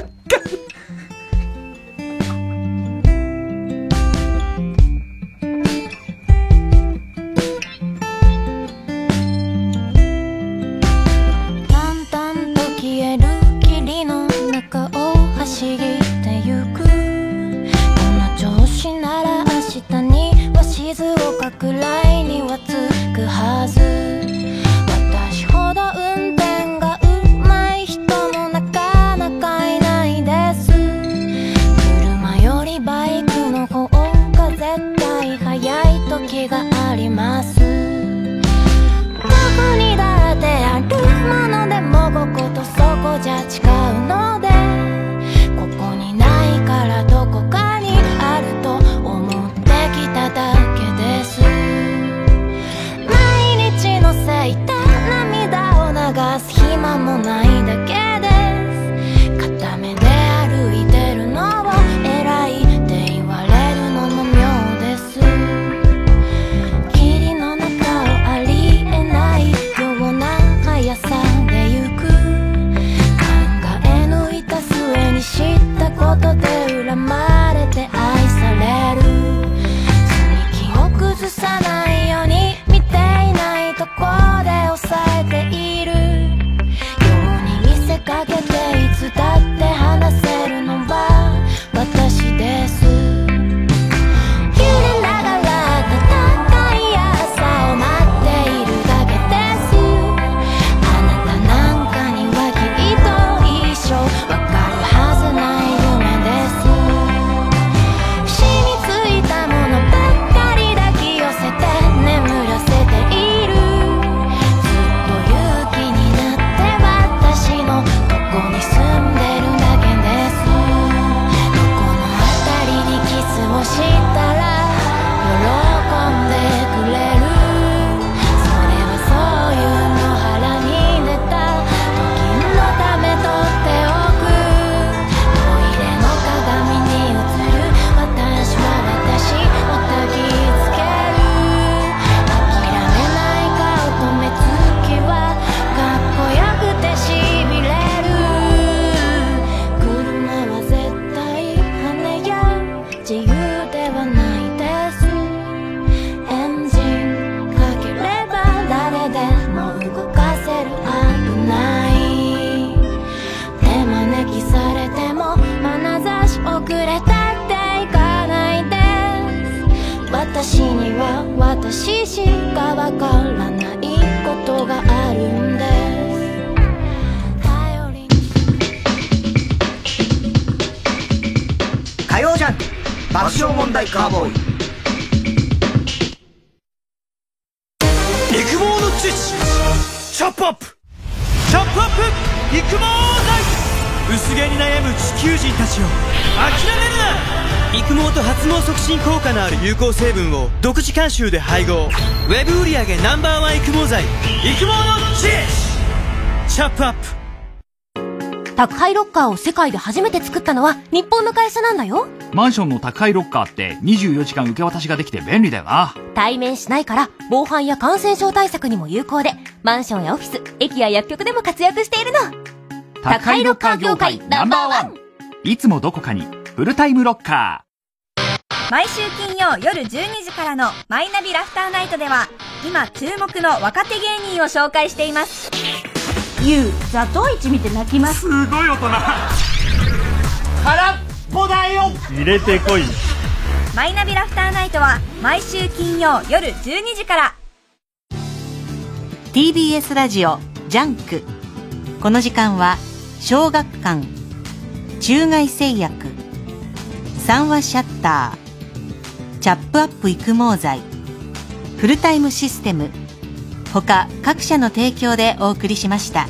監修で配合。ウェブ売上 Ｎｏ.1 育毛剤。育毛の知恵。チャップアップ。宅配ロッカーを世界で初めて作ったのは日本の会社なんだよ。マンションの宅配ロッカーって24時間受け渡しができて便利だよな。対面しないから防犯や感染症対策にも有効でマンションやオフィス駅や薬局でも活躍しているの。宅配ロッカー業界ナンバーワン。いつもどこかにフルタイムロッカ毎週金曜夜12時からの「マイナビラフターナイト」では今注目の若手芸人を紹介しています。ゆうザトウイチ見て泣きます。すごい大人。空っぽだよ。入れてこい。マイナビラフターナイトは毎週金曜夜12時から。TBS ラジオジャンク。この時間は小学館中外製薬三話シャッターチャップアップ育毛剤フルタイムシステム他各社の提供でお送りしました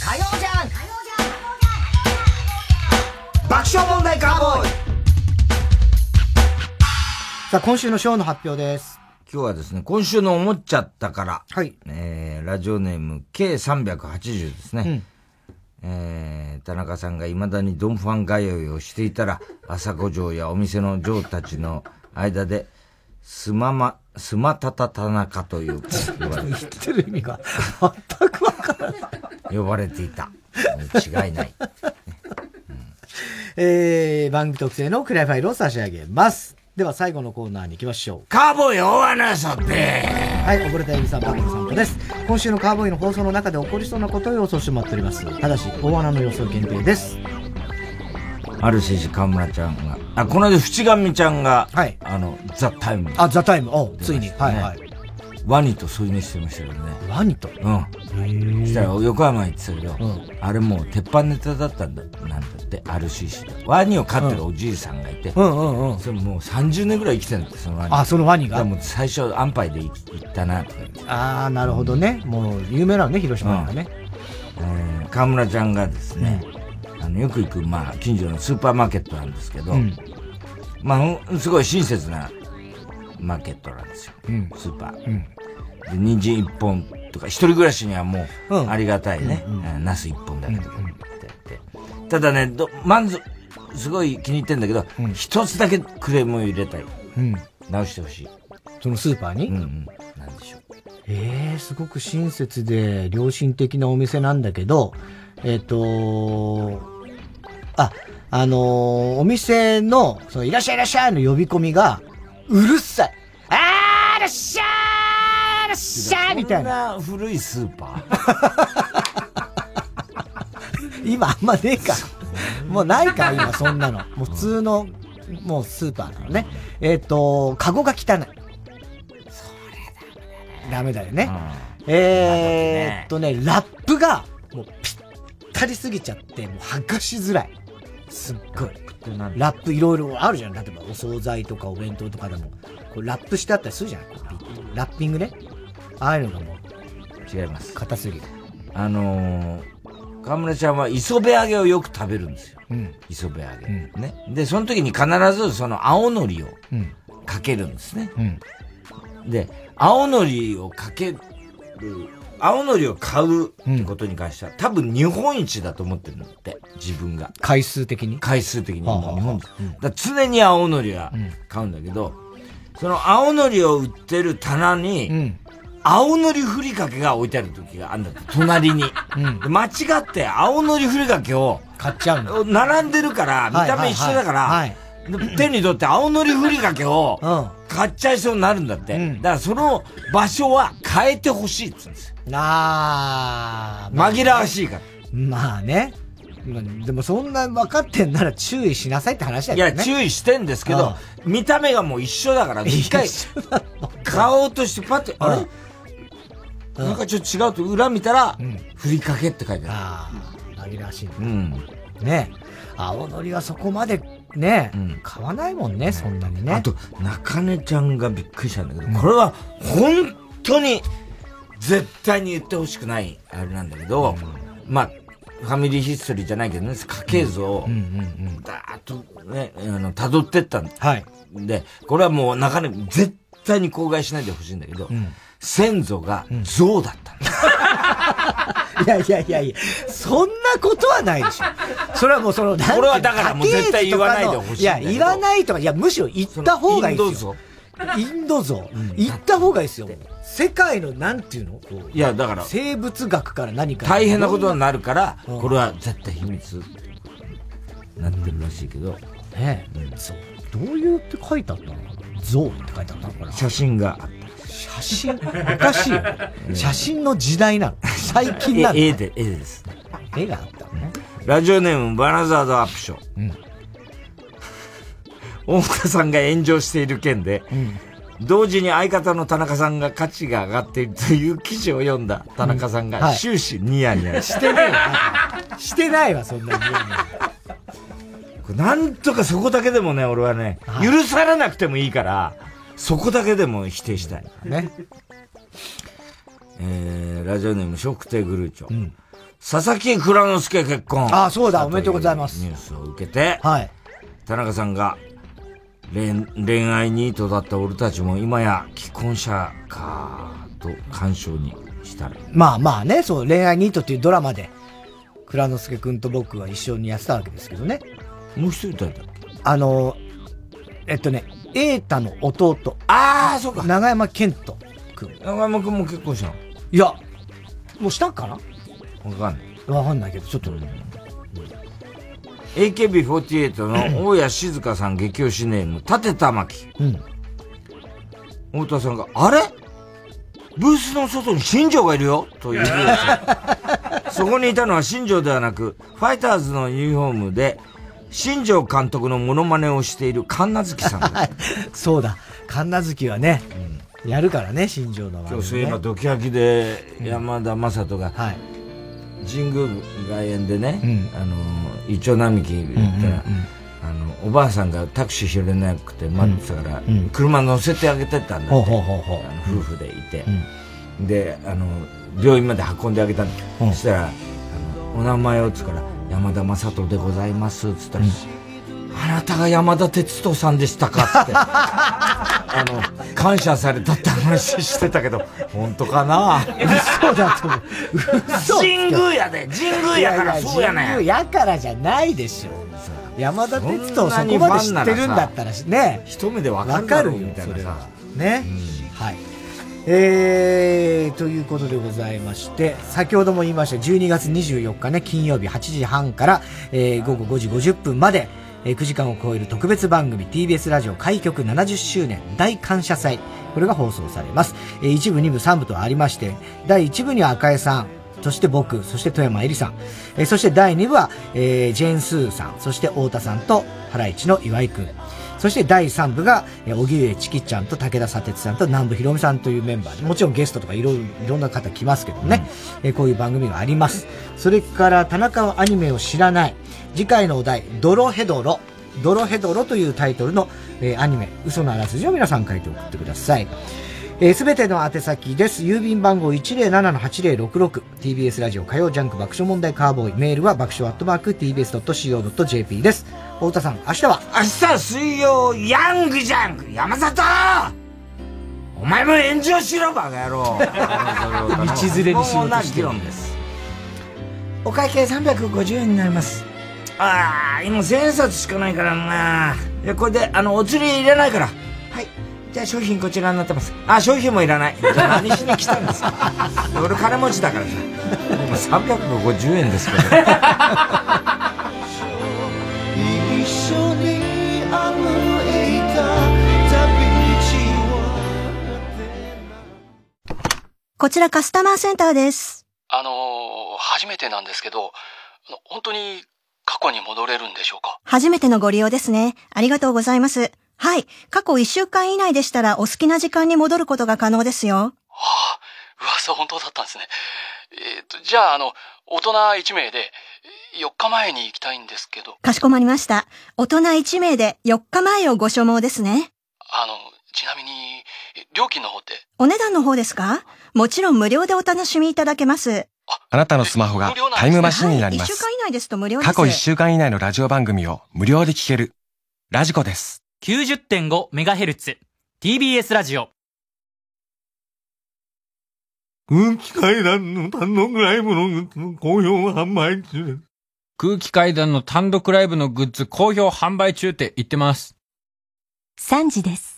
火曜じゃん爆笑問題カーボーイさあ、今週のショーの発表です。今日はですね、今週の思っちゃったから。はい。えー、ラジオネーム K380 ですね。うんえー、田中さんが未だにドンファン通いをしていたら、朝子城やお店の城たちの間で、すまま、すまたた田中という、呼ばれ言ってる意味が全くわからない。呼ばれていた。違いない。<laughs> えー、番組特製のクライファイルを差し上げます。では最後のコーナーに行きましょう。カーボーイ大穴さべはい、溺れたエビさん、バックさんとです。今週のカーボーイの放送の中で起こりそうなことを予想してもらっております。ただし、大穴の予想限定です。RCC 河村ちゃんが、あ、この間、淵上ちゃんが、はい。あの、ザ・タイム。あ、ザ・タイム、おついに。はいはい。ワニと添い寝してましたけどね。ワニと？うん。そしたら横浜行ってたけど、あれもう鉄板ネタだったんだ、なんだって、RCC で。ワニを飼ってるおじいさんがいて、うんうんうん。それもう30年ぐらい生きてるんだって、そのワニ。あそのワニが？もう最初安牌で行ったな、とか。あー、なるほどね。もう、有名なのね、広島がね。えー河村ちゃんがですね、あの、よく行く、まあ、近所のスーパーマーケットなんですけど、うんまあすごい親切なマーケットなんですよ。うんスーパー。うんで、人参一本とか、一人暮らしにはもう、うんありがたいね。ナス一本だけとかって言って。ただね、ど、満足、すごい気に入ってんだけど、一、つだけクレームを入れたい。うん。直してほしい。そのスーパーに？うんうん。なんでしょう。ええすごく親切で良心的なお店なんだけど、えっ、とあ、あのーお店の、その、いらっしゃいいらっしゃいの呼び込みが、うるさい。あーらっしゃーらっしゃーみたいな。そんな古いスーパー？<laughs> 今あんまねえか。もうないから今そんなの。もう普通の、もうスーパーなのね。えっ、と、カゴが汚い。ダメだよね。えーっとね、ラップが、もうぴったりすぎちゃって、もう剥がしづらい。すっごい。ラップいろいろあるじゃん。例えばお惣菜とかお弁当とかでも、こうラップしてあったりするじゃん。こうピッラッピングね。ああいうのがも違います。硬すぎる。あのー、河村ちゃんは磯辺揚げをよく食べるんですよ。うん。磯辺揚げ。ね。で、その時に必ずその青のりをうん。かけるんですね。うん。で、青のりをかける、青のりを買うってことに関しては、多分日本一だと思ってるんだって、自分が。回数的に？回数的に。日本一。だ常に青のりは買うんだけど、その青のりを売ってる棚に、青のりふりかけが置いてある時があるんだって、隣に。で間違って青のりふりかけを買っちゃうの並んでるから、見た目一緒だから、はいはいで手に取って青のりふりかけを買っちゃいそうになるんだって。だからその場所は変えてほしいって言うんですよ。あー。紛らわしいから。まあね。まあでもそんな分かってんなら注意しなさいって話だいよね。や、注意してんですけど、見た目がもう一緒だから、一回、<laughs> 買おうとしてパッて、あれ？なんかちょっと違うと裏見たら、ふりかけって書いてある。紛らわしい。うん。ね青のりはそこまでね、買わないもんね、そんなにね。あと、中根ちゃんがびっくりしたんだけど、これは本当に絶対に言ってほしくない、あれなんだけど、まあ、ファミリーヒストリーじゃないけどね、家系図を、だーっとね、あの、辿ってったんだ。はい。で、これはもうなかなか絶対に口外しないでほしいんだけど、先祖が象だったんだ。<laughs> いやいやいやいや、そんなことはないでしょ。それはもうその、これはだからもう絶対言わないでほしいいや、言わないとか、いや、むしろ言った方がいいですよ。インド像。言った方がいいですよ。世界の、なんていうの？いや、だから、生物学から何か。大変なことになるから、これは絶対秘密なってるらしいけど。ねえ、そう。どういうって書いてあったの？像って書いてあったの？かな写真があっ写真おかしいよ。写真の時代なの。最近なの。絵で、絵です。絵があったのね。ラジオネーム、バナザードアップショー。大岡さんが炎上している件で、同時に相方の田中さんが価値が上がっているという記事を読んだ田中さんが終始ニヤニヤしてないわ。してないわ、そんなに。<laughs> なんとかそこだけでもね、俺はね、許されなくてもいいから、そこだけでも否定したい。ね。<laughs> えー、ラジオネーム、ショクテグルーチョ。佐々木蔵之介結婚。あそうだおめでとうございますニュースを受けて、はい。田中さんが、恋恋愛ニートだった俺たちも今や既婚者か、と感傷にしたら。まあまあね、そう、恋愛ニートっていうドラマで、倉之介くんと僕は一緒にやってたわけですけどね。もう一人誰だっあの、えっとね、瑛太の弟。ああ、そうか。長山健人くん。長山くんも結婚したの？いや、もうしたんかな？わかんない。わかんないけど、ちょっと。AKB48 の大谷静香さん激推しネーム、立玉木。うん。太田さんが、あれ？ブースの外に新庄がいるよ？という <laughs> そこにいたのは新庄ではなく、ファイターズのユニフォームで、新庄監督のモノマネをしている神奈月さん。だ。<laughs> そうだ。神奈月はね、やるからね、新庄の、今日そういえば、ドキハキで山田正人が、神宮外苑でね、あの、イチョウ並木行ったら、あの、おばあさんがタクシー拾えなくて待ってたから、うん。うん車乗せてあげてったんだって。あの夫婦でいて。で、あの、病院まで運んであげたんだ。そしたら、あの、お名前をつから、山田正人でございます、つったら、あなたが山田哲人さんでしたかって。<laughs> あの、感謝されたって話してたけど、本当かな嘘だと思う。嘘神宮やで神宮やからそうやねん神宮やからじゃないでしょ。山田哲人をそこまで知ってるんだったらね。一目でわかわるみたいなさ。ね。はい。えー、ということでございまして、先ほども言いました12月24日ね、金曜日8時半から、えー午後5時50分まで、えー9時間を超える特別番組 TBS ラジオ開局70周年大感謝祭。これが放送されます。えー一部、二部、三部とありまして、第一部には赤江さん、そして僕、そして富山えりさん、えーそして第2部は、えージェーン・スーさん、そして太田さんと、ハライチの岩井くん。そして第3部が、えー、荻上チキちゃんと武田砂鉄さんと南部ひろみさんというメンバーで、もちろんゲストとかいろいろ、んな方来ますけどね、えーこういう番組があります。それから、田中はアニメを知らない。次回のお題、ドロヘドロ。ドロヘドロというタイトルの、えーアニメ、嘘のあらすじを皆さん書いて送ってください。えー、べての宛先です。郵便番号107-8066。TBS ラジオ火曜ジャンク爆笑問題カーボーイ。メールは爆笑アットマーク TBS.CO.JP です。太田さん、明日は？明日水曜、ヤングジャンク山里お前も炎上しろ、バカ野郎。<laughs> 道連れにしようとしてるもうな議論です。お会計350円になります。ああ、今1000円札しかないからな。いや、これで、あの、お釣り入れないから。はい。じゃあ商品こちらになってます。あ、商品もいらない。じゃあ何しに来たんですか俺金持ちだからさ。でも350円ですけど。一緒に歩いた旅こちらカスタマーセンターです。あのー初めてなんですけど、本当に過去に戻れるんでしょうか？初めてのご利用ですね。ありがとうございます。はい。過去1週間以内でしたらお好きな時間に戻ることが可能ですよ。噂本当だったんですね。えっ、と、じゃあ、あの、大人1名で、4日前に行きたいんですけど、かしこまりました。大人1名で4日前をご所望ですね。あの、ちなみに、料金の方って？お値段の方ですか？もちろん無料でお楽しみいただけます。あなたのスマホがタイムマシンになりま1週す。間以内ですと無料です。過去1週間以内のラジオ番組を無料で聞ける。ラジコです。90.5MHz TBS ラジオ空気階段の単独ライブのグッズ好評販売中。空気階段の単独ライブのグッズ好評販売中って言ってます。3時です。